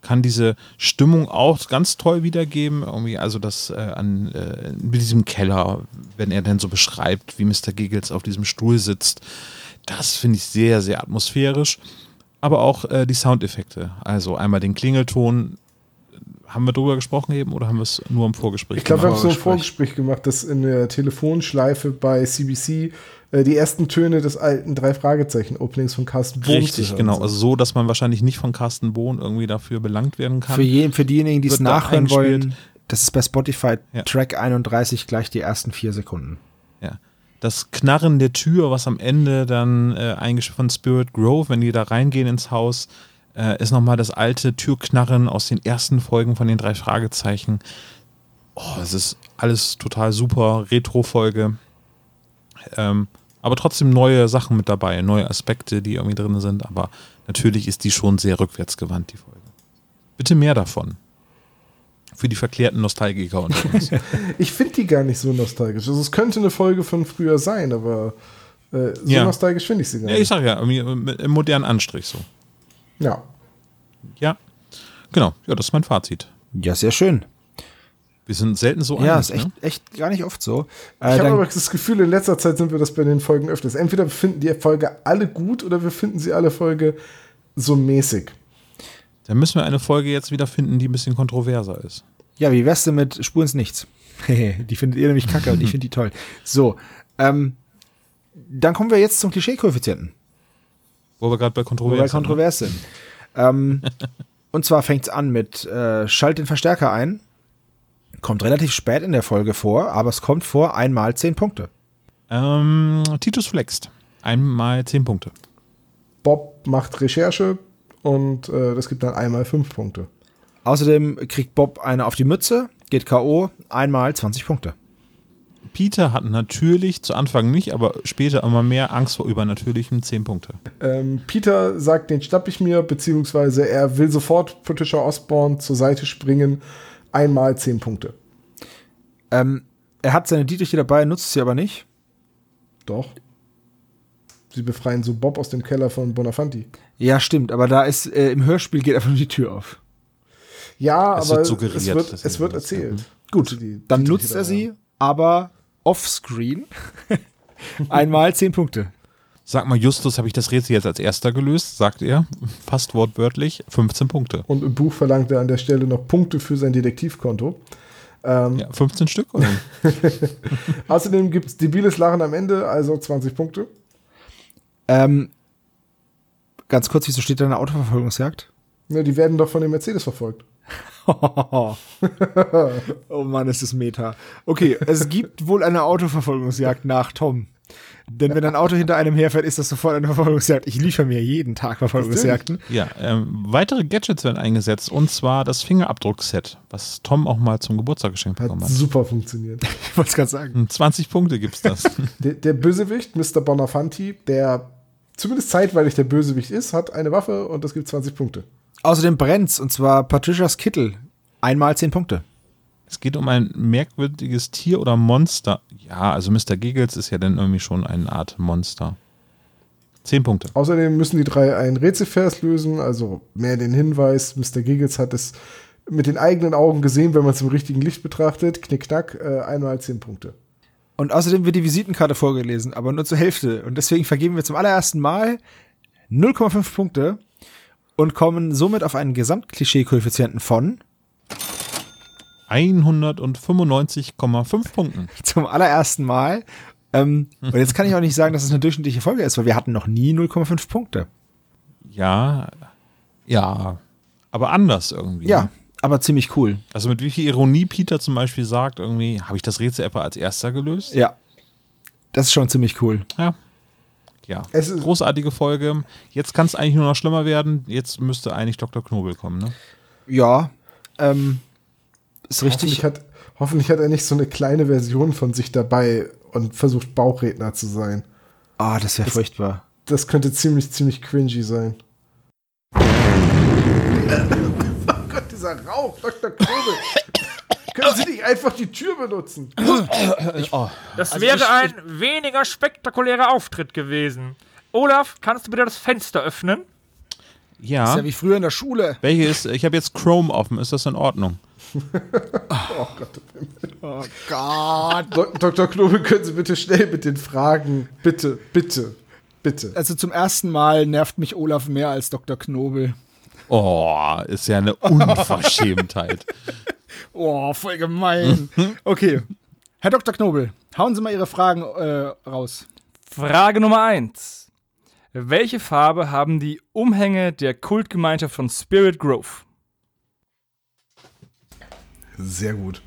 kann diese Stimmung auch ganz toll wiedergeben. Irgendwie, also das äh, an äh, mit diesem Keller, wenn er dann so beschreibt, wie Mr. Giggles auf diesem Stuhl sitzt. Das finde ich sehr, sehr atmosphärisch. Aber auch äh, die Soundeffekte. Also einmal den Klingelton, haben wir darüber gesprochen eben oder haben wir es nur im Vorgespräch ich glaub, gemacht? Ich glaube, wir haben so ein Vorgespräch gemacht, dass in der Telefonschleife bei CBC äh, die ersten Töne des alten drei Fragezeichen Openings von Carsten Bohn Richtig, genau. Also so, dass man wahrscheinlich nicht von Carsten Bohn irgendwie dafür belangt werden kann. Für, je, für diejenigen, die es nachhören wollen, das ist bei Spotify ja. Track 31 gleich die ersten vier Sekunden. Ja. Das Knarren der Tür, was am Ende dann äh, von Spirit Grove, wenn die da reingehen ins Haus, äh, ist nochmal das alte Türknarren aus den ersten Folgen von den drei Fragezeichen. Oh, es ist alles total super, Retro-Folge. Ähm, aber trotzdem neue Sachen mit dabei, neue Aspekte, die irgendwie drin sind. Aber natürlich ist die schon sehr rückwärtsgewandt, die Folge. Bitte mehr davon. Für die verklärten Nostalgiker unter uns. ich finde die gar nicht so nostalgisch. Also es könnte eine Folge von früher sein, aber äh, so ja. nostalgisch finde ich sie gar nicht. Ja, ich sag ja, im modernen Anstrich so. Ja. Ja. Genau. Ja, das ist mein Fazit. Ja, sehr schön. Wir sind selten so Ja, einig, ist echt, ne? echt gar nicht oft so. Äh, ich habe aber das Gefühl, in letzter Zeit sind wir das bei den Folgen öfters. Entweder wir finden die Folge alle gut oder wir finden sie alle Folge so mäßig. Dann müssen wir eine Folge jetzt wieder finden, die ein bisschen kontroverser ist. Ja, wie wär's denn mit Spur ins Nichts? die findet ihr nämlich kacke und ich finde die toll. So, ähm, dann kommen wir jetzt zum Klischee-Koeffizienten. Wo wir gerade bei Kontroverse, Wo wir kontrovers sind. ähm, und zwar fängt es an mit äh, Schalt den Verstärker ein. Kommt relativ spät in der Folge vor, aber es kommt vor einmal zehn Punkte. Ähm, Titus flext. Einmal zehn Punkte. Bob macht Recherche und äh, das gibt dann einmal fünf Punkte. Außerdem kriegt Bob eine auf die Mütze, geht K.O., einmal 20 Punkte. Peter hat natürlich zu Anfang nicht, aber später immer mehr Angst vor übernatürlichen 10 Punkte. Ähm, Peter sagt, den schnapp ich mir, beziehungsweise er will sofort Patricia Osborne zur Seite springen. Einmal 10 Punkte. Ähm, er hat seine Dietriche dabei, nutzt sie aber nicht. Doch. Sie befreien so Bob aus dem Keller von Bonafanti. Ja, stimmt, aber da ist äh, im Hörspiel geht einfach nur die Tür auf. Ja, es aber wird es wird, es wird erzählt. Gut, die, dann nutzt er sie, aber offscreen. Einmal zehn Punkte. Sag mal, Justus, habe ich das Rätsel jetzt als erster gelöst? Sagt er, fast wortwörtlich, 15 Punkte. Und im Buch verlangt er an der Stelle noch Punkte für sein Detektivkonto. Ähm, ja, 15 Stück, oder? Außerdem gibt es debiles Lachen am Ende, also 20 Punkte. Ähm, ganz kurz, wieso steht da eine Autoverfolgungsjagd? Ja, die werden doch von dem Mercedes verfolgt. oh Mann, ist das Meta. Okay, es gibt wohl eine Autoverfolgungsjagd nach Tom. Denn wenn ein Auto hinter einem herfährt, ist das sofort eine Verfolgungsjagd. Ich liefere mir jeden Tag Verfolgungsjagden. Ja, ähm, weitere Gadgets werden eingesetzt und zwar das Fingerabdruckset, was Tom auch mal zum Geburtstag geschenkt bekommen hat. Super funktioniert. ich wollte es gerade sagen. 20 Punkte gibt es das. der, der Bösewicht, Mr. Bonafanti, der zumindest zeitweilig der Bösewicht ist, hat eine Waffe und das gibt 20 Punkte. Außerdem brennt's, und zwar Patricias Kittel. Einmal zehn Punkte. Es geht um ein merkwürdiges Tier oder Monster. Ja, also Mr. Giggles ist ja dann irgendwie schon eine Art Monster. Zehn Punkte. Außerdem müssen die drei einen Rätselvers lösen, also mehr den Hinweis, Mr. Giggles hat es mit den eigenen Augen gesehen, wenn man es im richtigen Licht betrachtet. Knickknack, äh, einmal zehn Punkte. Und außerdem wird die Visitenkarte vorgelesen, aber nur zur Hälfte. Und deswegen vergeben wir zum allerersten Mal 0,5 Punkte und kommen somit auf einen Gesamtklischee-Koeffizienten von 195,5 Punkten. zum allerersten Mal. Ähm, und jetzt kann ich auch nicht sagen, dass es eine durchschnittliche Folge ist, weil wir hatten noch nie 0,5 Punkte. Ja, ja, aber anders irgendwie. Ja, aber ziemlich cool. Also mit wie viel Ironie Peter zum Beispiel sagt, irgendwie, habe ich das Rätsel etwa als erster gelöst? Ja. Das ist schon ziemlich cool. Ja. Ja, Es ist- großartige Folge. Jetzt kann es eigentlich nur noch schlimmer werden. Jetzt müsste eigentlich Dr. Knobel kommen, ne? Ja, ähm, ist richtig. Hoffentlich hat, hoffentlich hat er nicht so eine kleine Version von sich dabei und versucht Bauchredner zu sein. Ah, das wäre furchtbar. Das könnte ziemlich, ziemlich cringy sein. oh Gott, dieser Rauch, Dr. Knobel. Können Sie nicht einfach die Tür benutzen? Das wäre ein weniger spektakulärer Auftritt gewesen. Olaf, kannst du bitte das Fenster öffnen? Ja. ist ja wie früher in der Schule. Welche ist, ich habe jetzt Chrome offen. Ist das in Ordnung? Oh Gott. Dok- Dr. Knobel, können Sie bitte schnell mit den Fragen. Bitte, bitte, bitte. Also zum ersten Mal nervt mich Olaf mehr als Dr. Knobel. Oh, ist ja eine Unverschämtheit. Oh, voll gemein. Okay. Herr Dr. Knobel, hauen Sie mal Ihre Fragen äh, raus. Frage Nummer 1. Welche Farbe haben die Umhänge der Kultgemeinschaft von Spirit Grove? Sehr gut.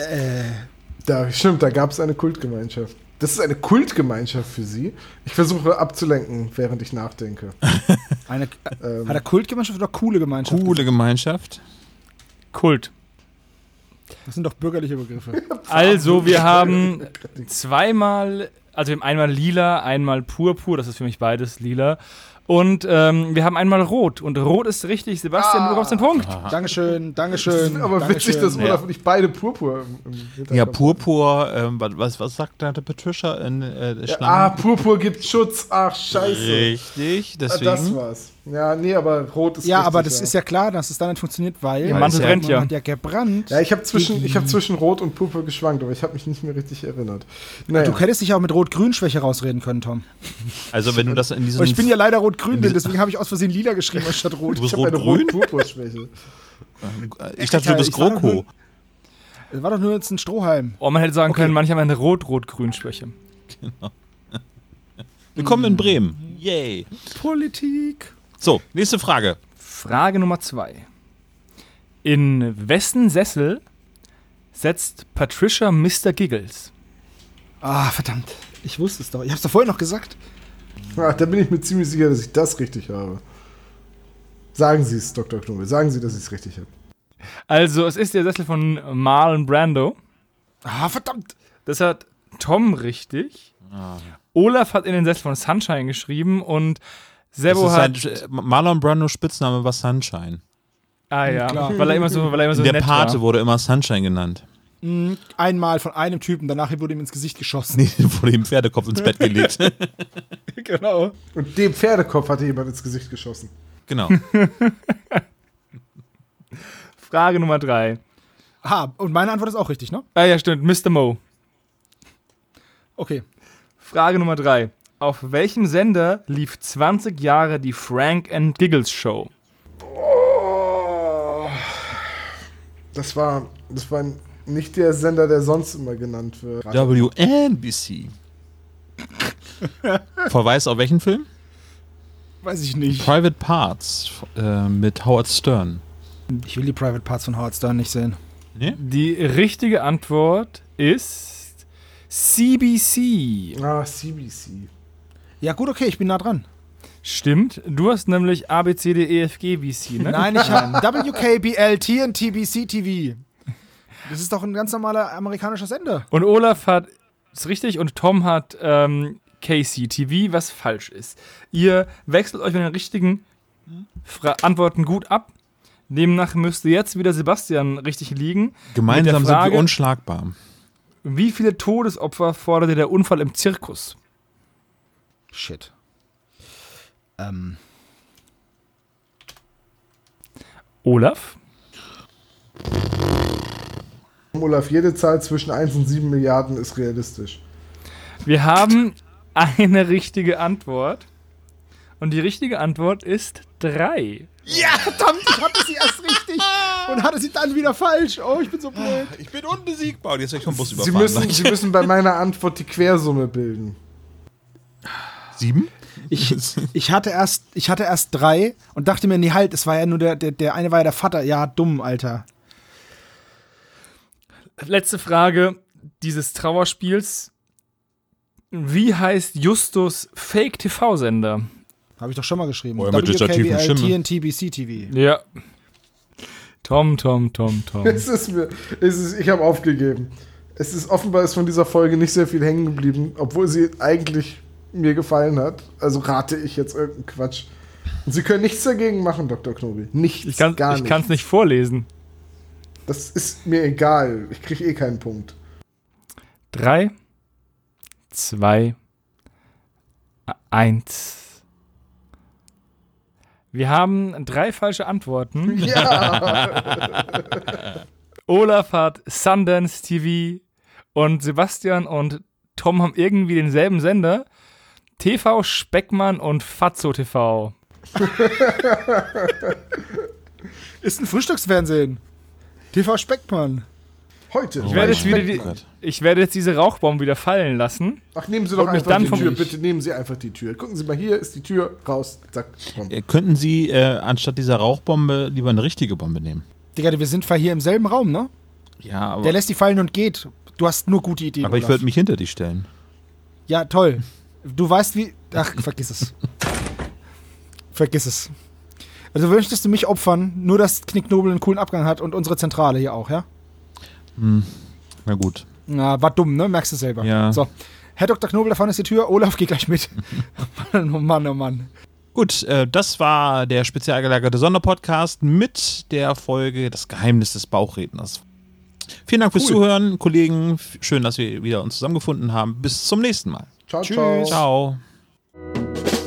Da, stimmt, da gab es eine Kultgemeinschaft. Das ist eine Kultgemeinschaft für Sie. Ich versuche abzulenken, während ich nachdenke. Eine, Ähm, hat er Kultgemeinschaft oder coole Gemeinschaft? Coole Gemeinschaft. Kult. Das sind doch bürgerliche Begriffe. Also, wir haben zweimal, also wir haben einmal lila, einmal purpur, das ist für mich beides lila. Und ähm, wir haben einmal rot. Und rot ist richtig. Sebastian, du bekommst den Punkt. Dankeschön, das ist Dankeschön. aber witzig, dass Dankeschön. Olaf und ich beide Purpur im, im Ja. Purpur, ähm, was- was, sagt da der Patricia in äh, der Ja, Schlange? ah, Purpur gibt Schutz. Ach, scheiße. Richtig, Ah, das deswegen. war's. Ja, nee, aber rot ist Ja, richtig, aber das ist ja klar, dass es dann nicht funktioniert, weil Ihr Mantel der brennt ja. hat ja gebrannt. Ja, ich habe zwischen, ich hab zwischen Rot und Purpur geschwankt, aber ich habe mich nicht mehr richtig erinnert. Naja. Du hättest dich auch mit Rot-Grün-Schwäche rausreden können, Tom. Also wenn du das in diesem Und ich bin ja leider Rot-Grün, deswegen habe ich aus Versehen lila geschrieben anstatt Rot. Du bist ich habe eine rot-grün? Rot-Purpur-Schwäche. Ich dachte, du bist Ich war doch GroKo. nur- Das war doch nur jetzt ein Strohhalm. Oh, man hätte sagen Okay. können, manche haben eine Rot-Rot-Grün-Schwäche. Willkommen in Bremen. Yay. Politik. So, nächste Frage. Frage Nummer 2. In wessen Sessel setzt Patricia Mr. Giggles? Ah, verdammt. Ich wusste es doch. Ich hab's doch vorher noch gesagt. Ach, da bin ich mir ziemlich sicher, dass ich das richtig habe. Sagen Sie es, Dr. Knobel. Sagen Sie, dass ich es richtig habe. Also, es ist der Sessel von Marlon Brando. Ah, verdammt. Das hat Tom richtig. Olaf hat in den Sessel von Sunshine geschrieben und Sebo ist hat. halt, Marlon Brando Spitzname war Sunshine. ah ja, Klar. weil er immer so, weil er immer so der nett Pate war. wurde immer Sunshine genannt. Mhm, Einmal von einem Typen, danach wurde ihm ins Gesicht geschossen. Nee, wurde ihm Pferdekopf ins Bett gelegt. genau. Und dem Pferdekopf hatte jemand ins Gesicht geschossen. genau. Frage Nummer 3. Ah, und meine Antwort ist auch richtig, ne? Ah ja, stimmt, Mr. Mo. Okay. Frage Nummer 3. Auf welchem Sender lief 20 Jahre die Frank and Giggles Show? Oh, das war, das war nicht der Sender, der sonst immer genannt wird. WNBC. Verweis auf welchen Film? Weiß ich nicht. Private Parts äh, mit Howard Stern. Ich will die Private Parts von Howard Stern nicht sehen. Nee? Die richtige Antwort ist CBC. Ah, CBC. Ja, gut, okay, ich bin nah dran. Stimmt, du hast nämlich A, B, C, D, E, F, G, B, C, ne? Nein, ich habe WKBL, TNTBC TV. Das ist doch ein ganz normaler amerikanischer Sender. Und Olaf hat ist richtig und Tom hat ähm, KCTV, was falsch ist. Ihr wechselt euch mit den richtigen Fra Antworten gut ab. Demnach müsste jetzt wieder Sebastian richtig liegen. Gemeinsam der sind Frage- wir unschlagbar. Wie viele Todesopfer forderte der Unfall im Zirkus? Shit. Ähm, Olaf? Olaf, jede Zahl zwischen 1 und 7 Milliarden ist realistisch. Wir haben eine richtige Antwort. Und die richtige Antwort ist drei. ja, verdammt, ich hatte sie erst richtig und hatte sie dann wieder falsch. Oh, ich bin so blöd. Ich bin unbesiegbar. Und jetzt werde ich vom Bus Sie überfahren. müssen, Sie müssen bei meiner Antwort die Quersumme bilden. Sieben? Ich, ich, hatte erst, ich hatte erst drei und dachte mir, nee, halt, es war ja nur der, der, der eine war ja der Vater. Ja, dumm, Alter. Letzte Frage dieses Trauerspiels. Wie heißt Justus Fake-TV-Sender? Habe ich doch schon mal geschrieben. Oh, mit dieser tiefen Stimme. TNT TV. Ja. Tom, Tom, Tom, Tom. Es ist mir, es ist, ich habe aufgegeben. Es ist offenbar ist von dieser Folge nicht sehr viel hängen geblieben, obwohl sie eigentlich mir gefallen hat. Also rate ich jetzt irgendeinen Quatsch. Und Sie können nichts dagegen machen, Dr. Knobi. Nichts, Ich kann gar es nichts. nicht vorlesen. Das ist mir egal. Ich kriege eh keinen Punkt. Drei, zwei, eins. Wir haben drei falsche Antworten. Ja, Olaf hat Sundance TV und Sebastian und Tom haben irgendwie denselben Sender. TV Speckmann und Fatzo TV. Ist ein Frühstücksfernsehen. TV Speckmann. heute. Ich werde, jetzt wieder die, ich werde jetzt diese Rauchbombe wieder fallen lassen. Ach, nehmen Sie doch einfach dann die Tür. Bitte nehmen Sie einfach die Tür. Gucken Sie mal, hier ist die Tür. Raus. Zack. Äh, Könnten Sie äh, anstatt dieser Rauchbombe lieber eine richtige Bombe nehmen? Digga, wir sind zwar hier im selben Raum, ne? Ja, aber, Der lässt die fallen und geht. Du hast nur gute Ideen. aber ich würde mich hinter dich stellen. Ja, toll. Du weißt wie. Ach, vergiss es. vergiss es. Also möchtest du mich opfern, nur dass Knicknobel einen coolen Abgang hat und unsere Zentrale hier auch, ja? Na gut. Na, war dumm, ne? Merkst du selber. Ja. So. Herr Dr. Knobel, da vorne ist die Tür. Olaf, geh gleich mit. oh Mann, oh Mann. Gut, äh, das war der spezial gelagerte Sonderpodcast mit der Folge Das Geheimnis des Bauchredners. Vielen Dank fürs Cool. Zuhören, Kollegen. Schön, dass wir wieder uns zusammengefunden haben. Bis zum nächsten Mal. Ciao, Tschüss. ciao. Ciao.